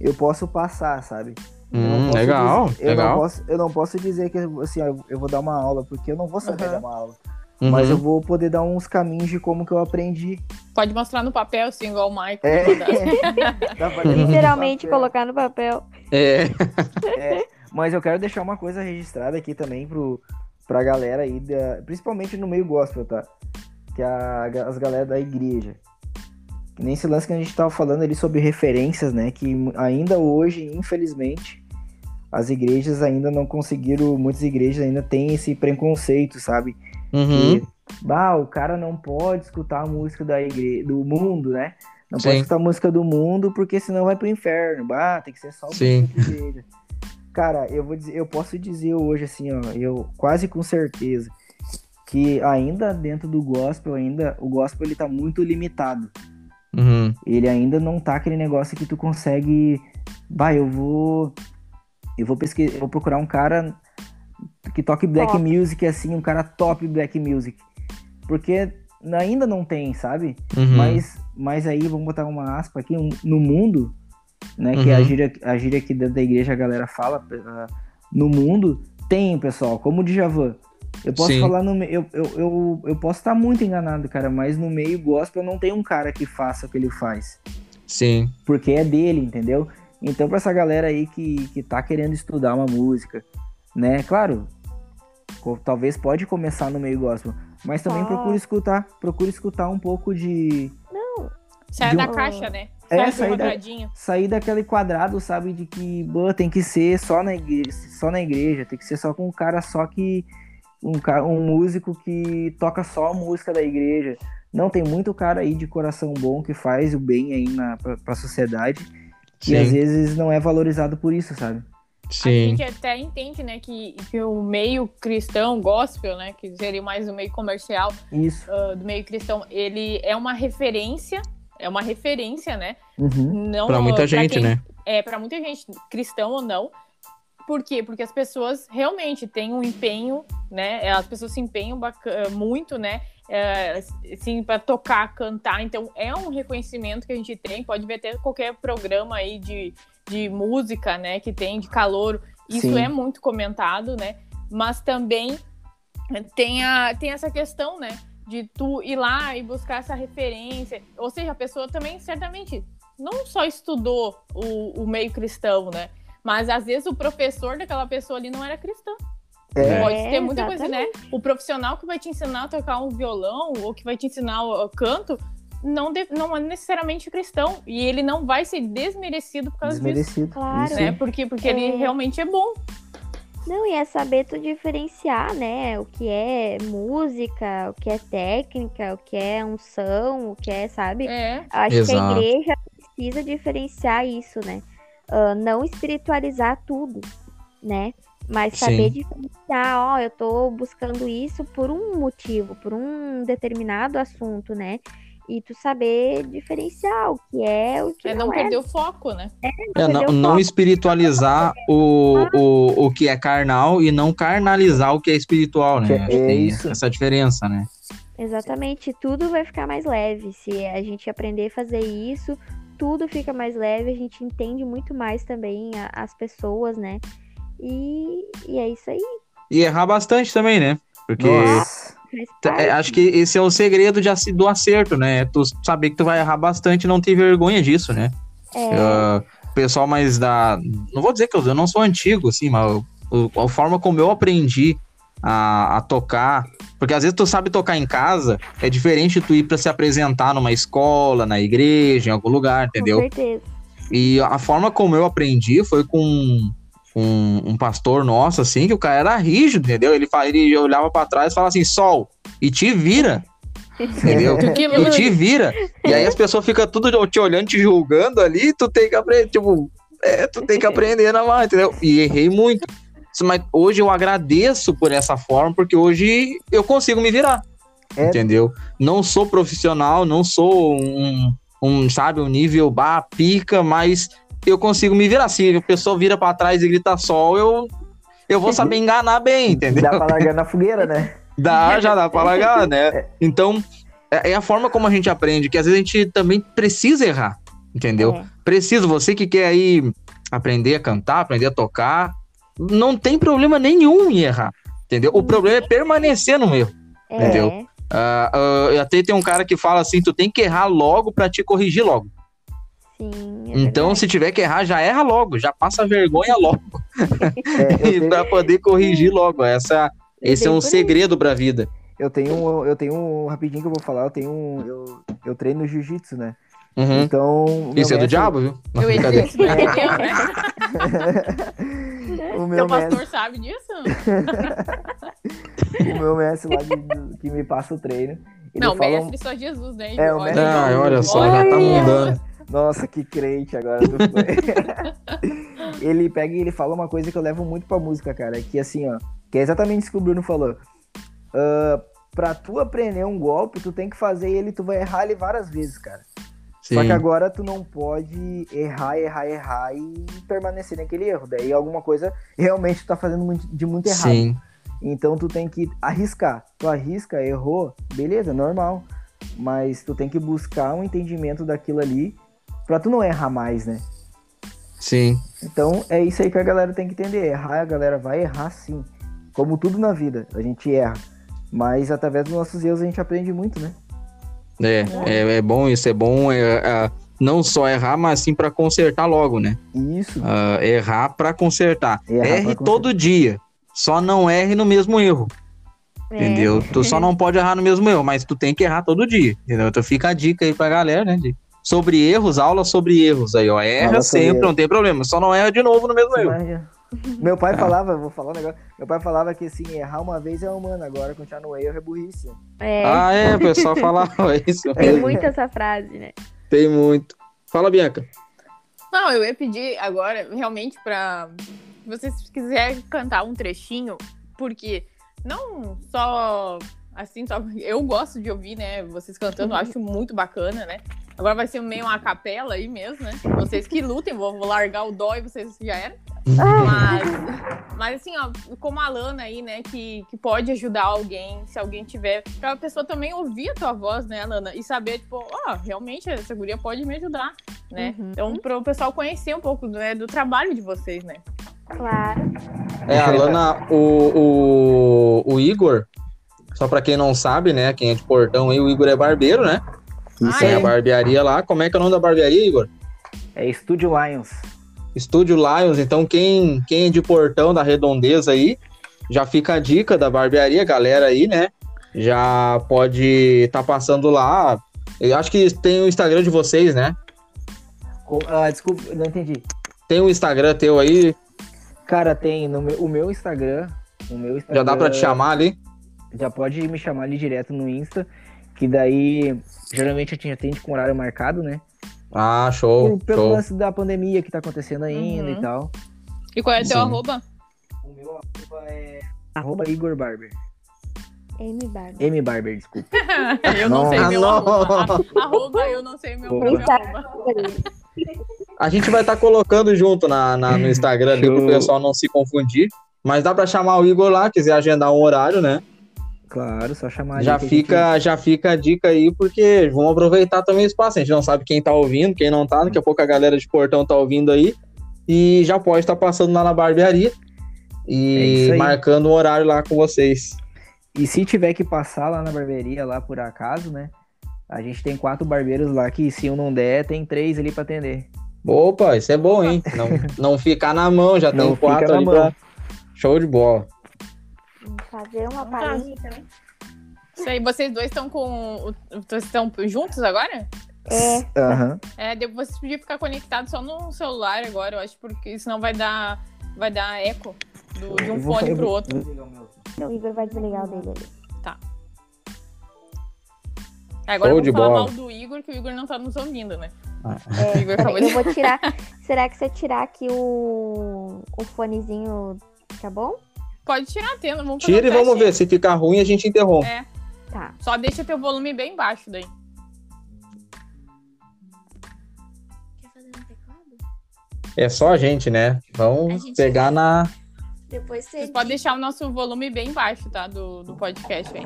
eu posso passar, sabe? Hum, legal, dizer- eu legal. Não posso, eu não posso dizer que assim, eu vou dar uma aula, porque eu não vou saber Aham. dar uma aula. Uhum. Mas eu vou poder dar uns caminhos de como que eu aprendi. Pode mostrar no papel, assim, igual o Michael. É. no Literalmente papel. colocar no papel. É, É, mas eu quero deixar uma coisa registrada aqui também pro, pra galera aí, da- principalmente no meio gospel, tá? Que é a, as galera da igreja. Que nem esse lance que a gente tava falando ali sobre referências, né? Que ainda hoje, infelizmente, as igrejas ainda não conseguiram, muitas igrejas ainda têm esse preconceito, sabe? Uhum. Que, bah, o cara não pode escutar a música da igreja, do mundo, né? Não Sim. pode escutar a música do mundo porque senão vai pro inferno. Bah, tem que ser só Sim. de igreja. Cara, eu vou dizer, eu posso dizer hoje assim, ó, eu quase com certeza que ainda dentro do gospel, ainda o gospel ele tá muito limitado. Uhum. Ele ainda não tá aquele negócio que tu consegue, bah, eu vou eu vou pesquisar, eu vou procurar um cara que toque black Top. music assim, um cara top black music. Porque ainda não tem, sabe? Uhum. Mas, mas aí, vamos botar uma aspa aqui, um- no mundo, né? Que é a Uhum. gíria, a gíria aqui dentro da igreja a galera fala, ah, no mundo, tem, pessoal, como o Djavan. Eu posso Sim. falar no eu, eu, eu, eu posso estar muito enganado, cara, mas no meio gospel não tem um cara que faça o que ele faz. Sim. Porque é dele, entendeu? Então, pra essa galera aí que, que tá querendo estudar uma música, né? Claro, talvez pode começar no meio gospel, mas também Pode. procure escutar, procure escutar um pouco de, Sai De da um- caixa, né? É, Sai do sair da- sair daquele quadrado, sabe, de que "Bah, tem que ser só na igreja, só na igreja, tem que ser só com um cara só que um, ca- um músico que toca só a música da igreja. Não, tem muito cara aí de coração bom que faz o bem aí na, pra, pra sociedade. Sim. E às vezes não é valorizado por isso, sabe? A Sim. gente até entende, né, que, que o meio cristão, gospel, né, que seria mais o meio comercial ah, do meio cristão, ele é uma referência, é uma referência, né? Uhum. Não Pra muita gente, quem- né? É, pra muita gente, cristão ou não. Por quê? Porque as pessoas realmente têm um empenho, né? As pessoas se empenham baca- muito, né? É, assim, para tocar, cantar. Então, é um reconhecimento que a gente tem. Pode ver até qualquer programa aí de, de música, né? Que tem de calor. Isso Sim. é muito comentado, né? Mas também tem, a, tem essa questão, né? De tu ir lá e buscar essa referência. Ou seja, a pessoa também, certamente, não só estudou o, o meio cristão, né? Mas às vezes o professor daquela pessoa ali não era cristão. É. Pode É, ter muita coisa, né? O profissional que vai te ensinar a tocar um violão ou que vai te ensinar o, canto não, de- não é necessariamente cristão. E ele não vai ser desmerecido por causa disso. Desmerecido. Claro. Isso. Né? Porque, porque ele É. realmente é bom. Não, e é saber tu diferenciar, né? O que é música, o que é técnica, o que é unção, o que é, sabe? É. Acho que Exato. a igreja precisa diferenciar isso, né? Ah, não espiritualizar tudo, né? Mas saber Sim. diferenciar, ó, eu tô buscando isso por um motivo, por um determinado assunto, né? E tu saber diferenciar o que é o que É não, não é. perder o foco, né? É, não, o não foco. espiritualizar o, o, o que é carnal e não carnalizar o que é espiritual, né? Que Acho que é tem isso. essa diferença, né? Exatamente, tudo vai ficar mais leve. Se a gente aprender a fazer isso, tudo fica mais leve, a gente entende muito mais também a- as pessoas, né? E, e é isso aí. E errar bastante também, né? Porque é, acho que esse é o segredo de, do acerto, né? Tu saber que tu vai errar bastante e não ter vergonha disso, né? É, o pessoal mais da. Não vou dizer que eu, eu não sou antigo, assim, mas o- a forma como eu aprendi a, a tocar. Porque às vezes tu sabe tocar em casa, é diferente tu ir pra se apresentar numa escola, na igreja, em algum lugar, entendeu? Com certeza. E a forma como eu aprendi foi com um, um pastor nosso, assim, que o cara era rígido, entendeu? Ele, ele olhava pra trás e falava assim, sol, e te vira, entendeu? E te vira. E aí as pessoas ficam tudo te olhando, te julgando ali, tu tem que aprender, tipo, é, tu tem que aprender na mão, entendeu? E errei muito. Mas hoje eu agradeço por essa forma, porque hoje eu consigo me virar. É. Entendeu? Não sou profissional, não sou um, um, sabe, um nível bah, pica, mas eu consigo me virar. Se a pessoa vira pra trás e grita sol, eu, eu vou saber enganar bem, entendeu? Dá pra largar na fogueira, né? Dá, já dá pra largar, né? Então, é é a forma como a gente aprende, que às vezes a gente também precisa errar, entendeu? É. Precisa, você que quer aí aprender a cantar, aprender a tocar, não tem problema nenhum em errar, entendeu? O problema é permanecer no erro. É, Entendeu? Ah, ah, até tem um cara que fala assim, tu tem que errar logo pra te corrigir logo. sim. é então, verdade. se tiver que errar, já erra logo, já passa vergonha logo, É, eu, tenho, pra poder corrigir logo. Essa, esse é um segredo pra vida. eu tenho um, eu tenho um, rapidinho que eu vou falar, eu tenho um, eu, eu treino jiu-jitsu, né? Uhum. Então, Isso é do diabo, viu? Não, Eu né? o Seu meu pastor mestre, sabe disso? o meu mestre lá de- do- que me passa o treino. Ele não, fala um- mestre só Jesus, né? É, o Olha, mestre- Ah, olha só, olha já tá mudando. Nossa, que crente agora. foi. ele pega e ele fala uma coisa que eu levo muito pra música, cara. Que assim, ó. Que é exatamente isso que o Bruno falou. Ah, pra tu aprender um golpe, tu tem que fazer ele, tu vai errar ele várias vezes, cara. Só Sim. que agora tu não pode errar, errar, errar e permanecer naquele erro. Daí alguma coisa realmente tu tá fazendo de muito errado. Sim. Então tu tem que arriscar. Tu arrisca, errou, beleza, normal. Mas tu tem que buscar um entendimento daquilo ali pra tu não errar mais, né? Sim. Então é isso aí que a galera tem que entender. Errar, a galera vai errar sim. Como tudo na vida, a gente erra. Mas através dos nossos erros a gente aprende muito, né? É, é, é bom isso, é bom é, é, não só errar, mas sim pra consertar logo, né? Isso. Ah, errar pra consertar. Errar pra Erre consertar. todo dia. Só não erre no mesmo erro, É. entendeu? Tu só não pode errar no mesmo erro, mas tu tem que errar todo dia, entendeu? Então fica a dica aí pra galera, né? de- sobre erros, aula sobre erros aí, ó. Erra sempre, erros. não tem problema. Só não erra de novo no mesmo erro. Meu pai falava, vou falar um negócio. Meu pai falava que assim, errar uma vez é humano, agora continuar no erro é burrice. É, Ah, é, o pessoal falava isso. tem mesmo. muito essa frase, né? Tem muito. Fala, Bianca. Não, eu ia pedir agora, realmente, pra se vocês quiserem cantar um trechinho, porque não só assim, só eu gosto de ouvir, né? Vocês cantando, eu acho muito bacana, né? Agora vai ser meio uma capela aí mesmo, né? Vocês que lutem, vou, vou largar o dó e vocês já eram. Mas, mas assim, ó, como a Lana aí, né, que, que pode ajudar alguém, se alguém tiver, pra pessoa também ouvir a tua voz, né, Lana, e saber, tipo, ó, realmente essa guria pode me ajudar, né? Uhum. Então, para o pessoal conhecer um pouco né, do trabalho de vocês, né? Claro. É, a Lana, o, o, o Igor, só pra quem não sabe, né, quem é de Portão aí, o Igor é barbeiro, né? Isso Tem é? a barbearia lá. Como é que é o nome da barbearia, Igor? É Estúdio Lions. Estúdio Lions. Então, quem, quem é de Portão, da Redondeza aí, já fica a dica da barbearia, galera aí, né? Já pode estar passando lá. Eu acho que tem o Instagram de vocês, né? Ah, desculpa, não entendi. Tem o Instagram teu aí, Cara, tem no meu, o meu Instagram. O meu Instagram. já dá pra te chamar ali. Já pode me chamar ali direto no Insta. Que daí, geralmente a gente atende com horário marcado, né? Ah, show, Por- pelo show. lance da pandemia que tá acontecendo ainda Uhum. e tal. E qual é o teu Sim. arroba? O meu arroba é. Arroba Igor Barber. M Barba. M Barber, desculpa. eu não sei Ah, meu não. arroba. Arroba, eu não sei meu próprio Eita. arroba. A gente vai estar colocando junto na, na- no Instagram ali, pro Show. pessoal não se confundir. Mas dá pra chamar o Igor lá, quiser agendar um horário, né? Claro, só chamar Já ali que a gente- fica, já fica a dica aí, porque vamos aproveitar também o espaço. A gente não sabe quem tá ouvindo, quem não tá. Daqui a pouco a galera de Portão tá ouvindo aí. E já pode estar passando lá na barbearia. É E aí. marcando um horário lá com vocês. E se tiver que passar lá na barbearia, lá por acaso, né? A gente tem quatro barbeiros lá que, se um não der, tem três ali pra atender. Opa, isso é bom, hein? Não, não ficar na mão, já Não tem quatro fica ali. pra- Show de bola. Vamos fazer uma Então tá. palhinha também. Isso aí, vocês dois estão com. Vocês estão juntos agora? É, Aham. É, depois vocês podiam ficar conectados só no celular agora, eu acho, porque senão vai dar, vai dar eco do- de um Eu vou- fone eu pro vou- outro. o Igor vai desligar o dele ali. Agora Show eu vou falar bola. mal do Igor, que o Igor não tá nos ouvindo, né? Ah. O Igor acabou Eu de... vou tirar. Será que se eu tirar aqui o, o fonezinho, tá bom? Pode tirar a tenda, vamos Tira um e vamos teste. ver. Se ficar ruim, a gente interrompe. É, Tá. só deixa teu volume bem baixo daí. Quer fazer no teclado? É só a gente, né? Vamos gente- pegar na. Depois você. Vocês podem deixar o nosso volume bem baixo, tá? Do, do podcast aí.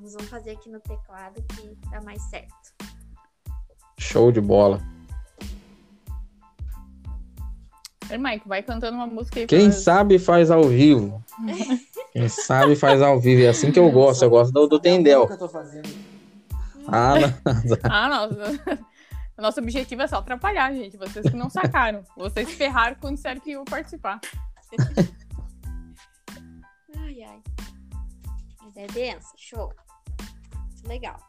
Nós vamos fazer aqui no teclado que dá mais certo. Show de bola. Mike, vai cantando uma música aí Quem pra- sabe faz ao vivo. Quem sabe faz ao vivo. É assim que eu gosto. Eu gosto do, do Tendel. Ah, não. Ah, nossa. Nosso objetivo é só atrapalhar, gente. Vocês que não sacaram. Vocês ferraram quando disseram que iam participar. Ai, ai. Mas é benção, show. Legal.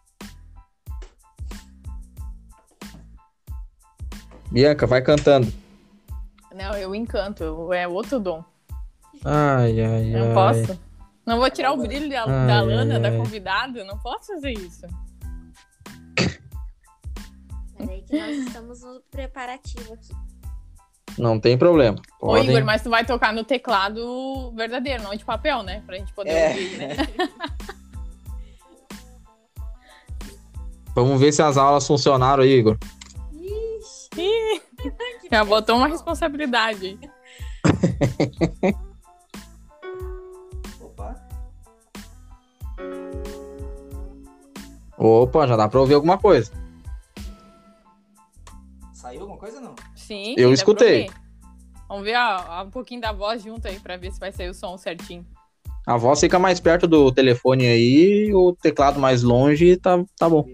Bianca, vai cantando. Não, eu encanto. É outro dom. Ai, ai, Não ai. posso. Não vou tirar o brilho da, Ai, da Lana, ai, da convidada. Não posso fazer isso. Peraí que nós estamos no preparativo aqui. Não tem problema. Ô, Podem- Igor, mas tu vai tocar no teclado verdadeiro, não de papel, né? Pra gente poder É. ouvir, né? Vamos ver se as aulas funcionaram aí, Igor. Ih, Já botou uma responsabilidade. Opa. Opa, já dá pra ouvir alguma coisa. Saiu alguma coisa ou não? Sim. Eu escutei. Vamos ver ó, um pouquinho da voz junto aí pra ver se vai sair o som certinho. A voz fica mais perto do telefone aí, o teclado mais longe, tá, tá bom.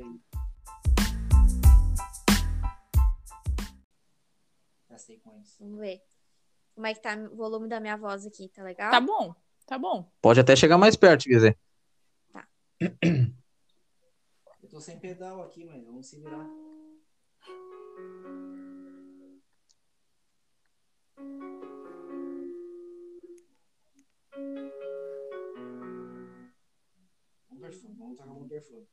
Vamos ver. Como é que tá o volume da minha voz aqui, tá legal? Tá bom, tá bom. Pode até chegar mais perto, quer dizer. Tá. Eu tô sem pedal aqui, mas vamos se virar. Um perfume, vamos tocar um perfume.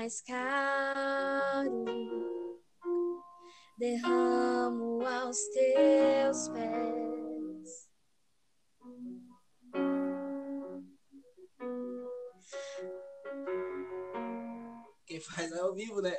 mais caro derramo aos teus pés. Quem faz é ao vivo, né?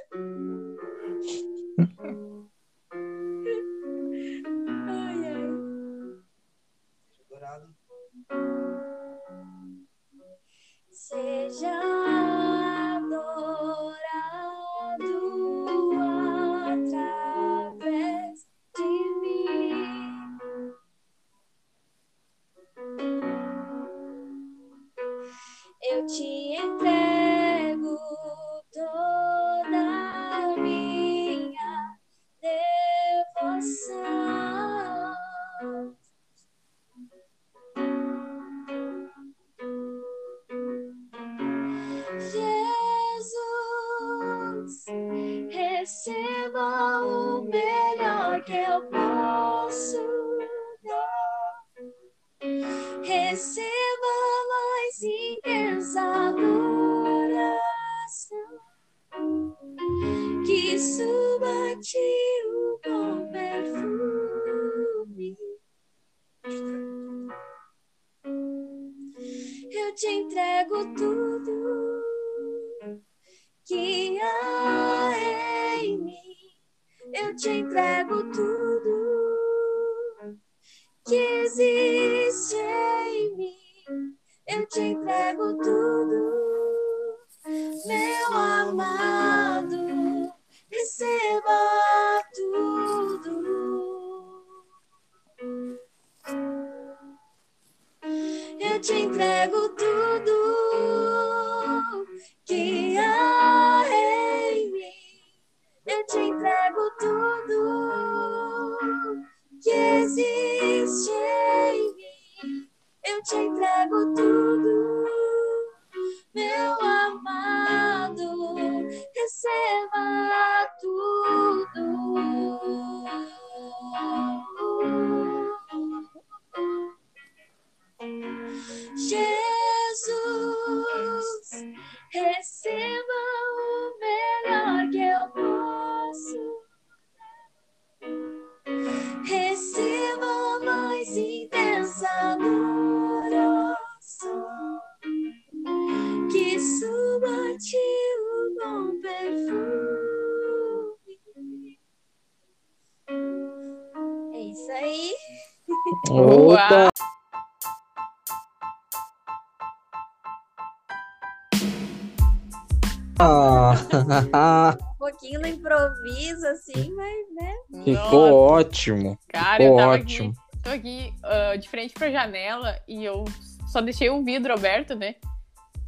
Janela e eu só deixei o vidro aberto, né?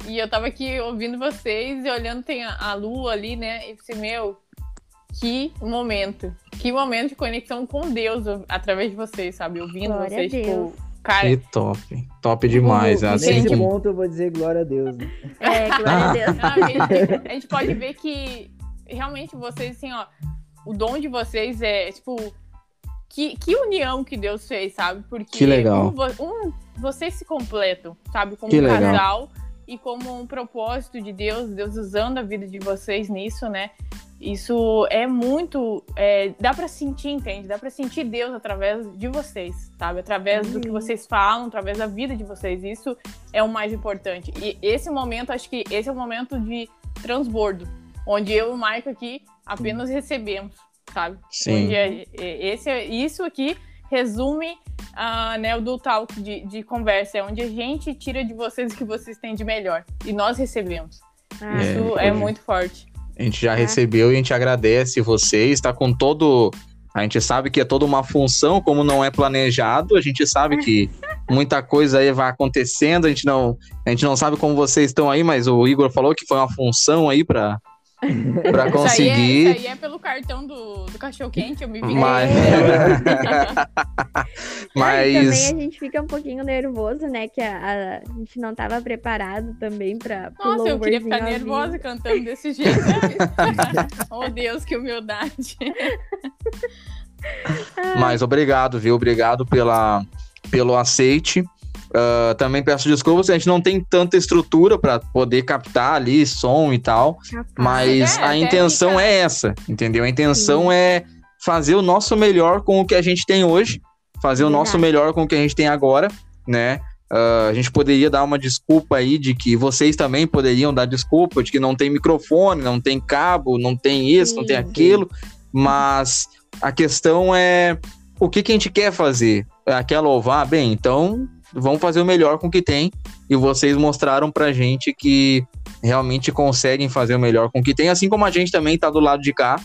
E eu tava aqui ouvindo vocês e olhando, tem a, a lua ali, né? E pensei, meu, que momento. Que momento de conexão com Deus através de vocês, sabe? Ouvindo Glória vocês, tipo, cara, Que top. Top demais. Assim que... ponto eu vou dizer glória a Deus. Né? É, glória a Deus. Não, a, gente, a gente pode ver que realmente vocês, assim, ó, o dom de vocês é, tipo, que, que união que Deus fez, sabe? Porque Que legal. Um, um, vocês se completam, sabe? Como Que um legal. casal e como um propósito de Deus, Deus usando a vida de vocês nisso, né? Isso é muito. é, dá pra sentir, entende? Dá pra sentir Deus através de vocês, sabe? Através do que Amém. vocês falam, através da vida de vocês. Isso é o mais importante. E esse momento, acho que esse é o momento de transbordo, onde eu e o Maico aqui apenas recebemos, sabe? Sim. Onde é- é- esse, é- isso aqui resume ah, né, o do talk de, de conversa, é onde a gente tira de vocês o que vocês têm de melhor. E nós recebemos. Ah, Isso É, é, muito forte. A gente já recebeu e a gente agradece vocês. Está com todo A gente sabe que é toda uma função, como não é planejado, a gente sabe que muita coisa aí vai acontecendo, a gente não, a gente não sabe como vocês estão aí, mas o Igor falou que foi uma função aí para para conseguir. Isso aí, é, isso aí é pelo cartão do, do cachorro quente, eu me vi. Mas, Mas... mas também a gente fica um pouquinho nervoso, né? Que a, a- gente não tava preparado também pra. Nossa, eu queria ficar vivo. nervosa cantando desse jeito. oh, Deus, que humildade. Mas obrigado, viu? Obrigado pela, pelo aceite. Ah, também peço desculpas, a gente não tem tanta estrutura para poder captar ali som e tal, Capaz. mas É, a intenção é essa, entendeu? A intenção Sim. é fazer o nosso melhor com o que a gente tem hoje, fazer o nosso melhor com o que a gente tem agora, né? Ah, a gente poderia dar uma desculpa aí de que vocês também poderiam dar desculpa de que não tem microfone, não tem cabo, não tem isso, não tem Sim. aquilo, mas a questão é o que, que a gente quer fazer? Quer louvar? Bem, então vamos fazer o melhor com o que tem. E vocês mostraram pra gente que realmente conseguem fazer o melhor com o que tem, assim como a gente também tá do lado de cá,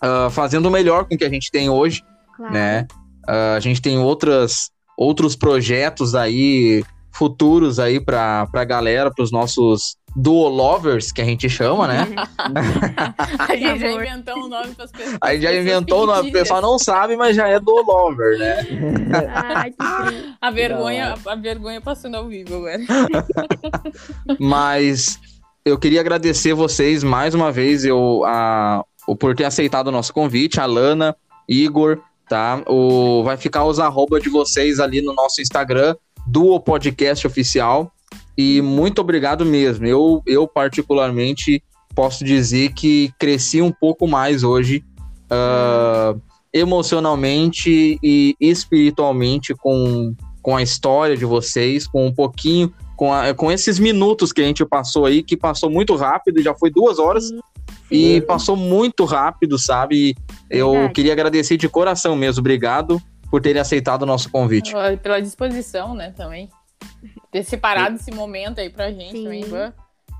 ah, fazendo o melhor com o que a gente tem hoje, Claro. né? Ah, a gente tem outras, outros projetos aí futuros aí pra, pra galera, pros nossos duo lovers, que a gente chama, né? A gente já inventou um nome para as pessoas. Aí já pessoas inventou o nome, o pessoal não sabe, mas já é duo lover, né? Ai, que. A vergonha, a vergonha passando ao vivo agora. Mas eu queria agradecer vocês mais uma vez eu, a, o, por ter aceitado o nosso convite, a Lana, Igor, tá? O, vai ficar os arroba de vocês ali no nosso Instagram, do Podcast Oficial. E muito obrigado mesmo. Eu, eu particularmente, posso dizer que cresci um pouco mais hoje, ah, emocionalmente e espiritualmente com, com a história de vocês, com um pouquinho com, a- com esses minutos que a gente passou aí, que passou muito rápido, já foi duas horas e passou muito rápido, sabe? Eu Verdade. queria agradecer de coração mesmo, obrigado por terem aceitado o nosso convite. Pela disposição, né, também. Ter separado esse momento aí pra gente Sim. também.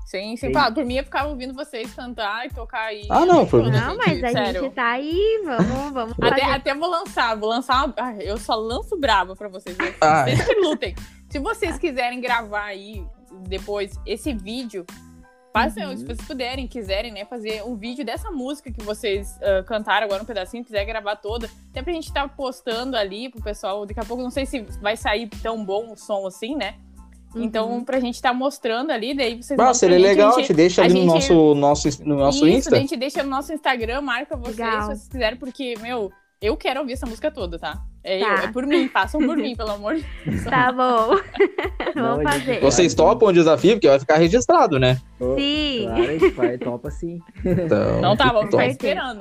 Sem, sem Sim. falar. Por mim, eu ficava ouvindo vocês cantar e tocar aí. Ah, não, por mim. Não, mas a sério. gente tá aí, vamos, vamos Até, fazer. até vou lançar, vou lançar. uma- ah, Eu só lanço braba pra vocês. Ah. Vocês que lutem. Se vocês quiserem gravar aí depois esse vídeo, façam, Uhum. se vocês puderem, quiserem, né, fazer um vídeo dessa música que vocês ah, cantaram agora um pedacinho, quiser gravar toda, até pra gente estar postando ali pro pessoal. Daqui a pouco, não sei se vai sair tão bom o som assim, né? Uhum. Então, pra gente estar mostrando ali, daí vocês mandam seria gente, legal, a gente- gente deixa ali no gente- nosso, nosso, no nosso isso, Insta. a gente deixa no nosso Instagram, marca vocês Legal. se vocês quiserem, porque, meu, eu quero ouvir essa música toda, tá? É, Tá. eu, é por mim, façam por mim, pelo amor de Deus. Tá bom. Não, vamos a gente- fazer. Vocês topam o desafio, porque vai ficar registrado, né? Sim. Claro, a gente vai, topa sim. Então, Então tá, vamos ficar Top. esperando.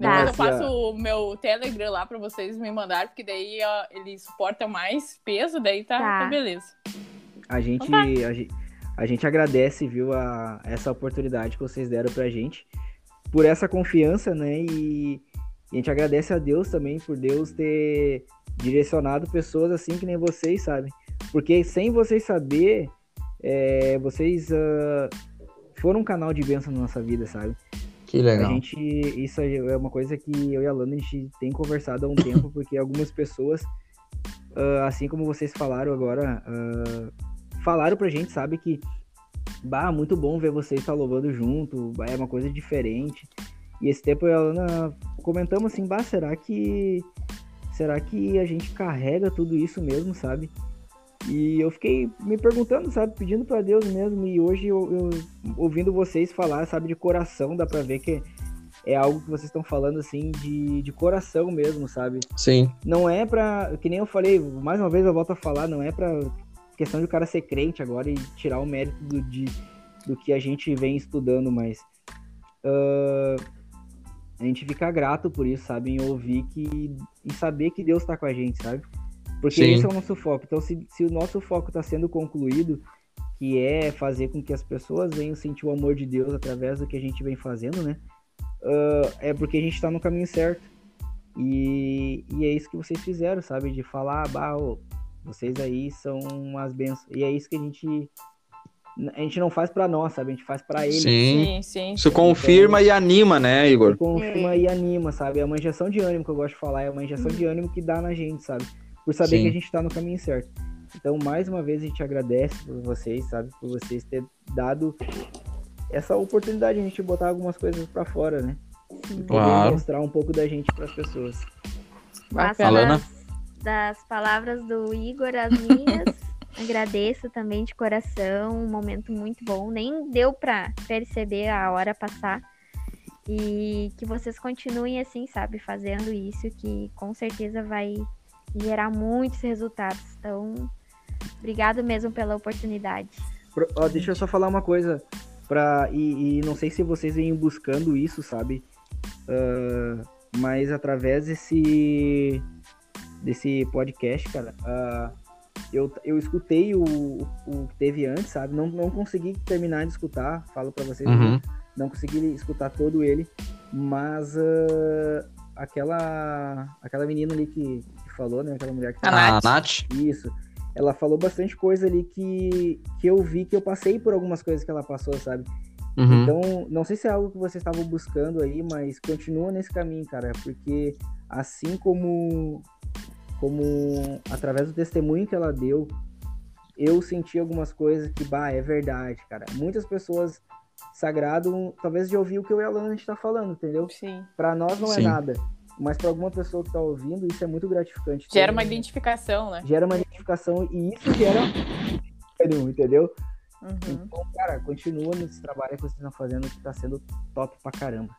Tá. Depois eu passo o meu Telegram lá pra vocês me mandarem, porque daí ó, ele suporta mais peso, daí tá, Tá. tá beleza. A gente, Então a gente, a gente agradece, viu, a, essa oportunidade que vocês deram pra gente, por essa confiança, né? E, e a gente agradece a Deus também por Deus ter direcionado pessoas assim que nem vocês, sabe? Porque sem vocês saber, é, vocês ah, foram um canal de bênção na nossa vida, sabe? que A legal. gente, isso é uma coisa que eu e a Lana a gente tem conversado há um tempo, porque algumas pessoas, ah, assim como vocês falaram agora, ah, falaram pra gente, sabe, que bah, muito bom ver vocês estar louvando junto, bah, é uma coisa diferente. E esse tempo eu e a Lana comentamos assim, bah, será que será que a gente carrega tudo isso mesmo, sabe? E eu fiquei me perguntando, sabe, pedindo pra Deus mesmo. E hoje eu, eu ouvindo vocês falar, sabe, de coração, dá pra ver que é algo que vocês estão falando assim de, de coração mesmo, sabe? Sim, Não é pra. Que nem eu falei, mais uma vez eu volto a falar, não é pra questão de o cara ser crente agora e tirar o mérito do, de, do que a gente vem estudando, mas. ah, a gente fica grato por isso, sabe? Em ouvir que. e saber que Deus tá com a gente, sabe? Porque Sim. esse é o nosso foco. Então, se, se o nosso foco está sendo concluído, que é fazer com que as pessoas venham sentir o amor de Deus através do que a gente vem fazendo, né? Ah, é porque a gente está no caminho certo. E, e é isso que vocês fizeram, sabe? De falar, bah, ô, vocês aí são umas bênçãos. E é isso que a gente a gente não faz pra nós, sabe? A gente faz pra ele. Sim. Sim, sim. Isso sim. confirma e anima, né, Igor? confirma e anima, sabe? É uma injeção de ânimo que eu gosto de falar, é uma injeção de ânimo que dá na gente, sabe? Por saber Sim. que a gente tá no caminho certo. Então, mais uma vez, a gente agradece por vocês, sabe? Por vocês terem dado essa oportunidade de a gente botar algumas coisas pra fora, né? E poder Claro. mostrar um pouco da gente pras pessoas. Mas Bacana. Das, das palavras do Igor, as minhas, agradeço também de coração, um momento muito bom. Nem deu pra perceber a hora passar. E que vocês continuem assim, sabe, fazendo isso, que com certeza vai gerar muitos resultados. Então, obrigado mesmo pela oportunidade. Pro- ó, deixa eu só falar uma coisa. Pra, e, e não sei se vocês vêm buscando isso, sabe? Ah, mas através desse, desse podcast, cara, ah, eu, eu escutei o, o que teve antes, sabe? Não, não consegui terminar de escutar, falo pra vocês. Uhum. Não consegui escutar todo ele, mas ah, aquela, aquela menina ali que, que falou, né? Aquela mulher que A A Nath. Nath. isso. Ela falou bastante coisa ali que, que eu vi que eu passei por algumas coisas que ela passou, sabe? Uhum. Então, não sei se é algo que vocês estavam buscando aí, mas continua nesse caminho, cara, porque assim como como através do testemunho que ela deu, eu senti algumas coisas que, bah, é verdade, cara. Muitas pessoas se agradam, talvez, de ouvir o que eu e a Lana a gente tá falando, entendeu? Sim. Pra nós não Sim. é nada, mas pra alguma pessoa que tá ouvindo, isso é muito gratificante. Gera uma identificação, né? gera uma identificação e isso gera entendeu? Uhum. Então, cara, continua nesse trabalho que vocês estão fazendo que tá sendo top pra caramba.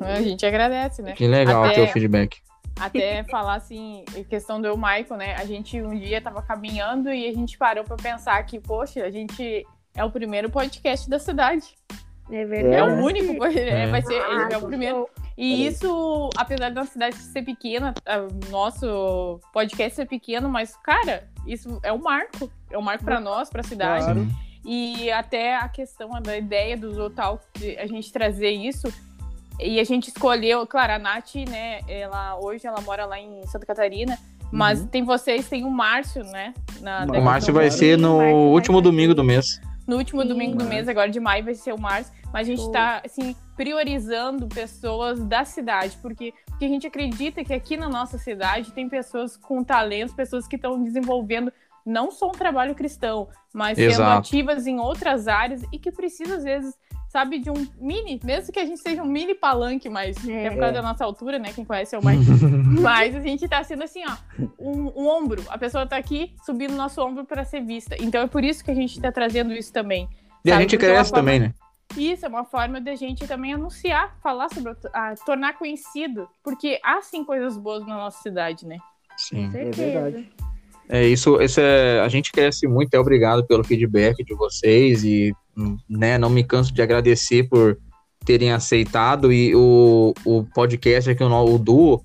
A gente agradece, né? Que legal Até- o feedback. Até falar assim, em questão do eu, Michael, né? A gente um dia tava caminhando e a gente parou pra pensar que, poxa, a gente é o primeiro podcast da cidade. É É, verdade. o único, é, É. vai ser, Ah, é o primeiro. Olha E aí. isso, apesar da cidade ser pequena, o nosso podcast ser pequeno, mas, cara, isso é um marco. É um marco pra nós, pra cidade. Claro. E até a questão da ideia do Zotal, de a gente trazer isso. E a gente escolheu, claro, a Nath, né? Ela, hoje ela mora lá em Santa Catarina. Mas Uhum. tem vocês, tem o Márcio, né? Na, O Márcio vai ser no Márcio último domingo do mês. No último Sim. domingo do mês, agora de maio, vai ser o Márcio. Mas a gente Show. tá, assim, priorizando pessoas da cidade. Porque, porque a gente acredita que aqui na nossa cidade tem pessoas com talentos, pessoas que estão desenvolvendo não só um trabalho cristão, mas sendo Exato. ativas em outras áreas e que precisa, às vezes, sabe, de um mini, mesmo que a gente seja um mini palanque, mas É. é por causa da nossa altura, né? Quem conhece é o Mike. Mas a gente tá sendo assim, ó, um, um ombro. A pessoa tá aqui subindo o nosso ombro para ser vista. Então é por isso que a gente tá trazendo isso também. E a sabe? gente Porque é cresce forma- também, né? Isso é uma forma da gente também anunciar, falar sobre, a, tornar conhecido. Porque há sim coisas boas na nossa cidade, né? Sim. É verdade. É isso, isso é, a gente cresce muito, é obrigado pelo feedback de vocês e né, não me canso de agradecer por terem aceitado e o, o podcast aqui, o, o Duo,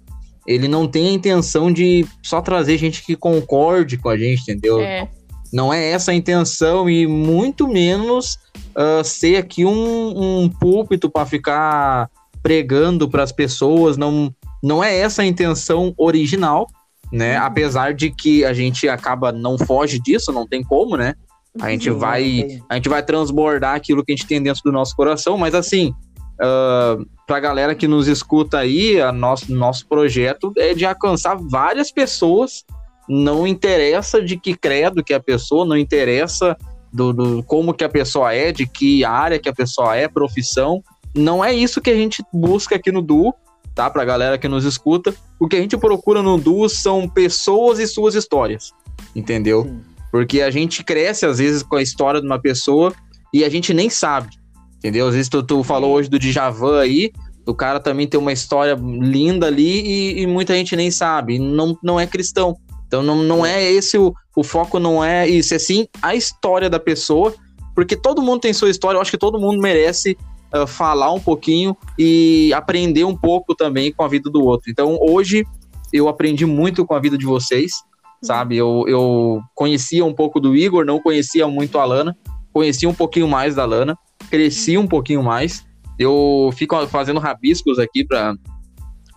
ele não tem a intenção de só trazer gente que concorde com a gente, entendeu? É, Não é essa a intenção e muito menos ah, ser aqui um, um púlpito para ficar pregando para as pessoas. Não, não é essa a intenção original, né? Uhum. Apesar de que a gente acaba não foge disso, não tem como, né? A gente Sim, vai a gente vai transbordar aquilo que a gente tem dentro do nosso coração, mas assim, uh, pra galera que nos escuta aí, a nosso, nosso projeto é de alcançar várias pessoas. Não interessa de que credo que a pessoa, não interessa do, do como que a pessoa é, de que área que a pessoa é, profissão. Não é isso que a gente busca aqui no Duo, tá? Pra galera que nos escuta. O que a gente procura no Duo são pessoas e suas histórias, entendeu? Sim. Porque a gente cresce, às vezes, com a história de uma pessoa e a gente nem sabe. Entendeu? Às vezes tu, tu falou hoje do Djavan aí, o cara também tem uma história linda ali e, e muita gente nem sabe. Não, não é cristão. Então não, não é esse o, o foco, não é isso, é sim a história da pessoa, porque todo mundo tem sua história, eu acho que todo mundo merece ah, falar um pouquinho e aprender um pouco também com a vida do outro. Então hoje eu aprendi muito com a vida de vocês sabe? Eu, eu conhecia um pouco do Igor, não conhecia muito a Lana, conhecia um pouquinho mais da Lana, cresci um pouquinho mais. Eu fico fazendo rabiscos aqui para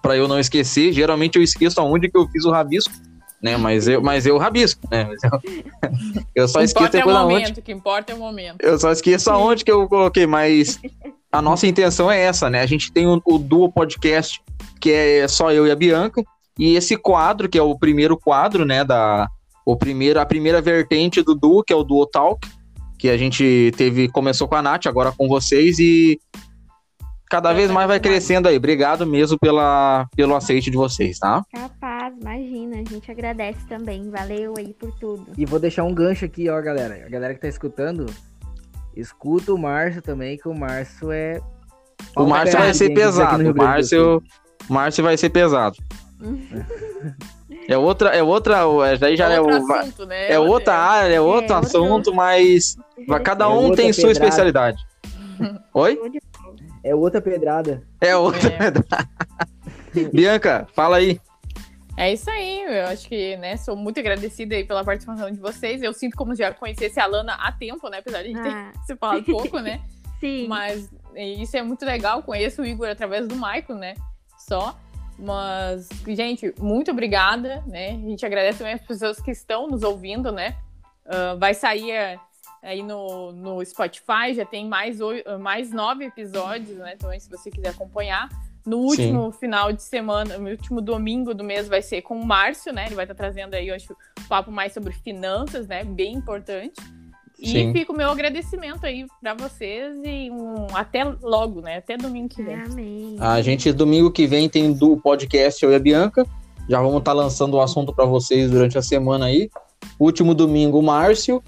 para eu não esquecer. Geralmente eu esqueço aonde que eu fiz o rabisco, né? Mas eu, mas eu rabisco, né? Eu, eu só esqueço importa é o depois aonde. momento, o que importa é o momento. Eu só esqueço aonde que eu coloquei, mas a nossa intenção é essa, né? A gente tem o, o Duo Podcast, que é só eu e a Bianca, e esse quadro, que é o primeiro quadro, né, da o primeiro, a primeira vertente do Duo, que é o Duo Talk, que a gente teve, começou com a Nath, agora com vocês, e cada vez mais vai crescendo aí. Obrigado mesmo pela, pelo aceite de vocês, tá? Capaz, imagina. A gente agradece também. Valeu aí por tudo. E vou deixar um gancho aqui, ó, galera. A galera que tá escutando, escuta o Márcio também, que o Márcio é. O Márcio vai ser pesado. O Márcio, o Márcio vai ser pesado. É outra, é outra, é, daí já é, outro o, assunto, né? é outra área, é outro É, assunto, mas cada É um outra tem sua pedrada. especialidade. Oi? É outra pedrada. É outra. Bianca, fala aí. É isso aí, eu acho que, né, sou muito agradecida aí pela participação de vocês. Eu sinto como já conhecesse a Lana há tempo, né, apesar de a gente ter Ah, se falado pouco, né? sim. Mas isso é muito legal. Conheço o Igor através do Michael, né? Só. Mas, gente, muito obrigada, né? A gente agradece também as pessoas que estão nos ouvindo, né? Ah, vai sair eh, aí no, no Spotify, já tem mais, oi- mais nove episódios, né? Também, se você quiser acompanhar. No último final de semana, no último domingo do mês, vai ser com o Márcio, né? Ele vai estar trazendo aí, eu acho, um papo mais sobre finanças, né? Bem importante. E Sim. fica o meu agradecimento aí pra vocês e um até logo, né? Até domingo que vem. Amém. A gente, domingo que vem, tem do podcast Eu e a Bianca. Já vamos estar lançando o assunto para vocês durante a semana aí. Último domingo, o Márcio.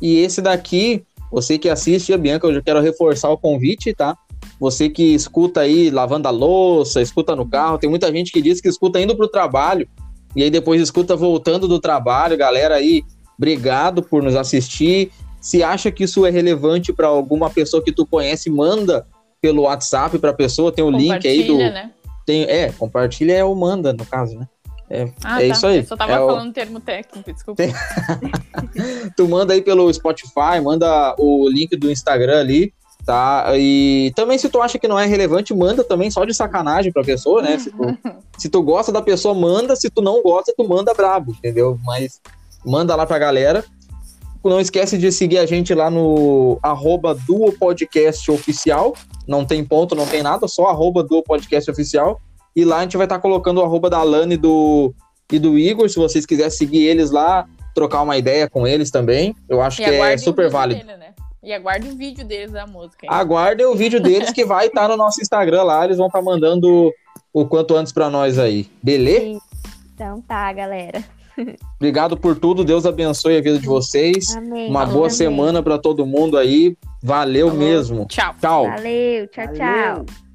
E esse daqui, você que assiste a Bianca, eu já quero reforçar o convite, tá? Você que escuta aí lavando a louça, escuta no carro. Tem muita gente que diz que escuta indo pro trabalho. E aí depois escuta voltando do trabalho. Galera aí, obrigado por nos assistir. Se acha que isso é relevante para alguma pessoa que tu conhece, manda pelo WhatsApp para a pessoa. Tem o link aí do. Compartilha, né? Tem, é, compartilha é o manda, no caso, né? É, Ah, é tá. isso aí. Eu só tava É o- falando termo técnico, desculpa. Tem- tu manda aí pelo Spotify, manda o link do Instagram ali, tá? E também se tu acha que não é relevante, manda também só de sacanagem pra pessoa, né? Se tu, se tu gosta da pessoa, manda. Se tu não gosta, tu manda brabo, entendeu? Mas manda lá pra galera. Não esquece de seguir a gente lá no arroba Duo Podcast Oficial. Não tem ponto, não tem nada, só arroba Duo Podcast Oficial. E lá a gente vai estar colocando o arroba da Alane e do, e do Igor, se vocês quiserem seguir eles lá, trocar uma ideia com eles também. Eu acho E que é super válido. dele, né? E aguarde o vídeo deles da música. hein? Aguardem o vídeo deles que vai estar no nosso Instagram lá. Eles vão estar mandando o quanto antes pra nós aí. Beleza? Então tá, galera. Obrigado por tudo. Deus abençoe a vida de vocês. Amém. Uma Amém. boa semana pra todo mundo aí. Valeu Falou. mesmo. Tchau. Tchau. Valeu, tchau, tchau. Valeu.